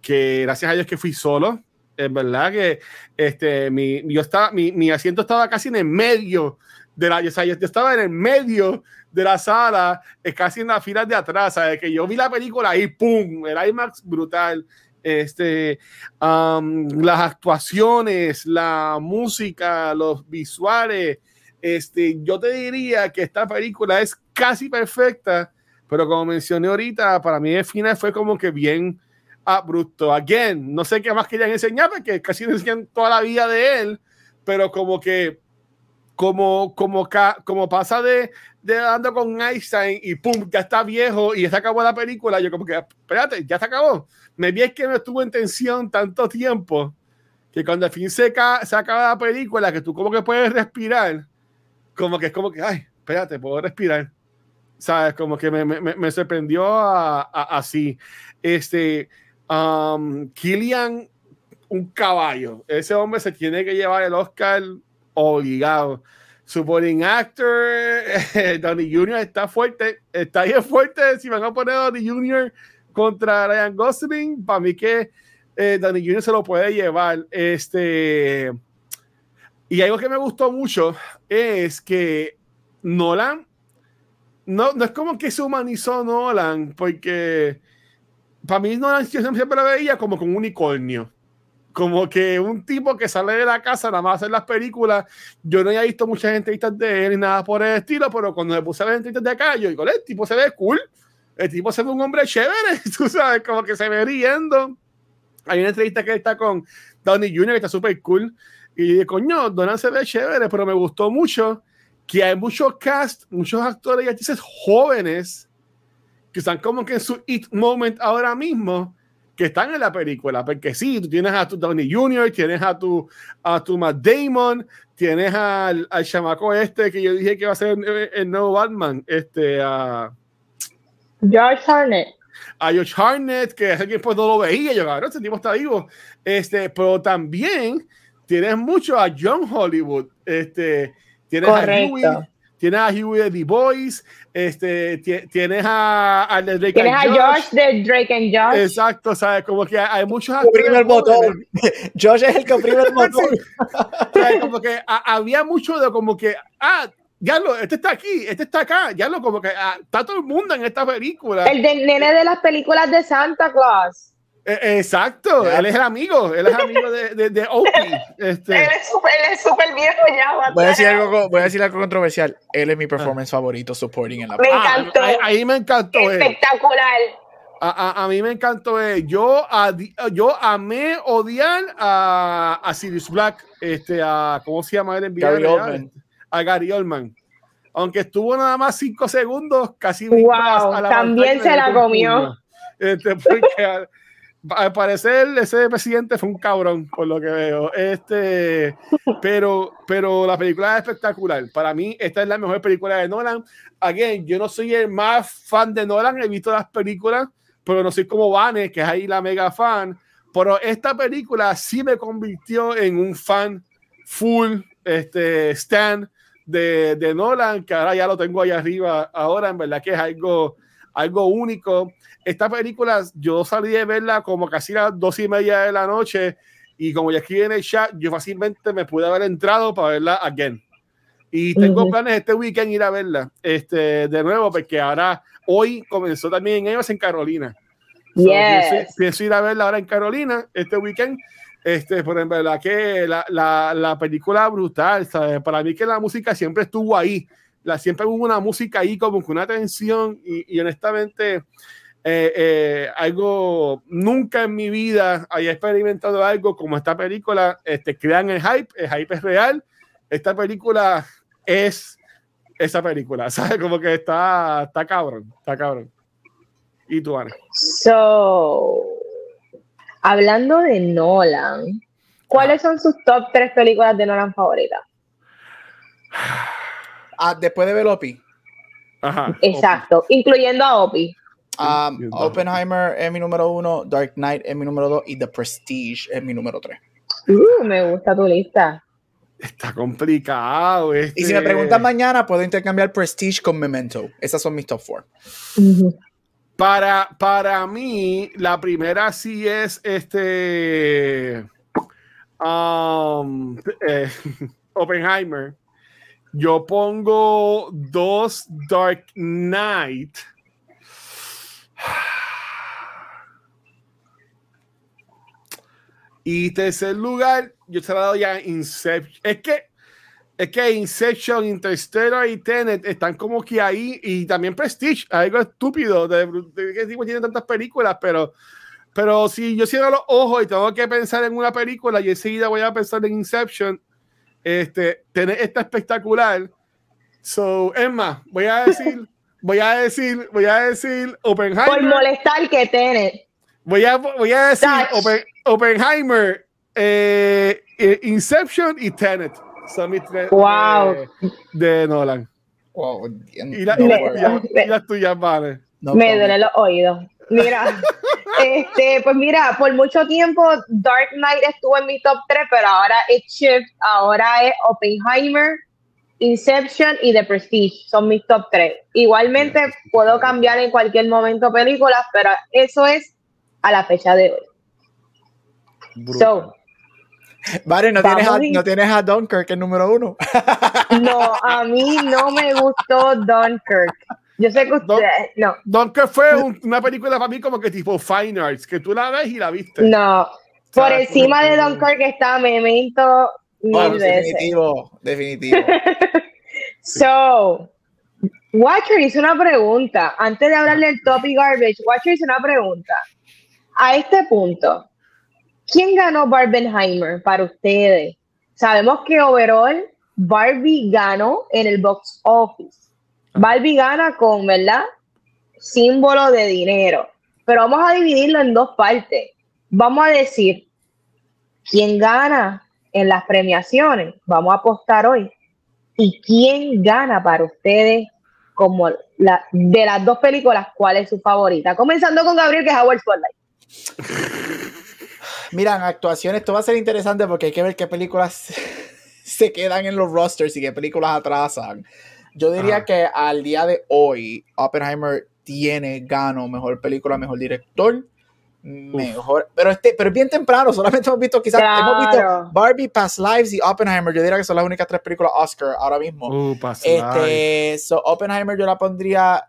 que gracias a Dios que fui solo. Es verdad que este, mi, yo estaba, mi, mi asiento estaba casi en el medio de la, o sea, yo, estaba en el medio de la sala, eh, casi en la fila de atrás, ¿sabes? que yo vi la película y ¡pum! El IMAX brutal. Este, las actuaciones, la música, los visuales, este, yo te diría que esta película es casi perfecta, pero como mencioné ahorita, para mí el final fue como que bien abrupto. Again, no sé qué más querían enseñar, porque casi enseñan toda la vida de él, pero como que, como, como, como pasa de, de ando con Einstein y pum, ya está viejo y ya se acabó la película, yo como que, espérate, ya se acabó. Me vi es que no estuvo en tensión tanto tiempo que cuando al fin se, se acaba la película, que tú como que puedes respirar como que es como que, ay, espérate, puedo respirar. ¿Sabes? Como que me, me, me sorprendió así. Este, um, Killian, un caballo. Ese hombre se tiene que llevar el Oscar obligado. Supporting actor, (laughs) Donnie Jr. está fuerte, está bien fuerte. Si van a poner a Donnie Jr. contra Ryan Gosling, para mí que eh, Donnie se lo puede llevar. Este, y algo que me gustó mucho es que Nolan, no, no es como que se humanizó Nolan, porque para mí Nolan siempre lo veía como con un unicornio. Como que un tipo que sale de la casa nada más hacer las películas. Yo no había visto muchas entrevistas de él ni nada por el estilo, pero cuando me puse a ver entrevistas de acá, yo digo, el tipo se ve cool. El tipo se ve un hombre chévere, (laughs) tú sabes, como que se ve riendo. Hay una entrevista que está con Downey Jr., que está súper cool. Y de coño, Donald se ve chévere, pero me gustó mucho que hay muchos cast, muchos actores y actrices jóvenes que están como que en su it moment ahora mismo, que están en la película. Porque sí, tú tienes a tu Downey Jr., tienes a tu, a tu Matt Damon, tienes al, al chamaco este que yo dije que va a ser el, nuevo Batman, este, a. George Harnett. A George Harnett, que hace tiempo no lo veía, yo, cabrón, tipo está vivo. Este, pero también tienes mucho a John Hollywood, este, tienes a Huey, tienes a Huey de The Boys, este, tienes a, a Drake tienes a Josh. de Drake and Josh. Exacto, sabes, como que hay muchos Oprime el botón. (laughs) Josh es el que oprime el (laughs) botón. como que había mucho de como que, ah, ya lo, este está aquí, este está acá, ya lo como que ah, está todo el mundo en esta película. El del nene de las películas de Santa Claus. Eh, exacto, él es el amigo, él es amigo de, de, de Este. Él es súper viejo ya. Voy a, decir algo, voy a decir algo controversial. Él es mi performance favorito supporting en la Me encantó. Ah, ahí, me encantó. Espectacular. A, a, a, mí me encantó. Yo, yo amé odiar a, a Sirius Black, este, a, ¿cómo se llama él en Gary Oldman. A Gary Oldman. Aunque estuvo nada más cinco segundos, casi. Wow, también se la comió. Este, porque, al parecer ese presidente fue un cabrón, por lo que veo. Este, pero, pero la película es espectacular. Para mí, esta es la mejor película de Nolan. Again, yo no soy el más fan de Nolan, he visto las películas, pero no soy como Vane, que es ahí la mega fan. Pero esta película sí me convirtió en un fan full, este, stand de, de Nolan, que ahora ya lo tengo ahí arriba. Ahora, en verdad que es algo, algo único esta película, yo salí de verla como casi a las dos y media de la noche y como ya escribí en el chat, yo fácilmente me pude haber entrado para verla again. Y tengo planes este weekend ir a verla, este, de nuevo, porque ahora, hoy comenzó también en ellos en Carolina. pienso, ir a verla ahora en Carolina este weekend. Este, por en verdad que la, la, la, película brutal, ¿sabes? Para mí que la música siempre estuvo ahí. La, siempre hubo una música ahí como con una tensión y, y honestamente eh, eh, algo, nunca en mi vida haya experimentado algo como esta película. Este, crean el hype, el hype es real. Esta película es esa película, (laughs) ¿sabes? Como que está, está cabrón, está cabrón. ¿Y tú, Ana? So, hablando de Nolan, ¿cuáles son sus top tres películas de Nolan favoritas? Ah, después de ver Opi. Ajá. Exacto, incluyendo a Opi. Um, Oppenheimer es mi número uno, Dark Knight es mi número dos y The Prestige es mi número tres. Uh, me gusta tu lista. Está complicado. Este... Y si me preguntan mañana, puedo intercambiar Prestige con Memento. Esas son mis top four. Para, para mí, la primera sí es este. Um, eh, (laughs) Oppenheimer. Yo pongo dos Dark Knight y tercer lugar, yo se la doy a Inception. Es que, es que Inception, Interstellar y Tenet están como que ahí. Y también Prestige, algo estúpido. De, que tipo tiene tantas películas, pero, pero si yo cierro los ojos y tengo que pensar en una película y enseguida voy a pensar en Inception, este, Tenet está espectacular. So, es más, voy a decir (laughs) voy a decir, voy a decir Oppenheimer. Por molestar que tiene. Voy a, voy a decir Oppenheimer, eh, eh, Inception y Tenet. Son mis tres wow. de, Nolan. Wow, y, la, y, las tuyas, vale. me duele los oídos. Mira, (laughs) este, pues mira, por mucho tiempo Dark Knight estuvo en mi top 3, pero ahora es Shift, ahora es Oppenheimer, Inception y The Prestige son mis top 3. Igualmente puedo cambiar en cualquier momento películas, pero eso es a la fecha de hoy. So, vale, ¿no tienes, a, ¿no tienes a Dunkirk el número uno? (laughs) no, a mí no me gustó Dunkirk. Yo sé que usted, no. Dunkirk fue una película para mí como que tipo Fine Arts, que tú la ves y la viste. No, por encima de Dunkirk está Memento, definitivo, definitivo. (laughs) so, Watcher hizo una pregunta. Antes de hablarle del topic garbage, Watcher hizo una pregunta. A este punto, ¿quién ganó Barbenheimer para ustedes? Sabemos que overall Barbie ganó en el box office. Barbie gana con, ¿verdad? Símbolo de dinero. Pero vamos a dividirlo en dos partes. Vamos a decir, ¿quién gana en las premiaciones. Vamos a apostar hoy. ¿Y quién gana para ustedes como la, de las dos películas, cuál es su favorita? Comenzando con Gabriel, que es Howard Spotlight. Mira, en actuación esto va a ser interesante porque hay que ver qué películas (laughs) se quedan en los rosters y qué películas atrasan. Yo diría que al día de hoy, Oppenheimer tiene, gano mejor película, mejor director mejor. Pero este, pero es bien temprano, solamente hemos visto quizás hemos visto Barbie, Past Lives y Oppenheimer. Yo diría que son las únicas tres películas Oscar ahora mismo. Uh, este, so Oppenheimer yo la pondría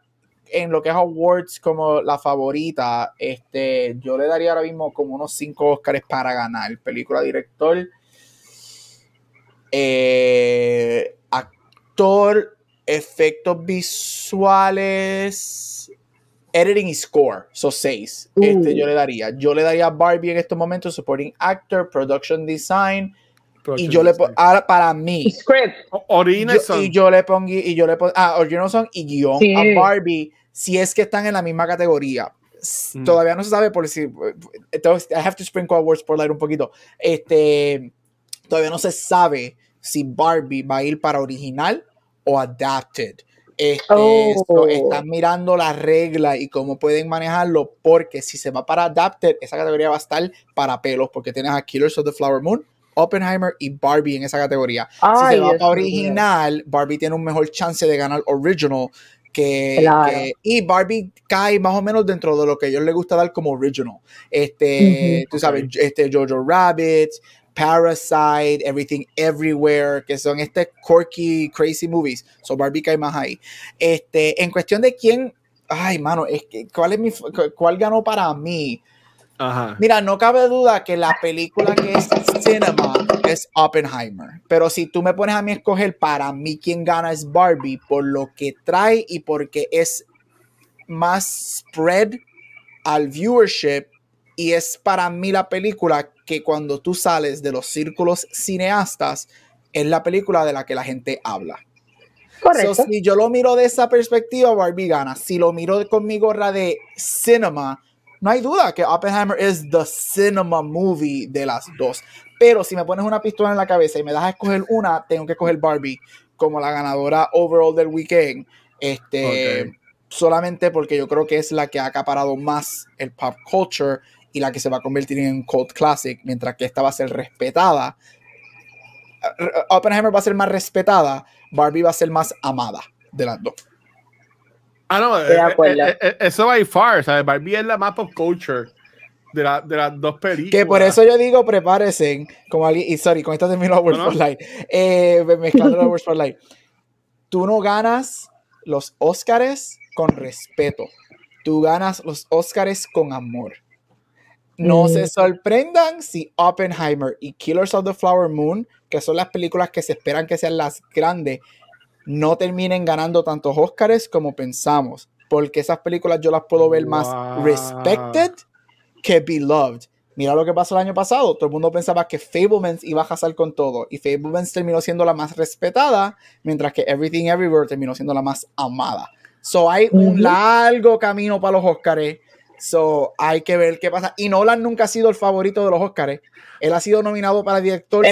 en lo que es awards como la favorita. Este, yo le daría ahora mismo como unos cinco Oscars para ganar. Película, director, eh, actor, efectos visuales editing y score, so seis. Este yo le daría. Yo le daría a Barbie en estos momentos supporting actor, production design. Y yo le pongo, ahora para mí. Script. Original Y yo le pongo, y yo le pongo, ah, original song y guion a Barbie, si es que están en la misma categoría. Mm. Todavía no se sabe por si, entonces, I have to sprinkle words por leer un poquito. Este, todavía no se sabe si Barbie va a ir para original o adapted. Este, oh. están mirando la regla y cómo pueden manejarlo, porque si se va para Adapted, esa categoría va a estar para pelos, porque tienes a Killers of the Flower Moon, Oppenheimer y Barbie en esa categoría. si se va para original, Barbie tiene un mejor chance de ganar original que, y Barbie cae más o menos dentro de lo que a ellos les gusta dar como original. Este, tú sabes, este Jojo Rabbit, Parasite, Everything Everywhere, que son este quirky, crazy movies. So Barbie cae más ahí. Este, en cuestión de quién, ay, mano, es que, ¿cuál, es mi, ¿cuál ganó para mí? Ajá. Mira, no cabe duda que la película que es cinema es Oppenheimer. Pero si tú me pones a mí a escoger, para mí quien gana es Barbie por lo que trae y porque es más spread al viewership y es para mí la película que cuando tú sales de los círculos cineastas, es la película de la que la gente habla. Correcto. si yo lo miro de esa perspectiva, Barbie gana. Si lo miro con mi gorra de cinema, no hay duda que Oppenheimer es the cinema movie de las dos. Pero si me pones una pistola en la cabeza y me das a escoger una, tengo que escoger Barbie como la ganadora overall del weekend. Este, solamente porque yo creo que es la que ha acaparado más el pop culture y la que se va a convertir en cult classic, mientras que esta va a ser respetada. Oppenheimer va a ser más respetada, Barbie va a ser más amada de las dos. Ah, no, eh, eh, eh, eso va far, ¿sabes? Barbie es la más pop culture de, de, las dos películas. Que por eso yo digo, prepárense, como alguien, y sorry, con esta termino World no, Light, eh, mezclando los World Light. Tú no ganas los Oscars con respeto, tú ganas los Oscars con amor. No se mm. sorprendan si Oppenheimer y Killers of the Flower Moon, que son las películas que se esperan que sean las grandes, no terminen ganando tantos Oscars como pensamos. Porque esas películas yo las puedo ver más respected que beloved. Mira lo que pasó el año pasado. Todo el mundo pensaba que Fablemans iba a casar con todo. Y Fablemans terminó siendo la más respetada, mientras que Everything Everywhere terminó siendo la más amada. So hay un largo camino para los Oscars. So hay que ver qué pasa. Y Nolan nunca ha sido el favorito de los Oscars. Él ha sido nominado para director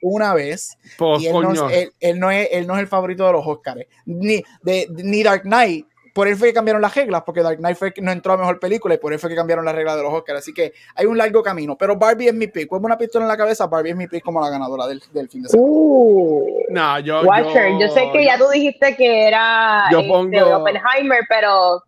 una vez. Pues, y él no, es, él, no es, él no es el favorito de los Oscars. Ni, de, ni Dark Knight por él fue que cambiaron las reglas, porque Dark Knight fue no entró a mejor película y por él fue que cambiaron las reglas de los Oscars. Así que hay un largo camino. Pero Barbie es mi pick. Como una pistola en la cabeza, Barbie es mi pick como la ganadora del, fin de semana. Uh, no, yo, Watcher, yo, sé que ya tú dijiste que era yo este, Oppenheimer, pero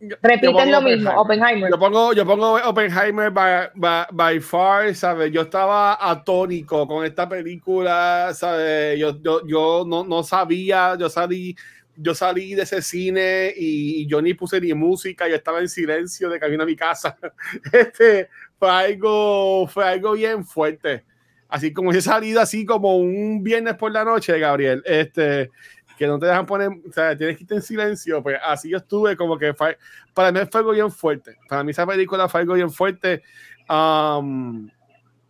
repiten lo mismo, Oppenheimer. Yo pongo, yo pongo Oppenheimer by, far, ¿sabes? Yo estaba atónico con esta película, ¿sabes? Yo, yo, yo no, no sabía, yo salí yo salí de ese cine y, yo ni puse ni música, yo estaba en silencio de camino a mi casa. (laughs) Este fue algo, fue algo bien fuerte. Así como he salido así como un viernes por la noche, Gabriel, este, que no te dejan poner, o sea, tienes que irte en silencio, pues así yo estuve como que para mí fue algo bien fuerte. Para mí esa película fue algo bien fuerte. Um,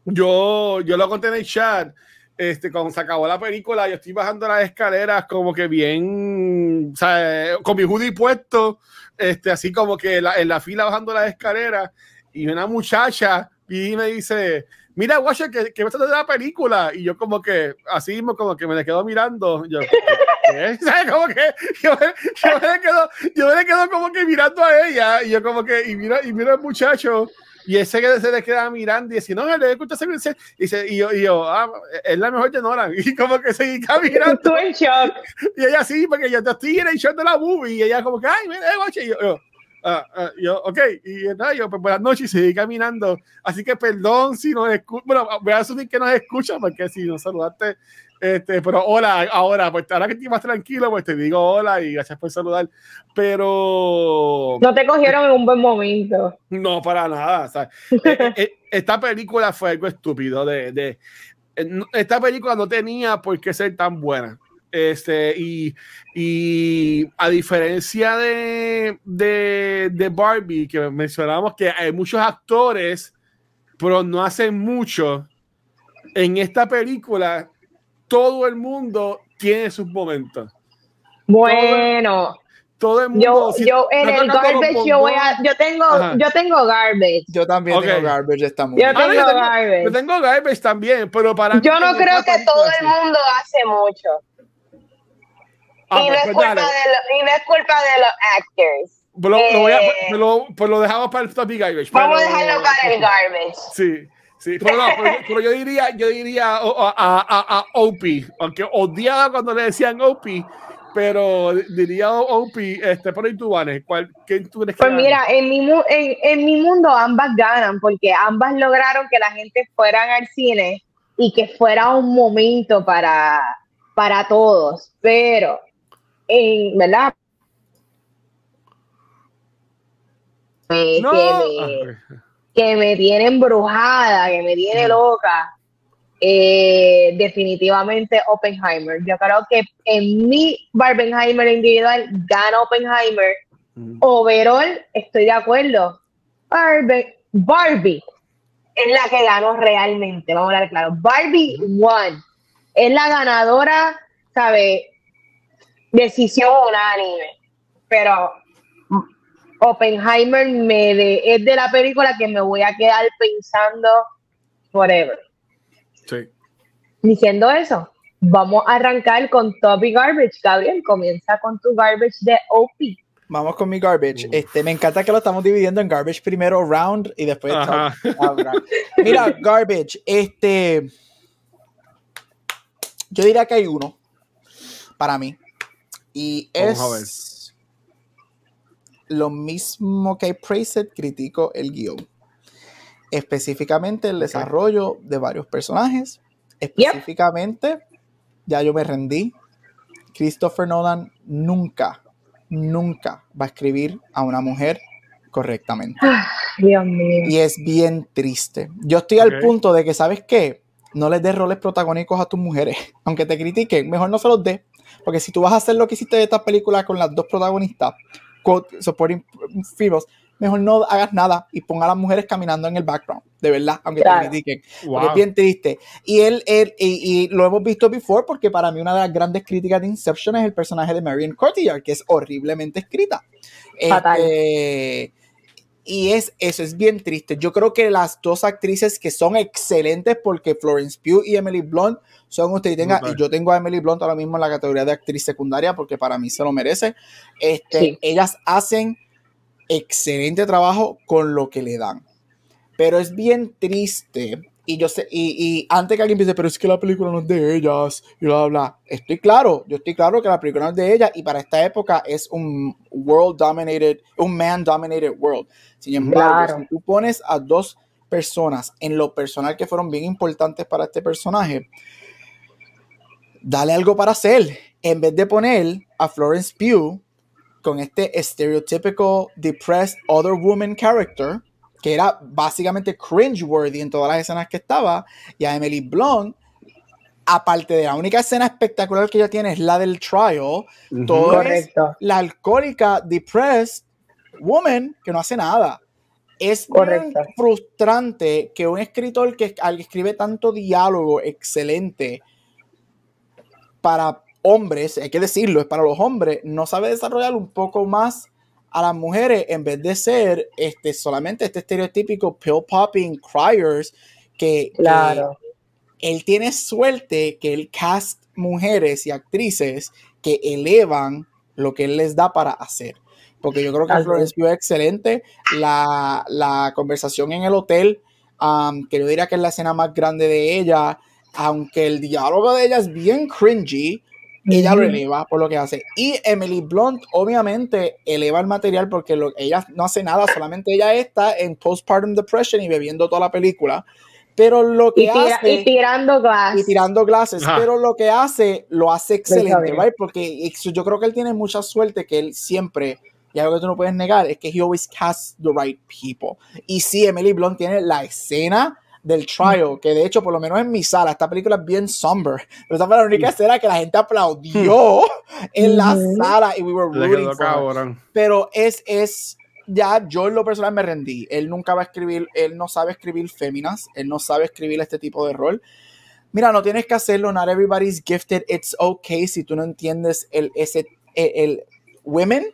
yo, yo lo conté en el chat este, cuando se acabó la película, yo estoy bajando las escaleras como que bien, o sea, con mi hoodie puesto, este, así como que en la fila bajando las escaleras, y una muchacha y me dice, mira, Washer, que, que me de la película, y yo como que, así mismo, como que me le quedo mirando, yo, ¿qué? (laughs) ¿sabes? Como que yo, yo, me le quedo, yo me le quedo como que mirando a ella, y yo como que, y mira, y mira al muchacho, y ese que se le queda mirando y dice, no, le escucha ese y, dice, y yo, y yo, ah, es la mejor de Nolan. (laughs) Y como que seguí caminando. Tú en shock. Y ella sí, porque yo estoy en el shock de la movie. Y ella como que, ay, mira, guache. Y yo, yo, ah, ah, yo, ok. Y nada, yo, pues buenas noches y seguí caminando. Así que perdón si nos escucha. Bueno, voy a asumir que nos escucha, porque si nos saludaste este, pero hola, ahora, pues ahora que estoy más tranquilo, pues te digo hola y gracias por saludar. Pero. No te cogieron en un buen momento. No, para nada. Eh, eh, esta película fue algo estúpido. De, de, eh, esta película no tenía por qué ser tan buena. Este, y, y a diferencia de, de, de Barbie, que mencionamos que hay muchos actores, pero no hacen mucho. En esta película todo el mundo tiene sus momentos. Bueno. Todo el, mundo. Yo, yo en el garbage yo voy a, yo tengo, yo tengo garbage. Yo también tengo garbage esta Yo tengo, yo tengo garbage. Yo tengo garbage también, pero para Yo no creo que todo el mundo hace mucho. Ah, y, no pues, es pues culpa de lo, y no es culpa de los actors. Pues lo, lo, voy a, eh, lo, pues lo dejamos para el topic garbage. Vamos a dejarlo para el (laughs) garbage. Sí. Sí, pero, no, pero, yo diría, yo diría a, a, a, OP, aunque odiaba cuando le decían OP, pero diría OP, este, por ahí tú, Vanes, ¿cuál, ¿quién tú crees Pues mira, en mi, en, en mi mundo ambas ganan, porque ambas lograron que la gente fuera al cine y que fuera un momento para, para todos, pero en verdad que, me, que me tiene embrujada, que me tiene loca. Eh, definitivamente Oppenheimer. Yo creo que en mi Barbenheimer individual gana Oppenheimer. Overall, estoy de acuerdo. Barbie, Barbie es la que ganó realmente, vamos a hablar claro. Barbie won. Es la ganadora, ¿sabe? Decisión unánime. Pero Oppenheimer me de, es de la película que me voy a quedar pensando forever. Sí. Diciendo eso, vamos a arrancar con Toby Garbage. Gabriel, comienza con tu garbage de OP. Vamos con mi garbage. Este, me encanta que lo estamos dividiendo en garbage primero round y después Mira, (laughs) garbage, este yo diría que hay uno para mí. Y es lo mismo que Praised, critico el guion. Específicamente el desarrollo de varios personajes. Específicamente, ya yo me rendí. Christopher Nolan nunca nunca va a escribir a una mujer correctamente. Ah, Dios mío. Y es bien triste. Yo estoy al punto de que, ¿sabes qué? No les des roles protagónicos a tus mujeres. (laughs) Aunque te critiquen, mejor no se los des. Porque si tú vas a hacer lo que hiciste de esta película con las dos protagonistas, supporting females, mejor no hagas nada y ponga a las mujeres caminando en el background, de verdad, aunque te critiquen. Es bien triste. Y él, él y, lo hemos visto before porque para mí una de las grandes críticas de Inception es el personaje de Marion Cotillard, que es horriblemente escrita. Fatal. Este, y es, eso es bien triste. Yo creo que las dos actrices que son excelentes porque Florence Pugh y Emily Blunt son ustedes tenga, y yo tengo a Emily Blunt ahora mismo en la categoría de actriz secundaria porque para mí se lo merece. Este, Ellas hacen excelente trabajo con lo que le dan. Pero es bien triste. Y yo sé, y, antes que alguien piense, pero es que la película no es de ellas, y bla, bla, Estoy claro, yo estoy claro que la película no es de ellas, y para esta época es un world dominated, un man dominated world. Sin embargo, si tú pones a dos personas en lo personal que fueron bien importantes para este personaje, dale algo para hacer. En vez de poner a Florence Pugh con este stereotypical depressed other woman character, que era básicamente cringeworthy en todas las escenas que estaba, y a Emily Blunt, aparte de la única escena espectacular que ella tiene es la del trial, todo es la alcohólica depressed woman que no hace nada. Es frustrante que un escritor que, que escribe tanto diálogo excelente para hombres, hay que decirlo, es para los hombres, no sabe desarrollar un poco más a las mujeres en vez de ser este, solamente este estereotípico pill popping criers que, claro. él tiene suerte que él cast mujeres y actrices que elevan lo que él les da para hacer. Porque yo creo que Florence excelente. La, la, conversación en el hotel, um, que yo diría que es la escena más grande de ella, aunque el diálogo de ella es bien cringy, ella lo eleva por lo que hace. Y Emily Blunt, obviamente, eleva el material porque lo, ella no hace nada, solamente ella está en postpartum depression y bebiendo toda la película. Pero lo que hace. Y tirando glass. Y tirando glasses. Pero lo que hace, lo hace excelente, ¿right? Porque yo creo que él tiene mucha suerte que él siempre. Y algo que tú no puedes negar es que he always casts the right people. Y sí, Emily Blunt tiene la escena del trial, que de hecho, por lo menos en mi sala, esta película es bien somber. Pero esta fue la única escena que la gente aplaudió en la sala y we were rooting for Pero es, es, ya yo en lo personal me rendí. Él nunca va a escribir, él no sabe escribir féminas, él no sabe escribir este tipo de rol. Mira, no tienes que hacerlo, not everybody's gifted, it's okay si tú no entiendes el, ese, el, el women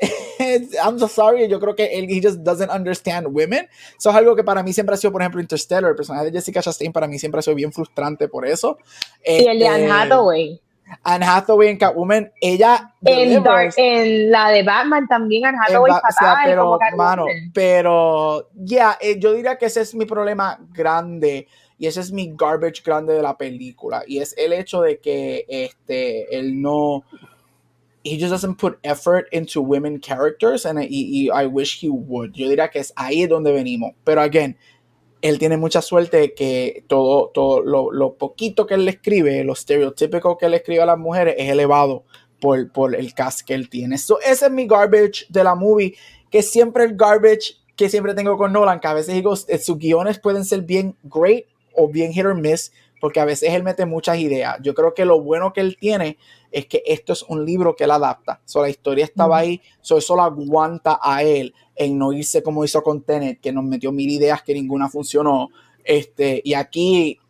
(laughs) I'm so sorry, yo creo que él he just doesn't understand women. Eso es algo que para mí siempre ha sido, por ejemplo, Interstellar, el personaje de Jessica Chastain para mí siempre ha sido bien frustrante por eso. Y el de Anne este, Hathaway. Anne Hathaway en Catwoman, ella en, en la de Batman también Anne Hathaway fatal, pero mano, pero ya eh, yo diría que ese es mi problema grande y ese es mi garbage grande de la película y es el hecho de que este él no he just doesn't put effort into women characters and I, I wish he would. Yo diría que es ahí donde venimos. Pero again, él tiene mucha suerte que todo, todo lo, poquito que él le escribe, lo estereotípico que él escribe a las mujeres es elevado por, por el cast que él tiene. So, ese es mi garbage de la movie, que siempre el garbage que siempre tengo con Nolan, que a veces digo, eh, sus guiones pueden ser bien great o bien hit or miss, porque a veces él mete muchas ideas. Yo creo que lo bueno que él tiene es que esto es un libro que él adapta. So, la historia estaba ahí, so, eso lo aguanta a él en no irse como hizo con Tenet, que nos metió mil ideas que ninguna funcionó. Este, y aquí,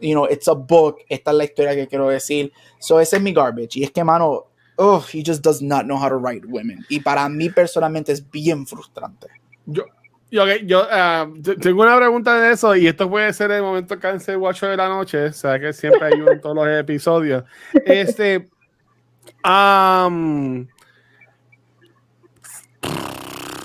you know, it's a book, esta es la historia que quiero decir. So, ese es mi garbage. Y es que, mano, oh, he just does not know how to write women. Y para mí personalmente es bien frustrante. Yo, yo, yo ah, tengo una pregunta de eso y esto puede ser el momento cancel watch de la noche, o sea que siempre hay uno en todos los episodios. Este, um,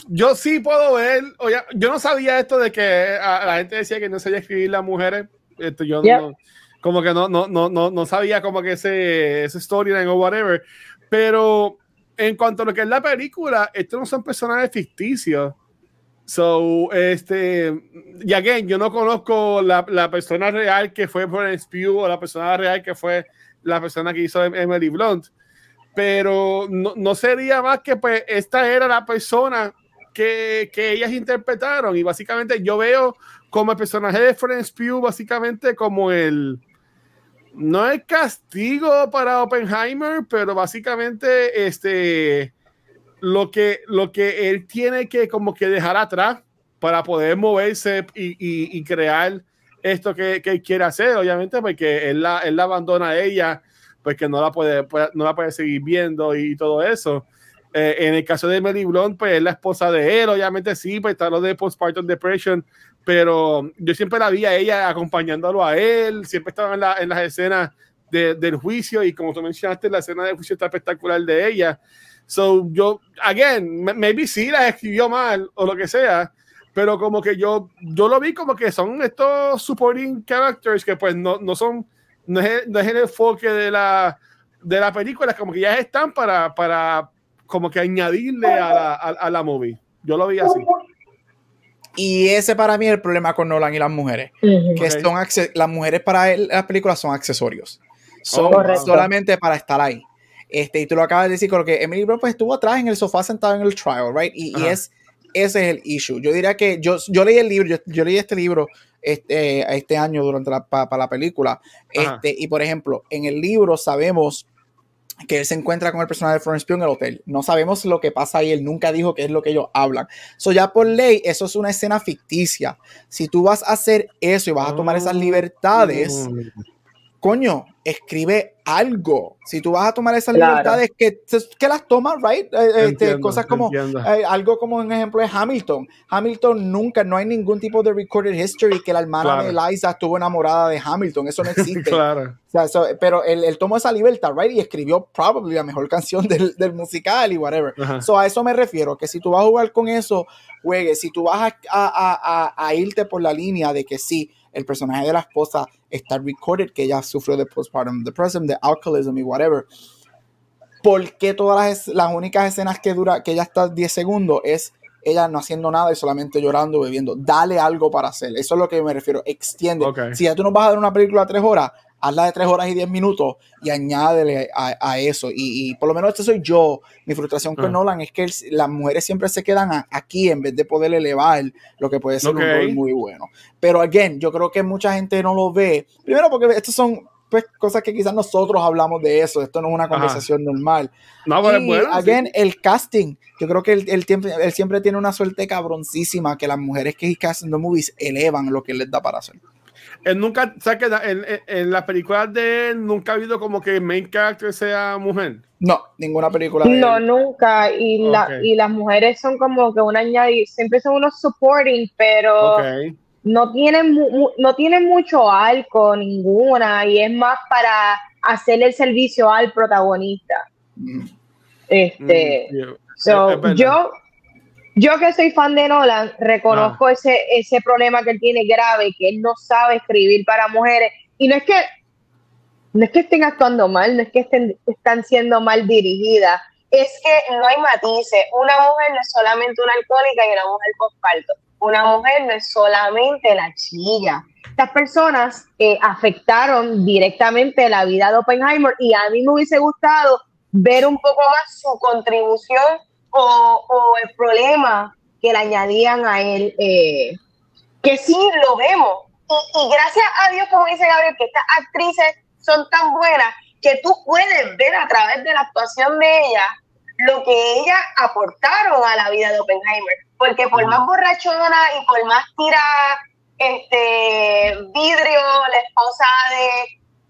yo sí puedo ver, oye, yo no sabía esto de que ah, la gente decía que no sabía escribir las mujeres, esto yo no, como que no, no, no, no, no sabía como que ese, ese storyline o whatever, pero en cuanto a lo que es la película, estos no son personajes ficticios. So, este, y again, yo no conozco la, la persona real que fue Florence Pugh o la persona real que fue la persona que hizo em-, Emily Blunt, pero no, no sería más que pues esta era la persona que, que, ellas interpretaron. Y básicamente yo veo como el personaje de Florence Pugh básicamente como el no es castigo para Oppenheimer, pero básicamente este lo que, lo que él tiene que como que dejar atrás para poder moverse y, y, crear esto que, que, él quiere hacer, obviamente, porque él la, él la abandona a ella, porque no la puede, no la puede seguir viendo y todo eso. Eh, en el caso de Mary Blunt, pues es la esposa de él, obviamente sí, pues está lo de postpartum depression, pero yo siempre la vi a ella acompañándolo a él, siempre estaba en, la, en las escenas de, del juicio y como tú mencionaste, la escena del juicio está espectacular de ella. So, yo, again, maybe sí la escribió mal o lo que sea, pero como que yo, yo lo vi como que son estos supporting characters que pues no, no son, no es, no es, el enfoque de la, de la película, como que ya están para, para como que añadirle a la, a, la movie. Yo lo vi así. Y ese para mí es el problema con Nolan y las mujeres. Que son las mujeres para él, las películas son accesorios. Son solamente para estar ahí. Este, y tú lo acabas de decir, porque Emily Blunt pues, estuvo atrás en el sofá sentado en el trial, right? Y, es, ese es el issue. Yo diría que yo, yo leí el libro, yo, leí este libro este, este año durante la, para la película. Este, y por ejemplo, en el libro sabemos que él se encuentra con el personaje de Florence Pugh en el hotel. No sabemos lo que pasa ahí, él nunca dijo qué es lo que ellos hablan. So ya por ley, eso es una escena ficticia. Si tú vas a hacer eso y vas a tomar esas oh, libertades, coño, escribe algo. Si tú vas a tomar esas libertades, que, que las tomas, right? Eh, este, cosas como eh, algo como un ejemplo de Hamilton. Hamilton nunca, no hay ningún tipo de recorded history que la hermana de Eliza estuvo enamorada de Hamilton. Eso no (laughs) existe. claro. pero él, tomó esa libertad, right? Y escribió probably la mejor (laughs) canción del, del musical y whatever. So a eso me refiero, que si tú vas a jugar con eso, juegue. Si tú vas a, a, a, a irte por la línea de que sí, el personaje de la esposa está recorded que ella sufrió de postpartum depression, de alcoholism y whatever. ¿Por qué todas las, las únicas escenas que dura, que ella está 10 segundos, es ella no haciendo nada y solamente llorando, bebiendo? Dale algo para hacer. Eso es lo que me refiero. Extiende. Si ya tú no vas a dar una película a tres horas, hazla de tres horas y diez minutos y añádele a, eso. Y, por lo menos este soy yo. Mi frustración con ah. Nolan es que las mujeres siempre se quedan aquí en vez de poder elevar lo que puede ser un rol muy bueno. Pero, again, yo creo que mucha gente no lo ve. Primero porque estos son pues cosas que quizás nosotros hablamos de eso, esto no es una conversación normal. No, pero y, again, el casting, yo creo que él, él, siempre tiene una suerte cabroncísima que las mujeres que casting de movies elevan lo que él les da para hacer. Él nunca, o sea, que en, en, las películas de él nunca ha habido como que el main character sea mujer. No, ninguna película de No, nunca. Y, la, y las mujeres son como que una añadir, siempre son unos supporting, pero no, tienen no tienen mucho arco, ninguna, y es más para hacerle el servicio al protagonista. Mm. Este, mm, yo yo que soy fan de Nolan, reconozco ah. ese, ese problema que él tiene grave, que él no sabe escribir para mujeres. Y no es que no es que estén actuando mal, no es que estén, están siendo mal dirigidas, es que no hay matices. Una mujer no es solamente una alcohólica y una mujer postparto. una mujer no es solamente la chilla. Estas personas eh, afectaron directamente la vida de Oppenheimer y a mí me hubiese gustado ver un poco más su contribución o, el problema que le añadían a él, eh, que sí lo vemos. Y, gracias a Dios, como dice Gabriel, que estas actrices son tan buenas que tú puedes ver a través de la actuación de ellas lo que ellas aportaron a la vida de Oppenheimer. Porque por más borrachona y por más tira este vidrio, la esposa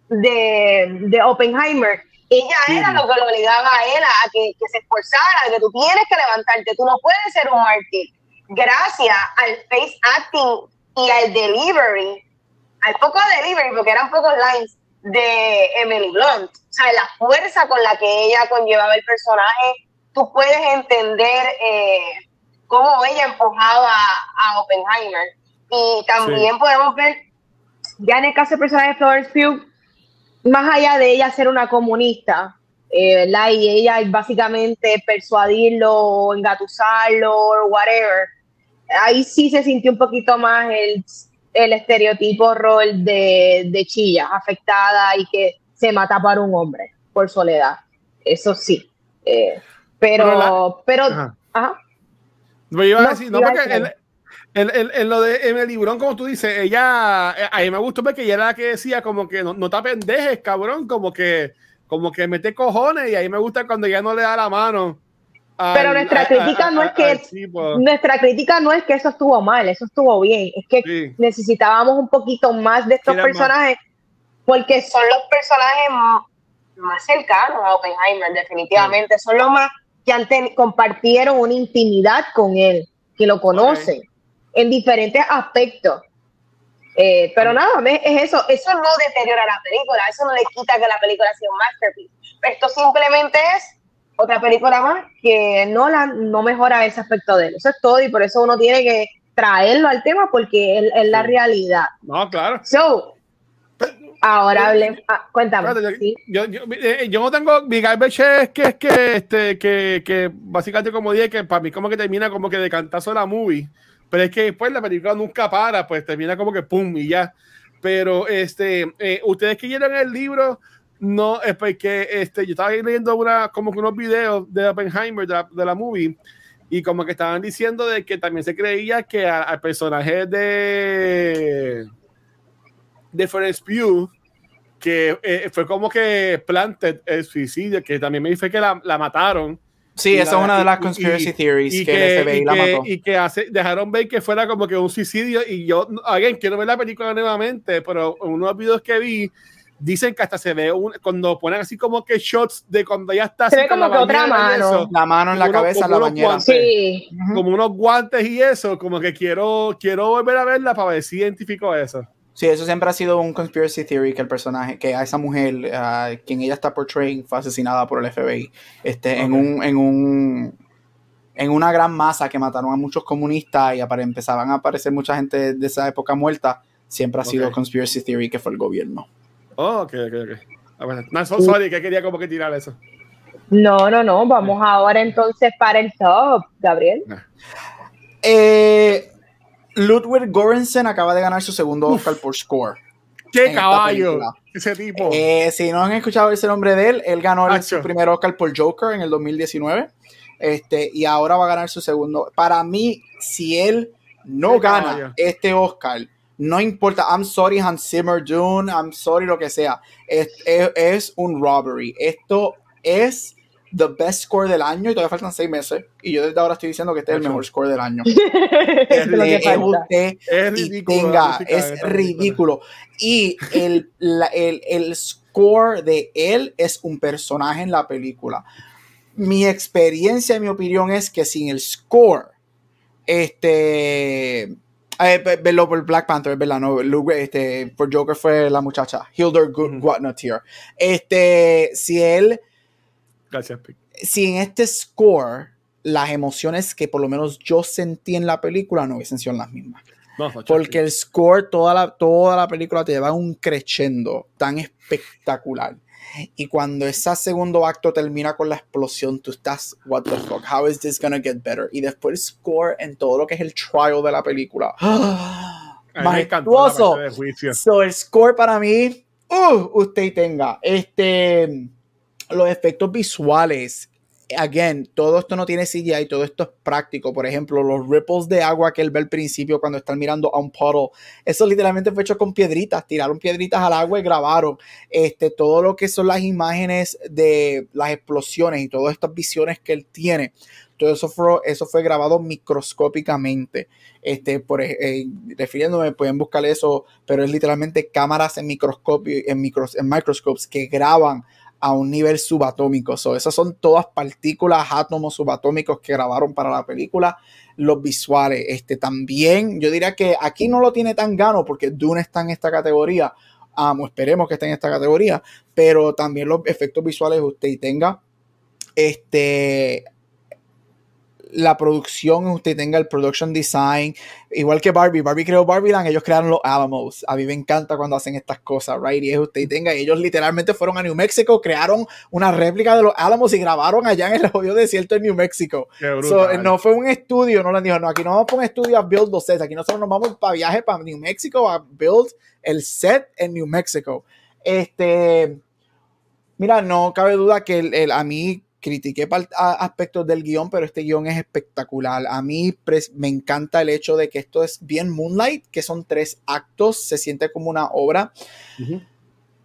de, de, de Oppenheimer, ella era lo que lo obligaba a él a que, se esforzara, que tú tienes que levantarte, tú no puedes ser un mártir. Gracias al face acting y al delivery, al poco delivery, porque eran pocos lines de Emily Blunt, o sea, la fuerza con la que ella conllevaba el personaje, tú puedes entender eh, cómo ella empujaba a Oppenheimer. Y también podemos ver, ya en el caso del personaje de Florence Pugh, más allá de ella ser una comunista, eh, ¿verdad? Y ella básicamente persuadirlo o engatusarlo o whatever, ahí sí se sintió un poquito más el, el estereotipo rol de, de chilla, afectada y que se mata para un hombre por soledad. Eso sí. Eh, pero, pero, ajá. Me iba a decir, no, porque en, lo de en el librón, como tú dices, ella, eh, a mí me gustó ver que ella era la que decía como que no, no te pendejes, cabrón, como que, como que mete cojones y ahí me gusta cuando ella no le da la mano. Pero nuestra crítica no es que nuestra crítica no es que eso estuvo mal, eso estuvo bien, es que necesitábamos un poquito más de estos personajes porque son los personajes más, cercanos a Oppenheimer, definitivamente, son los más que han compartieron una intimidad con él, que lo conocen en diferentes aspectos. Eh, pero nada, es eso, eso no deteriora la película, eso no le quita que la película sea un masterpiece. Esto simplemente es otra película más que no, la, no mejora ese aspecto de él. Eso es todo y por eso uno tiene que traerlo al tema porque es, la realidad. No, claro. So, ahora hable, ah, cuéntame. yo, yo, eh, yo, no tengo, mi garbage es que es que, este, que, que básicamente como dije, que para mí como que termina como que de cantazo la movie pero es que después la película nunca para, pues termina como que pum y ya. Pero este, eh, ustedes que leyeron el libro, no, es porque este, yo estaba leyendo una, como que unos videos de Oppenheimer, de la, de la movie, y como que estaban diciendo de que también se creía que al personaje de de Florence Pugh, que eh, fue como que planted el suicidio, que también me dice que la mataron Sí, esa es una de las conspiracy theories que, el FBI la mató. Y que hace, dejaron ver que fuera como que un suicidio. Y yo, alguien quiero ver la película nuevamente, pero en unos videos que vi, dicen que hasta se ve un, cuando ponen así como que shots de cuando ya está. Se ve como que otra mano. la mano en la cabeza, la bañera. sí. Como unos guantes y eso, como que quiero, quiero volver a verla para ver si identifico eso. Sí, eso siempre ha sido un conspiracy theory que el personaje, que a esa mujer, quien ella está portraying, fue asesinada por el FBI. Este, en un, en un en una gran masa que mataron a muchos comunistas y empezaban a aparecer mucha gente de esa época muerta, siempre ha sido conspiracy theory que fue el gobierno. Oh, ok, ok, ok. Ah, bueno, no, sorry, que quería como que tirar eso. No, no, no, vamos ahora entonces para el top, Gabriel. Eh, Ludwig Göransson acaba de ganar su segundo Oscar por score. ¡Qué caballo! Ese tipo. Eh, si no han escuchado ese nombre de él, él ganó su primer Oscar por Joker en el 2019. Este, y ahora va a ganar su segundo. Para mí, si él no gana este Oscar, no importa, I'm sorry Hans Zimmer, Dune, I'm sorry lo que sea, es, es un robbery. Esto es the best score del año y todavía faltan seis meses. Y yo desde ahora estoy diciendo que este es el mejor score del año. es, ridículo. es ridículo. Y el, el, el score de él es un personaje en la película. Mi experiencia, mi opinión es que sin el score, este. Eh, verlo por Black Panther, ¿verdad? No, este, por Joker fue la muchacha, Hildur Good, Este, si él Gracias, Si en este score las emociones que por lo menos yo sentí en la película no hubiesen sido las mismas. Porque el score, toda la, toda la película te lleva a un crescendo tan espectacular Y cuando ese segundo acto termina con la explosión, tú estás, what the fuck, how is this gonna get better? Y después el score en todo lo que es el trial de la película. (gasps) Majestuoso. So, el score para mí, uh, usted tenga. Este, los efectos visuales again, todo esto no tiene CGI, todo esto es práctico. Por ejemplo, los ripples de agua que él ve al principio cuando están mirando a un puddle, eso literalmente fue hecho con piedritas, tiraron piedritas al agua y grabaron. Este, todo lo que son las imágenes de las explosiones y todas estas visiones que él tiene, todo eso fue, eso fue grabado microscópicamente. Este, por, eh, refiriéndome, pueden buscar eso, pero es literalmente cámaras en microscopio, en, micros, en microscopes que graban a un nivel subatómico. So, esas son todas partículas, átomos subatómicos que grabaron para la película. Los visuales, este también, yo diría que aquí no lo tiene tan gano porque Dune está en esta categoría. Um, esperemos que esté en esta categoría, pero también los efectos visuales usted tenga. Este, la producción, usted tenga el production design, igual que Barbie, Barbie creó Barbie Land, ellos crearon los Alamos. A mí me encanta cuando hacen estas cosas, right? Y es usted tenga, ellos literalmente fueron a New Mexico, crearon una réplica de los Alamos y grabaron allá en el jodido desierto de New Mexico. no fue un estudio, no le dijo, no, aquí no vamos para un estudio a build los sets, aquí nosotros nos vamos para viaje para New Mexico a build el set en New Mexico. Este, mira, no cabe duda que el, a mí critiqué aspectos del guion, pero este guion es espectacular. A mí me encanta el hecho de que esto es bien Moonlight, que son tres actos, se siente como una obra.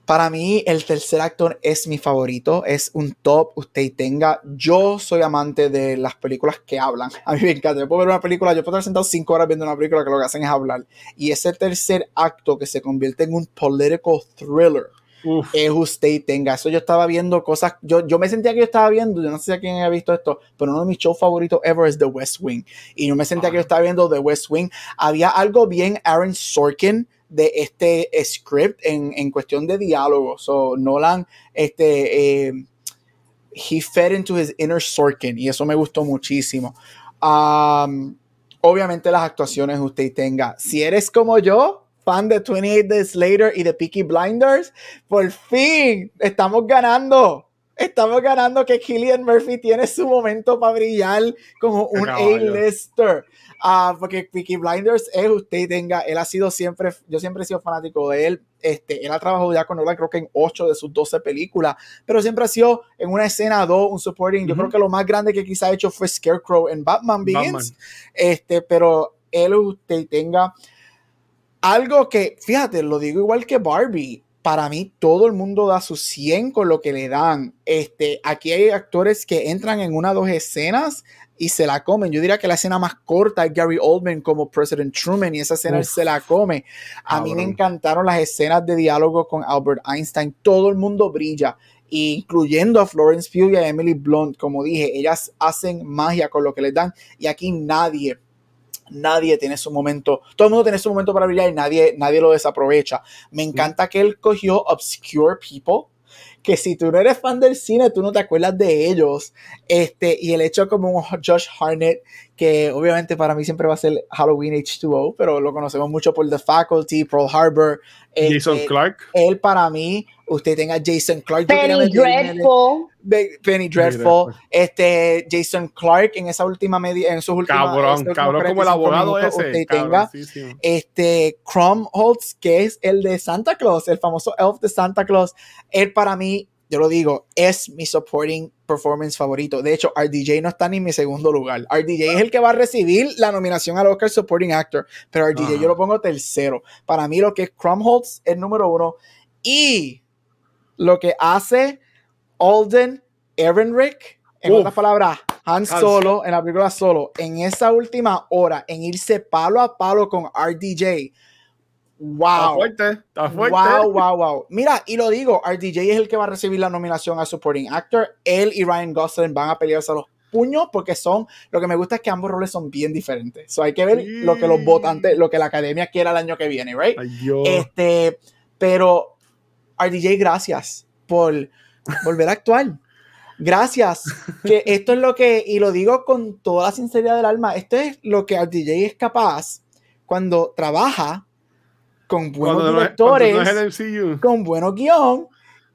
Para mí, el tercer actor es mi favorito, es un top, usted tenga. Yo soy amante de las películas que hablan. (laughs) A mí me encanta. Yo puedo ver una película, yo puedo estar sentado cinco horas viendo una película que lo que hacen es hablar. Y ese tercer acto que se convierte en un political thriller es usted y tenga. Eso yo estaba viendo cosas, yo, yo me sentía que yo estaba viendo, yo no sé si quién ha visto esto, pero uno de mis shows favoritos ever es The West Wing. Y yo me sentía que yo ah. estaba viendo The West Wing. Había algo bien Aaron Sorkin de este script en, en cuestión de diálogo. So, Nolan, este, eh, he fed into his inner Sorkin y eso me gustó muchísimo. Um, obviamente las actuaciones usted tenga. Si eres como yo, fan de 28 Days Later y de Peaky Blinders, por fin estamos ganando. Estamos ganando que Killian Murphy tiene su momento para brillar como un A-lister. Ah, porque Peaky Blinders es usted tenga, él ha sido siempre, yo siempre he sido fanático de él. Este, él ha trabajado ya con Nolan, creo que en 8 de sus 12 películas, pero siempre ha sido en una escena 2, un supporting. Yo creo que lo más grande que quizá ha hecho fue Scarecrow en Batman Begins. Este, pero él usted tenga algo que, fíjate, lo digo igual que Barbie. Para mí, todo el mundo da su 100 con lo que le dan. Este, aquí hay actores que entran en una o dos escenas y se la comen. Yo diría que la escena más corta es Gary Oldman como President Truman y esa escena se la come. A mí me encantaron las escenas de diálogo con Albert Einstein. Todo el mundo brilla, incluyendo a Florence Pugh y a Emily Blunt. Como dije, ellas hacen magia con lo que les dan y aquí nadie nadie tiene su momento, todo el mundo tiene su momento para brillar y nadie, nadie lo desaprovecha. Me encanta que él cogió Obscure People, que si tú no eres fan del cine, tú no te acuerdas de ellos. Este, y el hecho como un Josh Harnett, que obviamente para mí siempre va a ser Halloween H2O, pero lo conocemos mucho por The Faculty, Pearl Harbor. Jason este, Clark. Él para mí, usted tenga Jason Clark. Penny Dreadful. Penny Dreadful. Este, Jason Clark en esa última media, en sus últimas. Cabrón, cabrón, como el abogado ese. Usted tenga este, Crumholtz, que es el de Santa Claus, el famoso elf de Santa Claus. Él para mí yo lo digo, es mi supporting performance favorito. De hecho, RDJ no está ni en mi segundo lugar. RDJ es el que va a recibir la nominación al Oscar Supporting Actor, pero RDJ yo lo pongo tercero. Para mí lo que es Crumholtz es número uno y lo que hace Alden Ehrenreich, en otras palabras, Han Solo, en la película Solo, en esa última hora, en irse palo a palo con RDJ, Wow. fuerte, está fuerte. Wow, wow, wow. Mira, y lo digo, RDJ es el que va a recibir la nominación a Supporting Actor. Él y Ryan Gosling van a pelearse a los puños porque son, lo que me gusta es que ambos roles son bien diferentes. So hay que ver lo que los votantes, lo que la academia quiera el año que viene, right? este, pero RDJ, gracias por volver a actuar. Gracias. Que esto es lo que, y lo digo con toda la sinceridad del alma, esto es lo que RDJ es capaz cuando trabaja con buenos directores, con buenos guion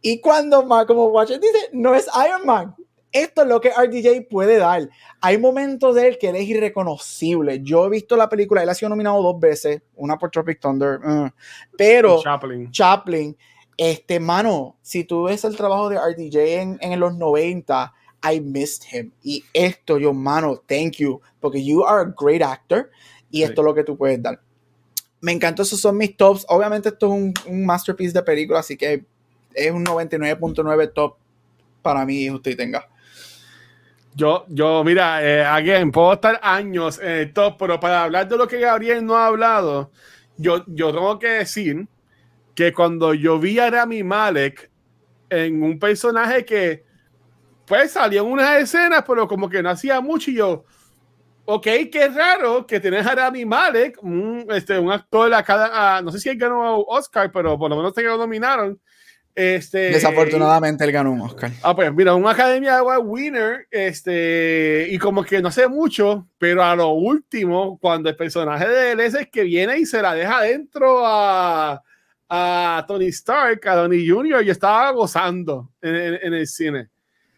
Y cuando, como Watcher dice, no es Iron Man. Esto es lo que RDJ puede dar. Hay momentos de él que él es irreconocible. Yo he visto la película, él ha sido nominado dos veces, una por Tropic Thunder, uh, pero Chaplin. Chaplin, este, mano, si tú ves el trabajo de RDJ en, en los 90, I missed him. Y esto, yo, mano, thank you, porque you are a great actor y esto es lo que tú puedes dar. Me encantó, esos son mis tops. Obviamente esto es un, un masterpiece de película, así que es un 99.9 top para mí, usted tenga. Yo, yo, mira, eh, again, puedo estar años en el top, pero para hablar de lo que Gabriel no ha hablado, yo, yo tengo que decir que cuando yo vi a Rami Malek en un personaje que, pues, salía en unas escenas, pero como que no hacía mucho, y yo, ok, qué raro que tenés a Rami Malek, un, este, un actor acá, ah, no sé si él ganó Oscar, pero por lo menos se lo nominaron este, Desafortunadamente él ganó un Oscar. Ah, pues mira, un Academia Award winner, este, y como que no sé mucho, pero a lo último, cuando el personaje de él es el que viene y se la deja adentro a, a Tony Stark, a Tony Jr., y estaba gozando en, el cine.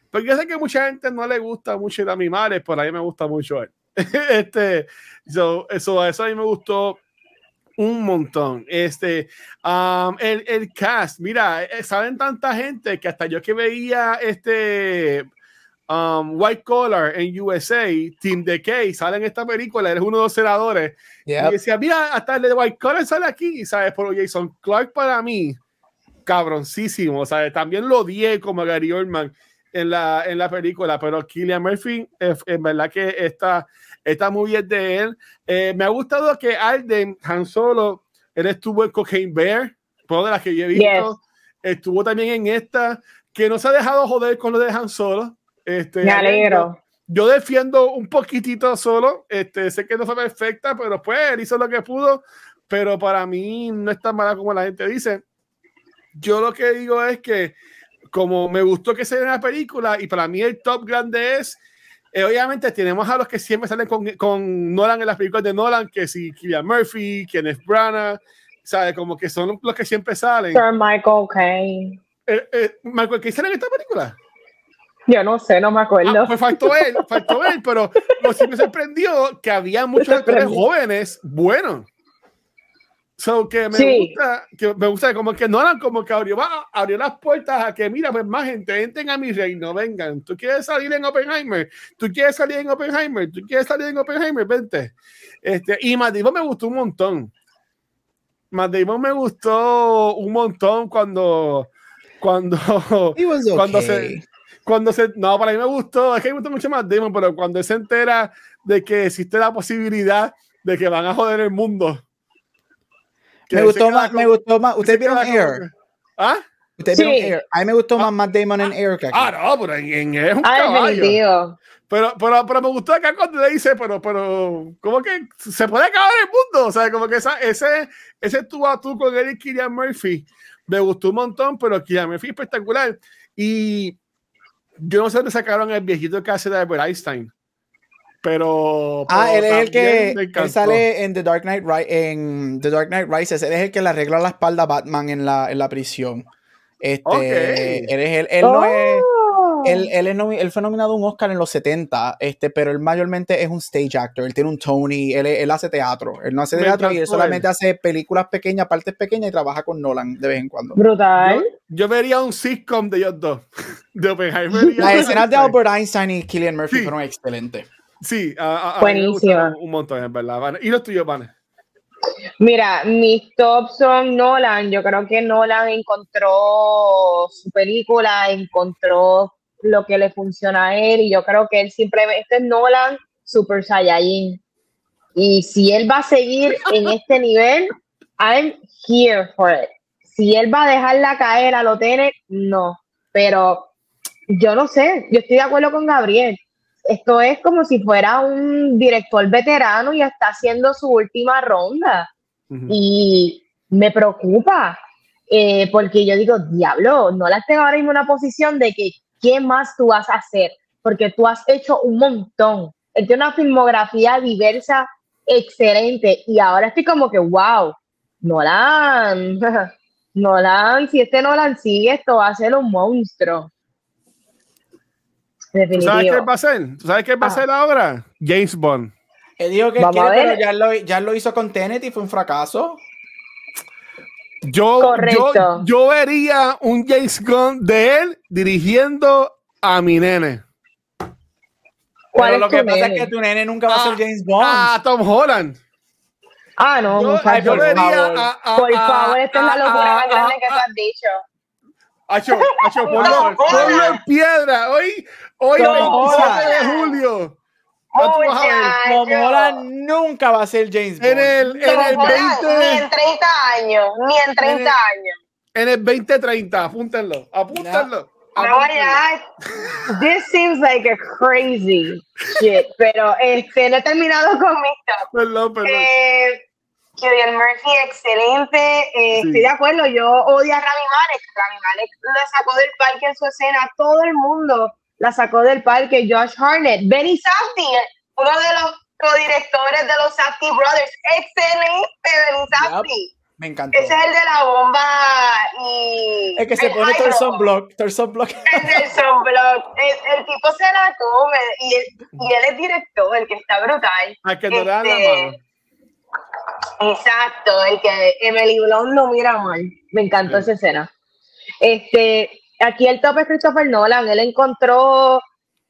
Porque yo sé que mucha gente no le gusta mucho a animales, por ahí me gusta mucho él. (laughs) este, eso, eso a mí me gustó un montón. Este, um, el, el, cast, mira, eh, saben tanta gente que hasta yo que veía este um, White Collar en USA, Team Decay, sale en esta película, eres uno de los senadores. Y decía, mira, hasta el de White Collar sale aquí, ¿sabes? Por Jason Clark para mí, cabroncísimo, ¿sabes? También lo odié como Gary Oldman en la, en la película, pero Killian Murphy, en verdad que está está muy bien de él. Eh, me ha gustado que Alden, Han Solo, él estuvo en Cocaine Bear, por de las que yo he visto. Estuvo también en esta, que no se ha dejado joder con lo de Han Solo. Este, me alegro. Yo defiendo un poquitito solo. Este, sé que no fue perfecta, pero pues él hizo lo que pudo. Pero para mí no es tan mala como la gente dice. Yo lo que digo es que, como me gustó que se vea la película, y para mí el top grande es eh, obviamente tenemos a los que siempre salen con, con, Nolan en las películas de Nolan, que si Killian Murphy, Kenneth Branagh, ¿sabes? Como que son los que siempre salen. Sir Michael Caine. Eh, eh, Michael Caine sale en esta película. Yo no sé, no me acuerdo. Ah, pues faltó él, faltó él, pero lo sí me sorprendió que había muchos actores jóvenes buenos. So que me gusta, que me gusta como que no eran como que abrió, va, abrió las puertas a que mira, pues más gente, entren a mi reino, vengan. Tú quieres salir en Oppenheimer, tú quieres salir en Oppenheimer, tú quieres salir en Oppenheimer, vente. Este, y Matt me gustó un montón. Matt me gustó un montón cuando, cuando, cuando se, cuando se, no, para mí me gustó, es que me gustó mucho más Damon, pero cuando se entera de que existe la posibilidad de que van a joder el mundo me gustó más, me gustó más. ¿Ustedes vieron Air? ¿Ah? ¿Ustedes vieron Air? A mí me gustó más Matt Damon en Air que aquí. Ah, no, pero en, Air es un caballo. Pero, pero, pero me gustó acá cuando le dice, pero, pero, ¿cómo que se puede acabar el mundo? O sea, como que esa, ese, ese tú a tú con Eric Killian Murphy me gustó un montón, pero Killian Murphy espectacular. Y yo no sé dónde sacaron el viejito que hace de Albert Einstein. Pero. Ah, él es el que él sale en The Dark Knight en The Dark Knight Rises. Él es el que le arregla la espalda a Batman en la, en la prisión. Este, él es el, él no es. Él, él, es él, fue nominado a un Oscar en los 70, este, pero él mayormente es un stage actor. Él tiene un Tony, él, él hace teatro. Él no hace teatro y él solamente hace películas pequeñas, partes pequeñas y trabaja con Nolan de vez en cuando. Brutal. Yo, vería un sitcom de ellos dos. (laughs) De Oppenheimer. Las escenas de Albert Einstein y Killian Murphy fueron excelentes. Sí, Buenísima. Un montón, en verdad. ¿Y los tuyos, Vane? Mira, mis tops son Nolan. Yo creo que Nolan encontró su película, encontró lo que le funciona a él y yo creo que él simplemente este es Nolan Super Saiyajin. Y si él va a seguir en (laughs) este nivel, I'm here for it. Si él va a dejarla caer a lo tiene, no. Pero yo no sé, yo estoy de acuerdo con Gabriel esto es como si fuera un director veterano y está haciendo su última ronda. Y me preocupa, eh, porque yo digo, diablo, no la tengo ahora en una posición de que, ¿qué más tú vas a hacer? Porque tú has hecho un montón. Él tiene una filmografía diversa, excelente, y ahora estoy como que, wow, Nolan, (laughs) Nolan, si este Nolan sigue, esto va a ser un monstruo. ¿Tú sabes qué va a ser? ¿Tú sabes qué va a ser ahora? James Bond. Él dijo que quiere, pero ya lo, ya lo hizo con Tenet y fue un fracaso. Yo, yo, yo, vería un James Bond de él dirigiendo a mi nene. Pero lo que pasa es que tu nene nunca va a ser ah, James Bond. Ah, Tom Holland. Ah, no, yo, muchacho, yo por favor. A, a, por favor, esta es la locura más grande que te has dicho. Acho, Acho, (laughs) ponlo, ponlo en piedra. Hoy, hoy, 27 de julio. Tom Holland nunca va a ser James Bond. En el, en el 20, ni en 30 años, ni en 30 en el, años. En el 2030, apúntenlo, apúntenlo. No, ya, this seems like a crazy shit, pero este, no he terminado con mi top. Perdón, perdón. Eh, Murphy, excelente. Eh, Estoy de acuerdo, yo odio a Rami Malek. Rami Malek la sacó del parque en su escena. Todo el mundo la sacó del parque. Josh Harnett, Benny Safdie, uno de los codirectores de los Safdie Brothers. Excelente, Benny Safdie. Me encantó. Ese es el de la bomba y. El que se pone todo el sunblock. Todo el sunblock. El sunblock. El, el, tipo se la come y, y él es director, el que está brutal. Al que no le dan la este, mano. Exacto, el que Emily Blunt no mira mal. Me encantó esa escena. Este, aquí el top es Christopher Nolan. Él encontró,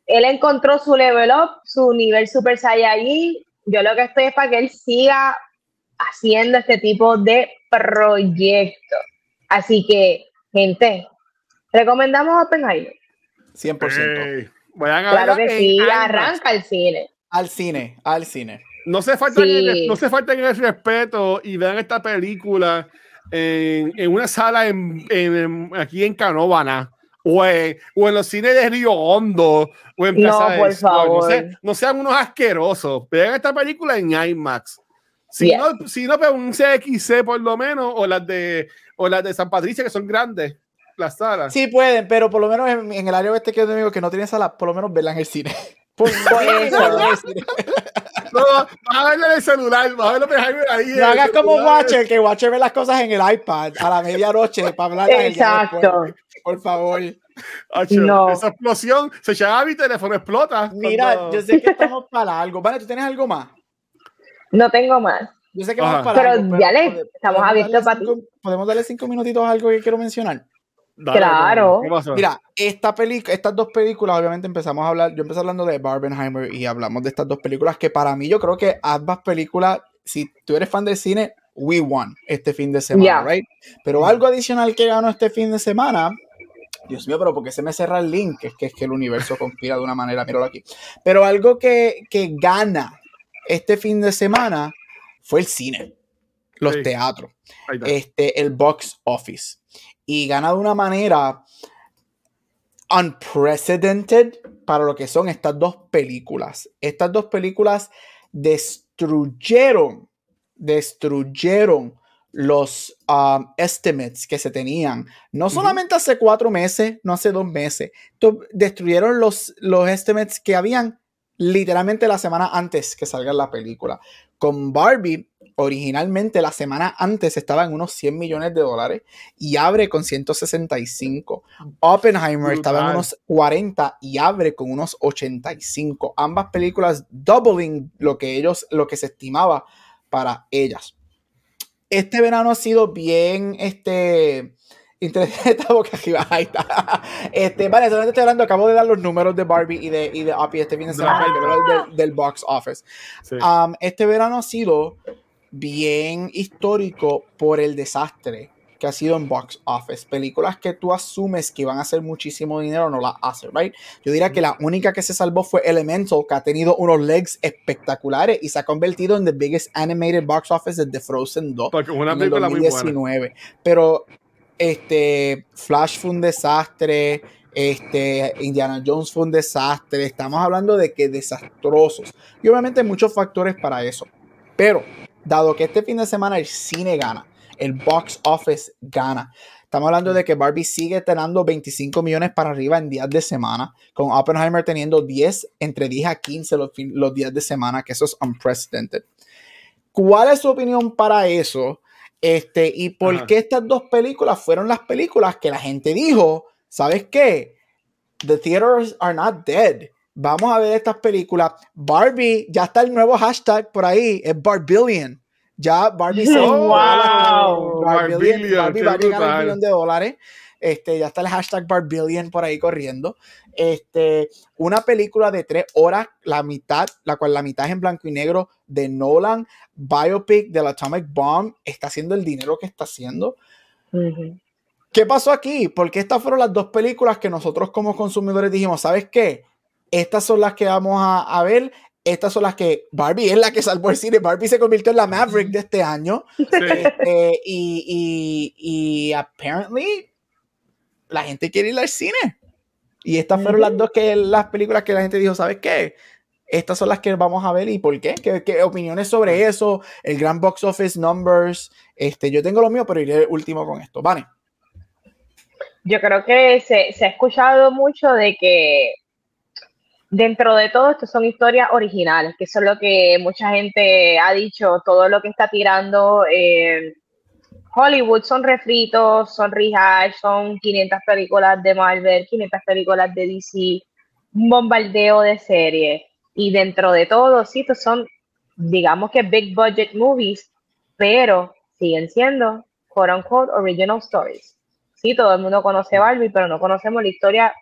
él encontró su level up, su nivel Super Saiyajin. Yo lo que estoy es para que él siga haciendo este tipo de proyectos. Así que, gente, recomendamos Oppenheimer. 100%. claro que sí, arranca al cine. Al cine, al cine. No se falta no se falta el respeto y vean esta película en, en una sala en, en, aquí en Canóvana o en, o en los cines de Río Hondo o en no, por favor. No, sean unos asquerosos. Vean esta película en IMAX. Si no, si no, pero un CXC por lo menos, o las de o las de San Patricia, que son grandes, las salas. Sí pueden, pero por lo menos en, el área oeste que yo digo que no tiene sala, por lo menos verla en el cine. Por, (laughs) eso, no, vas a verlo en el celular, vas a verlo ahí. No hagas como Watcher, que Watcher ve las cosas en el iPad a la medianoche para hablar. Exacto. Por favor. no. Esa explosión, se llama mi teléfono, explota. Mira, yo sé que estamos para algo. Vale, ¿tú tienes algo más? No tengo más. Yo sé que vamos para pero, ya le estamos abiertos para ti. ¿Podemos darle cinco minutitos a algo que quiero mencionar? Claro. Mira, esta película, estas dos películas, obviamente empezamos a hablar, yo empecé hablando de Barbenheimer y hablamos de estas dos películas que para mí yo creo que ambas películas, si tú eres fan del cine, we won este fin de semana, right? Pero algo adicional que ganó este fin de semana, Dios mío, pero porque se me cerra el link? Es que es que el universo conspira de una manera, míralo aquí. Pero algo que, que gana este fin de semana fue el cine, los teatros, este, el box office. Y gana de una manera unprecedented para lo que son estas dos películas. Estas dos películas destruyeron, destruyeron los um, estimates que se tenían. No solamente hace cuatro meses, no hace dos meses. Destruyeron los, los estimates que habían literalmente la semana antes que salga la película. Con Barbie, originalmente la semana antes estaba en unos 100 millones de dólares y abre con 165. Oppenheimer estaba en unos 40 y abre con unos 85. Ambas películas doubling lo que ellos, lo que se estimaba para ellas. Este verano ha sido bien, este, esta boca arriba, ahí está. Este, vale, solamente estoy hablando, acabo de dar los números de Barbie y de, y de Oppie este fin de semana, del, del, box office. Um, este verano ha sido bien histórico por el desastre que ha sido en box office. Películas que tú asumes que iban a hacer muchísimo dinero no las hacen, right? Yo diría que la única que se salvó fue Elemental, que ha tenido unos legs espectaculares y se ha convertido en the biggest animated box office desde Frozen 2 una en el 2019. Pero este, Flash fue un desastre, este, Indiana Jones fue un desastre, estamos hablando de que desastrosos. Y obviamente muchos factores para eso. Pero, dado que este fin de semana el cine gana, el box office gana. Estamos hablando de que Barbie sigue teniendo 25 millones para arriba en días de semana, con Oppenheimer teniendo 10, entre 10 a 15 los, los días de semana, que eso es unprecedented. ¿Cuál es su opinión para eso? Este, y por qué estas dos películas fueron las películas que la gente dijo, ¿sabes qué? The theaters are not dead. Vamos a ver estas películas. Barbie, ya está el nuevo hashtag por ahí, es Barbillion. Ya Barbie se (laughs) wow. Barbie, Barbie va a llegar al millón de dólares. Este, ya está el hashtag Barbillion por ahí corriendo. Este, una película de tres horas, la mitad, la cual la mitad es en blanco y negro de Nolan, biopic del Atomic Bomb, está haciendo el dinero que está haciendo. ¿Qué pasó aquí? Porque estas fueron las dos películas que nosotros como consumidores dijimos, ¿sabes qué? Estas son las que vamos a, ver. Estas son las que Barbie es la que salvó el cine. Barbie se convirtió en la Maverick de este año. Este, y, y, y apparently la gente quiere ir al cine. Y estas fueron las dos que las películas que la gente dijo, ¿sabes qué? Estas son las que vamos a ver y por qué. ¿Qué, opiniones sobre eso? El gran box office numbers. Este, yo tengo lo mío, pero iré último con esto. Vale. Yo creo que se, se ha escuchado mucho de que dentro de todo esto son historias originales, que eso es lo que mucha gente ha dicho, todo lo que está tirando eh, Hollywood son refritos, son rehash, son 500 películas de Marvel, 500 películas de DC, un bombardeo de series. Y dentro de todo, sí, son, digamos que big budget movies, pero siguen siendo, quote unquote, original stories. Sí, todo el mundo conoce Barbie, pero no conocemos la historia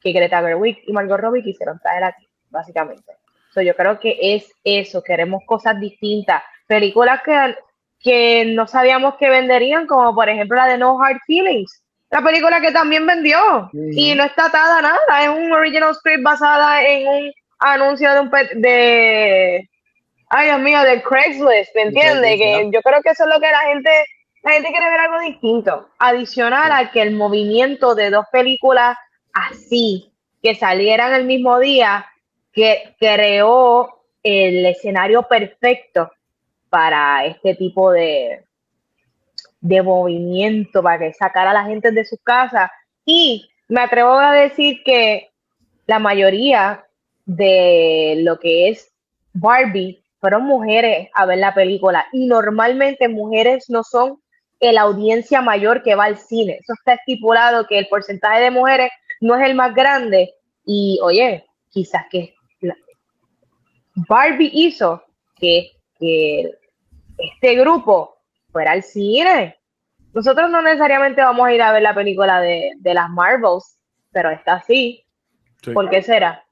que Greta Gerwig y Margot Robbie quisieron traer aquí, básicamente. yo creo que es eso, queremos cosas distintas, películas que que no sabíamos que venderían, como por ejemplo la de No Hard Feelings, la película que también vendió. Y no está atada a nada, es un original script basada en un anuncio de un de ay Dios mío, de Craigslist, ¿me entiendes? Que yo creo que eso es lo que la gente la gente quiere ver algo distinto, adicional a que el movimiento de dos películas así que salieran el mismo día que creó el escenario perfecto para este tipo de, de movimiento, para que sacara a la gente de sus casas. Y me atrevo a decir que la mayoría de lo que es Barbie fueron mujeres a ver la película y normalmente mujeres no son la audiencia mayor que va al cine. Eso está estipulado que el porcentaje de mujeres no es el más grande y oye, quizás que Barbie hizo que que este grupo fuera al cine. Nosotros no necesariamente vamos a ir a ver la película de, las Marvels, pero está así. ¿Por qué será?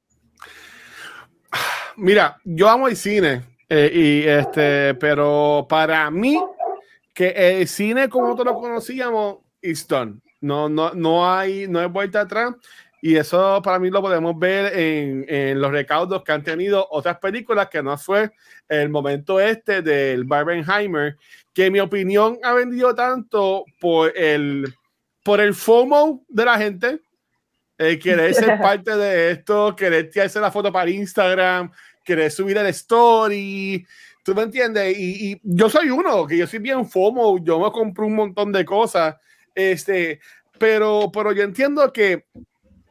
Mira, yo amo el cine, eh, y este, pero para mí, que el cine como nosotros lo conocíamos, is done. No, no, no hay, no hay vuelta atrás. Y eso para mí lo podemos ver en, los recaudos que han tenido otras películas, que no fue el momento este del Barbenheimer, que en mi opinión ha vendido tanto por el, por el FOMO de la gente, eh, querer ser (laughs) parte de esto, querer tirarse la foto para Instagram, querer subir el story. ¿Tú me entiendes? Y, y, yo soy uno, que yo soy bien FOMO, yo me compro un montón de cosas, este, pero, pero yo entiendo que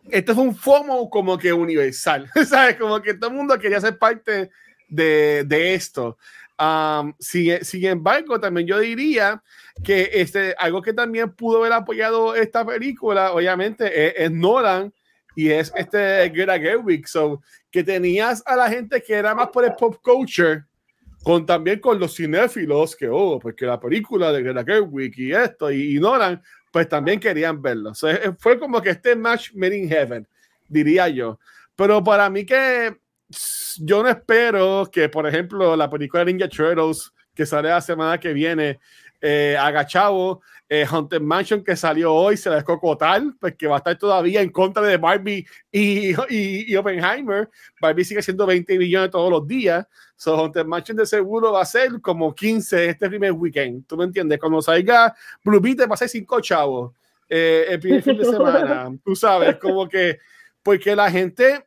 esto es un FOMO como que universal, (laughs) ¿sabes? Como que todo el mundo quería ser parte de, de esto. Um, sin, sin, embargo, también yo diría que este, algo que también pudo haber apoyado esta película, obviamente, es, Nolan y es este Greta Gerwig, so, que tenías a la gente que era más por el pop culture, con también con los cinéfilos, que, oh, porque la película de Greta Gerwig y esto, y, y Nolan, pues también querían verlo. fue como que este match made in heaven, diría yo. Pero para mí que yo no espero que, por ejemplo, la película Ninja Turtles, que sale la semana que viene, eh, agachado, eh, Haunted Mansion que salió hoy se la tal, pues que va a estar todavía en contra de Barbie y, y, Oppenheimer. Barbie sigue siendo 20 millones todos los días. So Haunted Mansion de seguro va a ser como 15 este primer weekend. ¿Tú me entiendes? Cuando salga Blue Beat va a ser 5 chavos eh, el primer fin de semana. (laughs) Tú sabes, como que, porque la gente,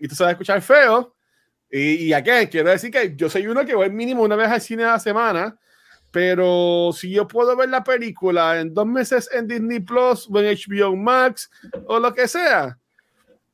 y tú sabes escuchar feo, y, y aquí quiero decir que yo soy uno que voy mínimo una vez al cine a la semana pero si yo puedo ver la película en dos meses en Disney Plus o en HBO Max o lo que sea,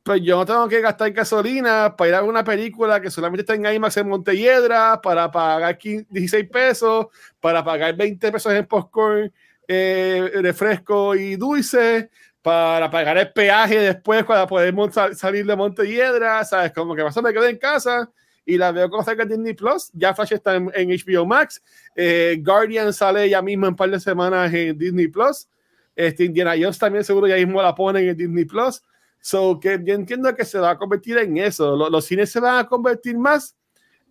pues yo no tengo que gastar gasolina para ir a una película que solamente está en IMAX en Montelledra, para pagar 16 pesos, para pagar 20 pesos en popcorn, eh, refresco y dulce, para pagar el peaje después para poder salir de Montelledra, ¿sabes? Como que más me quedo en casa y la veo como saca en Disney Plus. Ya Flash está en, HBO Max. Eh, Guardian sale ya mismo en un par de semanas en Disney Plus. Este, Indiana Jones también seguro ya mismo la ponen en Disney Plus. So que yo entiendo que se va a convertir en eso. Los, cines se van a convertir más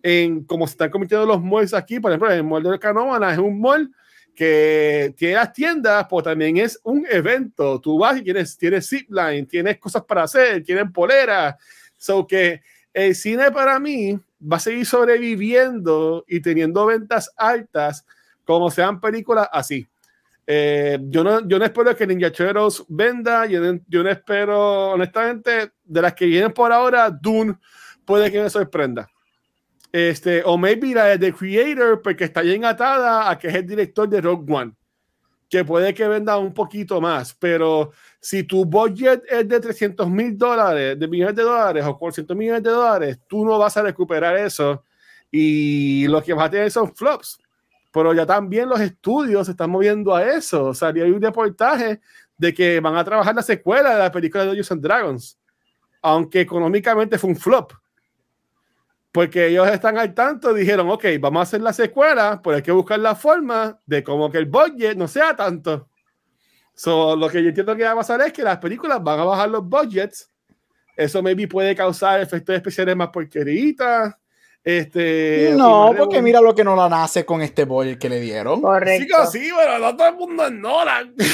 en como se están convirtiendo los malls aquí. Por ejemplo, el mall de Canóvana es un mall que tiene las tiendas, pues también es un evento. Tú vas y tienes, tienes zipline, tienes cosas para hacer, tienes poleras. So que el cine para mí va a seguir sobreviviendo y teniendo ventas altas como sean películas así. Eh, yo, no, yo no espero que Ninja Cheros venda, yo no, yo no espero, honestamente, de las que vienen por ahora, Dune puede que me sorprenda. Este, o maybe la de The Creator, porque está bien atada a que es el director de Rogue One, que puede que venda un poquito más, pero si tu budget es de 300 mil dólares, de millones de dólares o 400 millones de dólares, tú no vas a recuperar eso y lo que vas a tener son flops pero ya también los estudios se están moviendo a eso. O sea, hay un reportaje de que van a trabajar la secuela de la película de Dungeons and Dragons, aunque económicamente fue un flop. Porque ellos están al tanto, dijeron, ok, vamos a hacer la secuela, pero hay que buscar la forma de como que el budget no sea tanto. So, lo que yo entiendo que va a pasar es que las películas van a bajar los budgets. Eso maybe puede causar efectos especiales más porqueritas este, no, porque mira lo que no la nace con este boy que le dieron. Correcto. Sí, sí, pero no todo el mundo es Nolan. (laughs)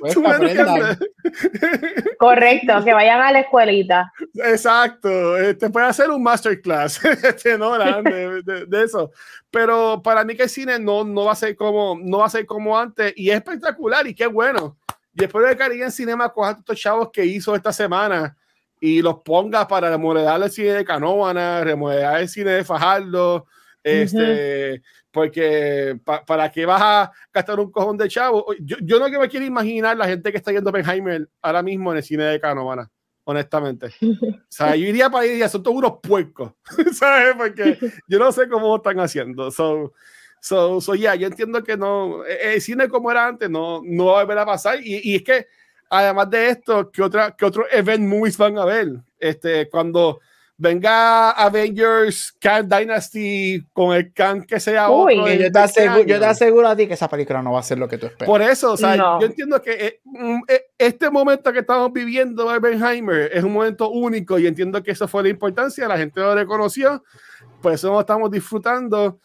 Pues (laughs) (laughs) Correcto, que vayan a la escuelita. Exacto, este puede hacer un masterclass este Nolan de, de, eso. Pero para mí que el cine no, no va a ser como no va a ser como antes y es espectacular y qué bueno. Y después de Caribe en Cinema con estos chavos que hizo esta semana y los pongas para remodelar el cine de Canóvana, remodelar el cine de Fajardo, este, porque para qué vas a gastar un cojón de chavo. Yo, yo no que me quiero imaginar la gente que está yendo a Oppenheimer ahora mismo en el cine de Canóvana, honestamente. o sea, yo iría para ir y son todos unos puercos, (laughs) ¿sabes? Porque yo no sé cómo están haciendo. So, so, so yeah, yo entiendo que no, e, el cine como era antes no, no va a volver a pasar y, y es que además de esto, ¿qué, otra, qué otros event movies van a ver? Este, cuando venga Avengers Khan Dynasty con el Khan que sea Uy, otro yo, te aseguro, yo, te aseguro, a ti que esa película no va a ser lo que tú esperas. Por eso, o sea, yo entiendo que eh, mm, eh, este momento que estamos viviendo Oppenheimer es un momento único y entiendo que eso fue la importancia, la gente lo reconoció, por eso lo estamos disfrutando.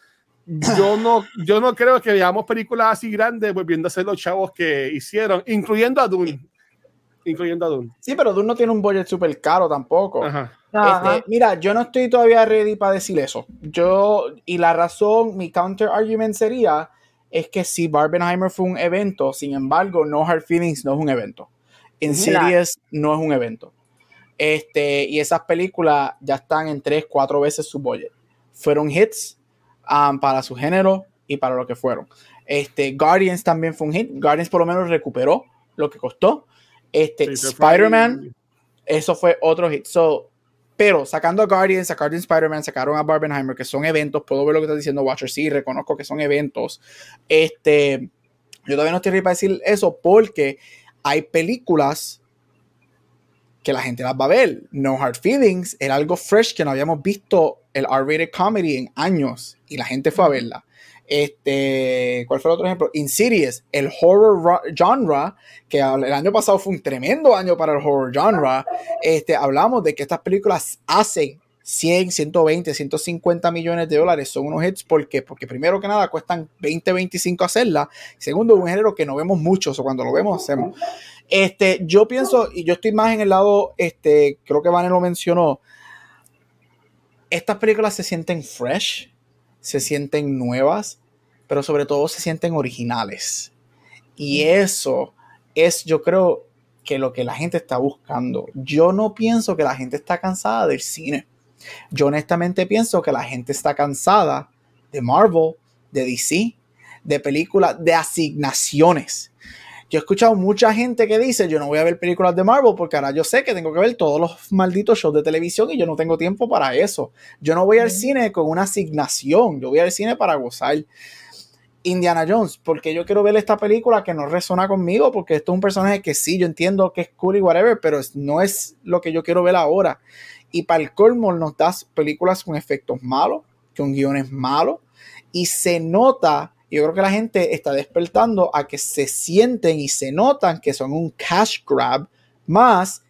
Yo no, yo no creo que veamos películas así grandes volviendo a ser los chavos que hicieron, incluyendo a Dune incluyendo a Dune. Sí, pero Dune no tiene un budget súper caro tampoco. Este, mira, yo no estoy todavía ready para decir eso. Yo, y la razón, mi counter argument sería, es que si Barbenheimer fue un evento, sin embargo, No Hard Feelings no es un evento. En series no es un evento. Este, y esas películas ya están en tres, cuatro veces su budget. Fueron hits um, para su género y para lo que fueron. Este, Guardians también fue un hit. Guardians por lo menos recuperó lo que costó. Este, Spider-Man, eso fue otro hit. So, pero sacando a Guardians, sacaron Spider-Man, sacaron a Barbenheimer, que son eventos, puedo ver lo que está diciendo Watcher, sí, reconozco que son eventos. Este, yo todavía no estoy ready para decir eso porque hay películas que la gente las va a ver. No Hard Feelings era algo fresh que no habíamos visto el R-rated comedy en años y la gente fue a verla. Este, ¿cuál fue el otro ejemplo? Insidious, el horror genre, que el año pasado fue un tremendo año para el horror genre. Este, hablamos de que estas películas hacen 100, 120, 150 millones de dólares. Son unos hits porque, porque primero que nada cuestan 20, 25 hacerla. Segundo, un género que no vemos mucho, o cuando lo vemos hacemos. Este, yo pienso, y yo estoy más en el lado, este, creo que Vane lo mencionó, estas películas se sienten fresh, se sienten nuevas, pero sobre todo se sienten originales. Y eso es, yo creo, que lo que la gente está buscando. Yo no pienso que la gente está cansada del cine. Yo honestamente pienso que la gente está cansada de Marvel, de DC, de películas, de asignaciones. Yo he escuchado mucha gente que dice, yo no voy a ver películas de Marvel porque ahora yo sé que tengo que ver todos los malditos shows de televisión y yo no tengo tiempo para eso. Yo no voy al cine con una asignación, yo voy al cine para gozar. Indiana Jones, porque yo quiero ver esta película que no resona conmigo, porque esto es un personaje que sí, yo entiendo que es cool y whatever, pero no es lo que yo quiero ver ahora. Y para el colmo nos das películas con efectos malos, con guiones malos, y se nota, yo creo que la gente está despertando a que se sienten y se notan que son un cash grab más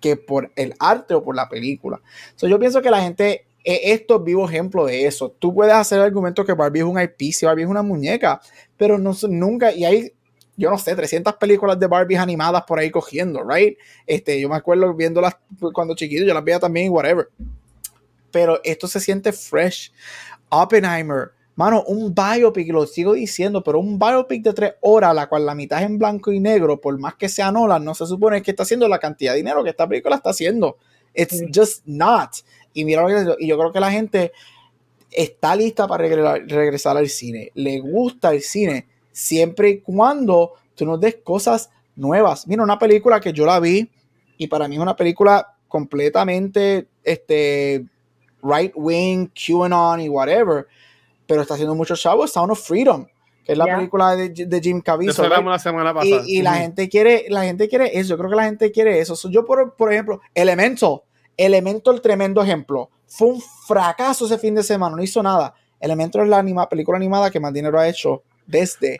que por el arte o por la película. So, yo pienso que la gente, esto es vivo ejemplo de eso. Tú puedes hacer el argumento que Barbie es un IP, si Barbie es una muñeca, pero no, nunca, y hay yo no sé, 300 películas de Barbie animadas por ahí cogiendo, right? Este, yo me acuerdo viéndolas cuando chiquito, yo las veía también, whatever. Pero esto se siente fresh. Oppenheimer, mano, un biopic, lo sigo diciendo, pero un biopic de tres horas, la cual la mitad es en blanco y negro, por más que sea Nolan, no se supone que está haciendo la cantidad de dinero que esta película está haciendo. It's just not. Y mira lo que y yo creo que la gente está lista para regresar al cine. Le gusta el cine siempre y cuando tú nos des cosas nuevas. Mira, una película que yo la vi y para mí es una película completamente este, right wing, QAnon y whatever, pero está haciendo mucho chavo, Sound of Freedom, que es la película de, Jim Caviezel. Y, la gente quiere, la gente quiere eso, yo creo que la gente quiere eso. yo, por, por ejemplo, Elemento, Elemento, el tremendo ejemplo. Fue un fracaso ese fin de semana, no hizo nada. Elemento es la anima, película animada que más dinero ha hecho desde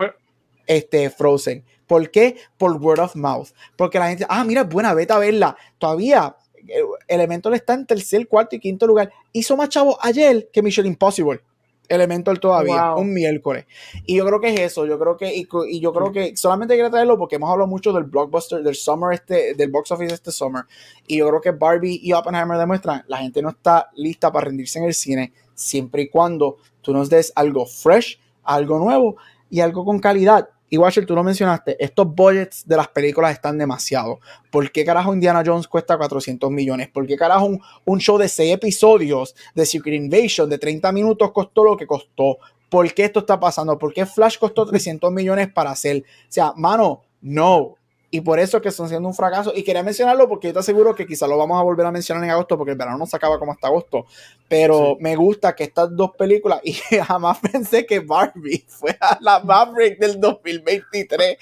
este Frozen. ¿Por qué? Por word of mouth. Porque la gente, ah, mira, buena, vete a verla. Todavía eh, Elemental está en tercer, cuarto y quinto lugar. Hizo más chavo ayer que Mission Impossible. Elemental todavía, un miércoles. Y yo creo que es eso, yo creo que, y, yo creo que solamente quiero traerlo porque hemos hablado mucho del blockbuster, del summer este, del box office este summer. Y yo creo que Barbie y Oppenheimer demuestran, la gente no está lista para rendirse en el cine, siempre y cuando tú nos des algo fresh, algo nuevo y algo con calidad. Y Watcher, tú lo mencionaste, estos budgets de las películas están demasiado. ¿Por qué carajo Indiana Jones cuesta 400 millones? ¿Por qué carajo un, show de 6 episodios de Secret Invasion de 30 minutos costó lo que costó? ¿Por qué esto está pasando? ¿Por qué Flash costó 300 millones para hacer? O sea, mano, no y por eso que están siendo un fracaso. Y quería mencionarlo porque yo te aseguro que quizá lo vamos a volver a mencionar en agosto porque el verano no se acaba como hasta agosto. Pero me gusta que estas dos películas, y (laughs) jamás pensé que Barbie fuera la Maverick del 2023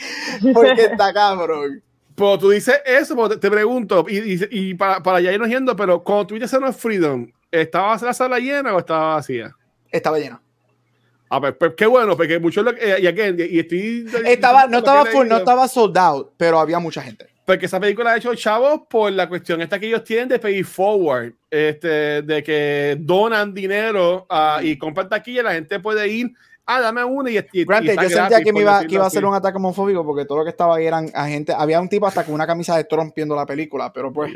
porque está cabrón. (laughs) Pues tú dices eso, pues te, pregunto, y, y, para, para ya irnos yendo, pero cuando tú dices no Freedom, ¿estaba la sala llena o estaba vacía? Estaba llena. Ah, pues, pues, qué bueno, porque muchos eh, y, y, estoy estaba, no estaba full, no estaba sold out, pero había mucha gente. Porque esa película ha hecho chavos por la cuestión esta que ellos tienen de pay forward, este, de que donan dinero uh, y compran taquilla, la gente puede ir ah, dame una y, y, yo sentía que me iba, que iba a ser un ataque homofóbico porque todo lo que estaba ahí eran a gente, había un tipo hasta con una camisa de Trump viendo la película, pero pues.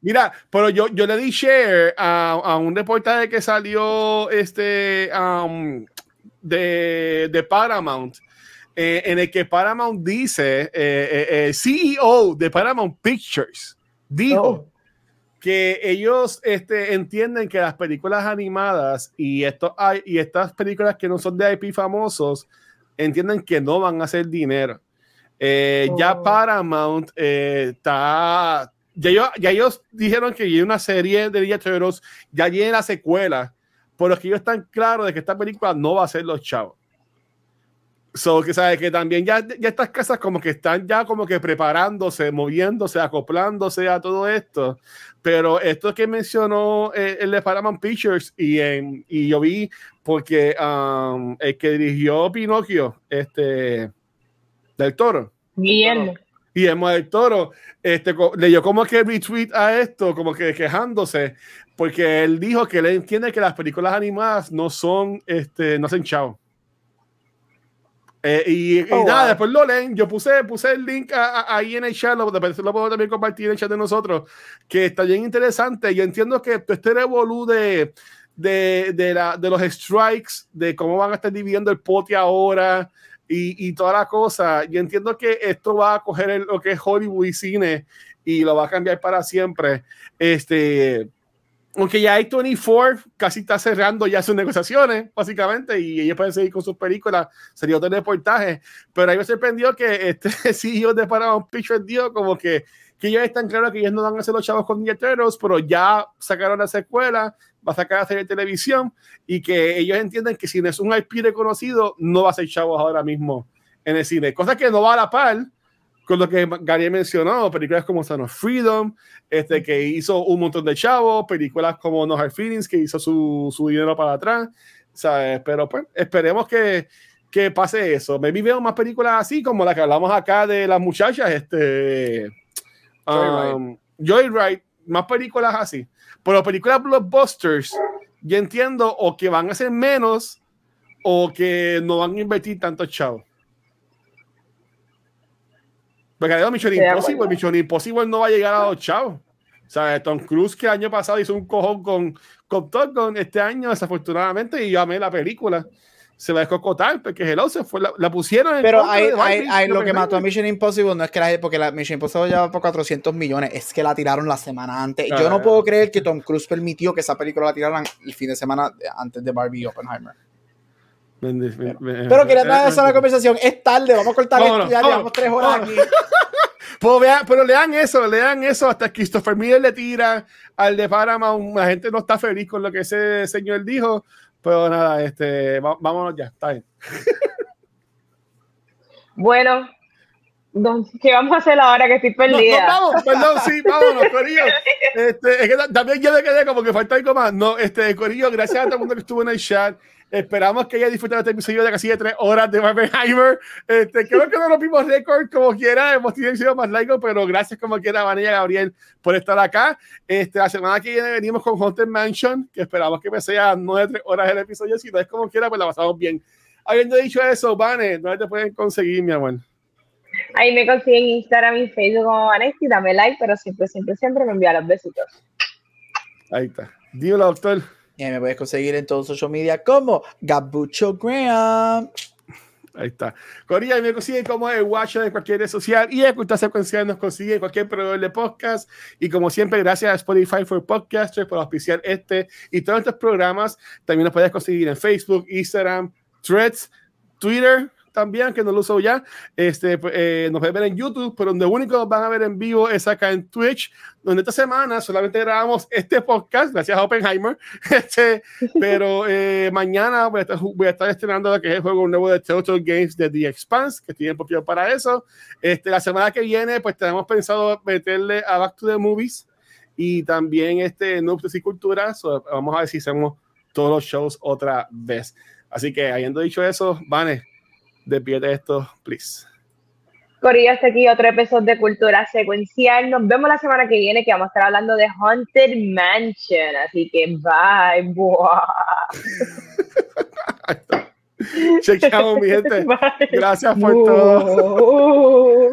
Mira, pero yo, yo le di share a, a un reportaje que salió este um, de, de, Paramount. Eh, en el que Paramount dice, eh, eh, CEO de Paramount Pictures dijo oh que ellos este, entienden que las películas animadas y, esto, y estas películas que no son de IP famosos entienden que no van a hacer dinero. Eh, ya oh. Paramount eh, Ya, ellos dijeron que hay una serie de Ninja ya la secuela, por lo que ellos están claros de que esta película no va a ser los chavos. So, que sabes que también ya, ya estas casas como que están ya como que preparándose, moviéndose, acoplándose a todo esto. Pero esto que mencionó eh, el de Paramount Pictures y, en, y yo vi porque um, el que dirigió Pinocchio, este, del Toro. Guillermo. Guillermo del Toro, este, leyó como que retweet a esto, como que quejándose, porque él dijo que él entiende que las películas animadas no son, este, no hacen chao eh, y, oh, nada, después lo leen. Yo puse, puse el link ahí en el chat, lo, lo puedo también compartir en el chat de nosotros, que está bien interesante. Yo entiendo que este revolú de, de, de, la, de los strikes, de cómo van a estar dividiendo el pote ahora y, y toda la cosa. Yo entiendo que esto va a coger lo que es Hollywood y cine y lo va a cambiar para siempre. Este aunque ya hay 24 casi está cerrando ya sus negociaciones, básicamente, y ellos pueden seguir con sus películas, sería otro reportaje, pero ahí me sorprendió que este (laughs) CEO de Paramount Pictures dio como que, que ellos están claros que ellos no van a hacer los chavos con Turtles, pero ya sacaron la secuela, va a sacar la serie de televisión, y que ellos entienden que si no es un IP reconocido, no va a ser chavos ahora mismo en el cine, cosa que no va a la par, con lo que Gary mencionó, películas como Son of Freedom, este, que hizo un montón de chavos, películas como No Hard Feelings, que hizo su, su dinero para atrás, ¿sabes? Pero pues esperemos que, que pase eso. Me veo más películas así, como la que hablamos acá de las muchachas, este... Um, Joyride, más películas así. Pero películas blockbusters, yo entiendo o que van a ser menos o que no van a invertir tanto chavos. Porque además Mission Impossible, Mission Impossible no va a llegar a los chavos. O sea, Tom Cruise que el año pasado hizo un cojón con, con Top Gun, este año desafortunadamente, y yo amé la película. Se va a descocotar porque Hello se fue, la, la pusieron en Pero hay, hay, hay lo que mató a Mission Impossible no es que la porque la Mission Impossible lleva por 400 millones, es que la tiraron la semana antes. yo no ah. puedo creer que Tom Cruise permitió que esa película la tiraran el fin de semana antes de Barbie y Oppenheimer. Pero, quería traer eso a la conversación. Es tarde, vamos a cortar esto. Ya llevamos tres horas aquí. (laughs) Pues pero lean eso, lean eso. Hasta Christopher Miller le tira al de Paramount. La gente no está feliz con lo que ese señor dijo. Pero nada, este, vámonos ya, está bien. Bueno, ¿qué vamos a hacer ahora que estoy perdida? No, vamos, perdón, sí, vámonos, Corillo. (laughs) Este, es que también yo me quedé como que falta algo más. No, este, Corillo, gracias a todo el mundo que estuvo en el chat. Esperamos que haya disfrutado este episodio de casi de tres horas de Barbenheimer. Este, creo que no lo vimos récord como quiera, hemos tenido más largo, pero gracias como quiera, Vanilla Gabriel, por estar acá. Este, la semana que viene venimos con Haunted Mansion, que esperamos que me sea no de tres horas el episodio, si no es como quiera, pues la pasamos bien. Habiendo dicho eso, Vane, ¿dónde te pueden conseguir, mi amor? Ahí me consiguen Instagram y Facebook como Vanessa dame like, pero siempre, siempre, siempre me envía los besitos. Ahí está. Dímelo, doctor. Y me puedes conseguir en todos los social media como Gabucho Graham. Ahí está. Corilla me consigue como el watch de cualquier red social y Escucha Secuencial nos consigue en cualquier proveedor de podcast. Y como siempre, gracias a Spotify for Podcasters por auspiciar este y todos estos programas. También nos puedes conseguir en Facebook, Instagram, Threads, Twitter también, que no lo uso ya. Este, pues, eh, nos pueden ver en YouTube, pero donde único nos van a ver en vivo es acá en Twitch, donde esta semana solamente grabamos este podcast, gracias a Oppenheimer. (laughs) Este, pero eh, mañana voy a, estar, voy a, estar, estrenando lo que es el juego nuevo de Total Games de The Expanse, que tiene poquito para eso. Este, la semana que viene, pues tenemos pensado meterle a Back to the Movies y también este Noobs y Cultura. vamos a ver si hacemos todos los shows otra vez. Así que, habiendo dicho eso, Vane, de esto, please. Corillo, hasta aquí otro episodio de Cultura Secuencial. Nos vemos la semana que viene que vamos a estar hablando de Haunted Mansion. Así que bye. (laughs) Chequeamos, mi gente. (laughs) Gracias por todo.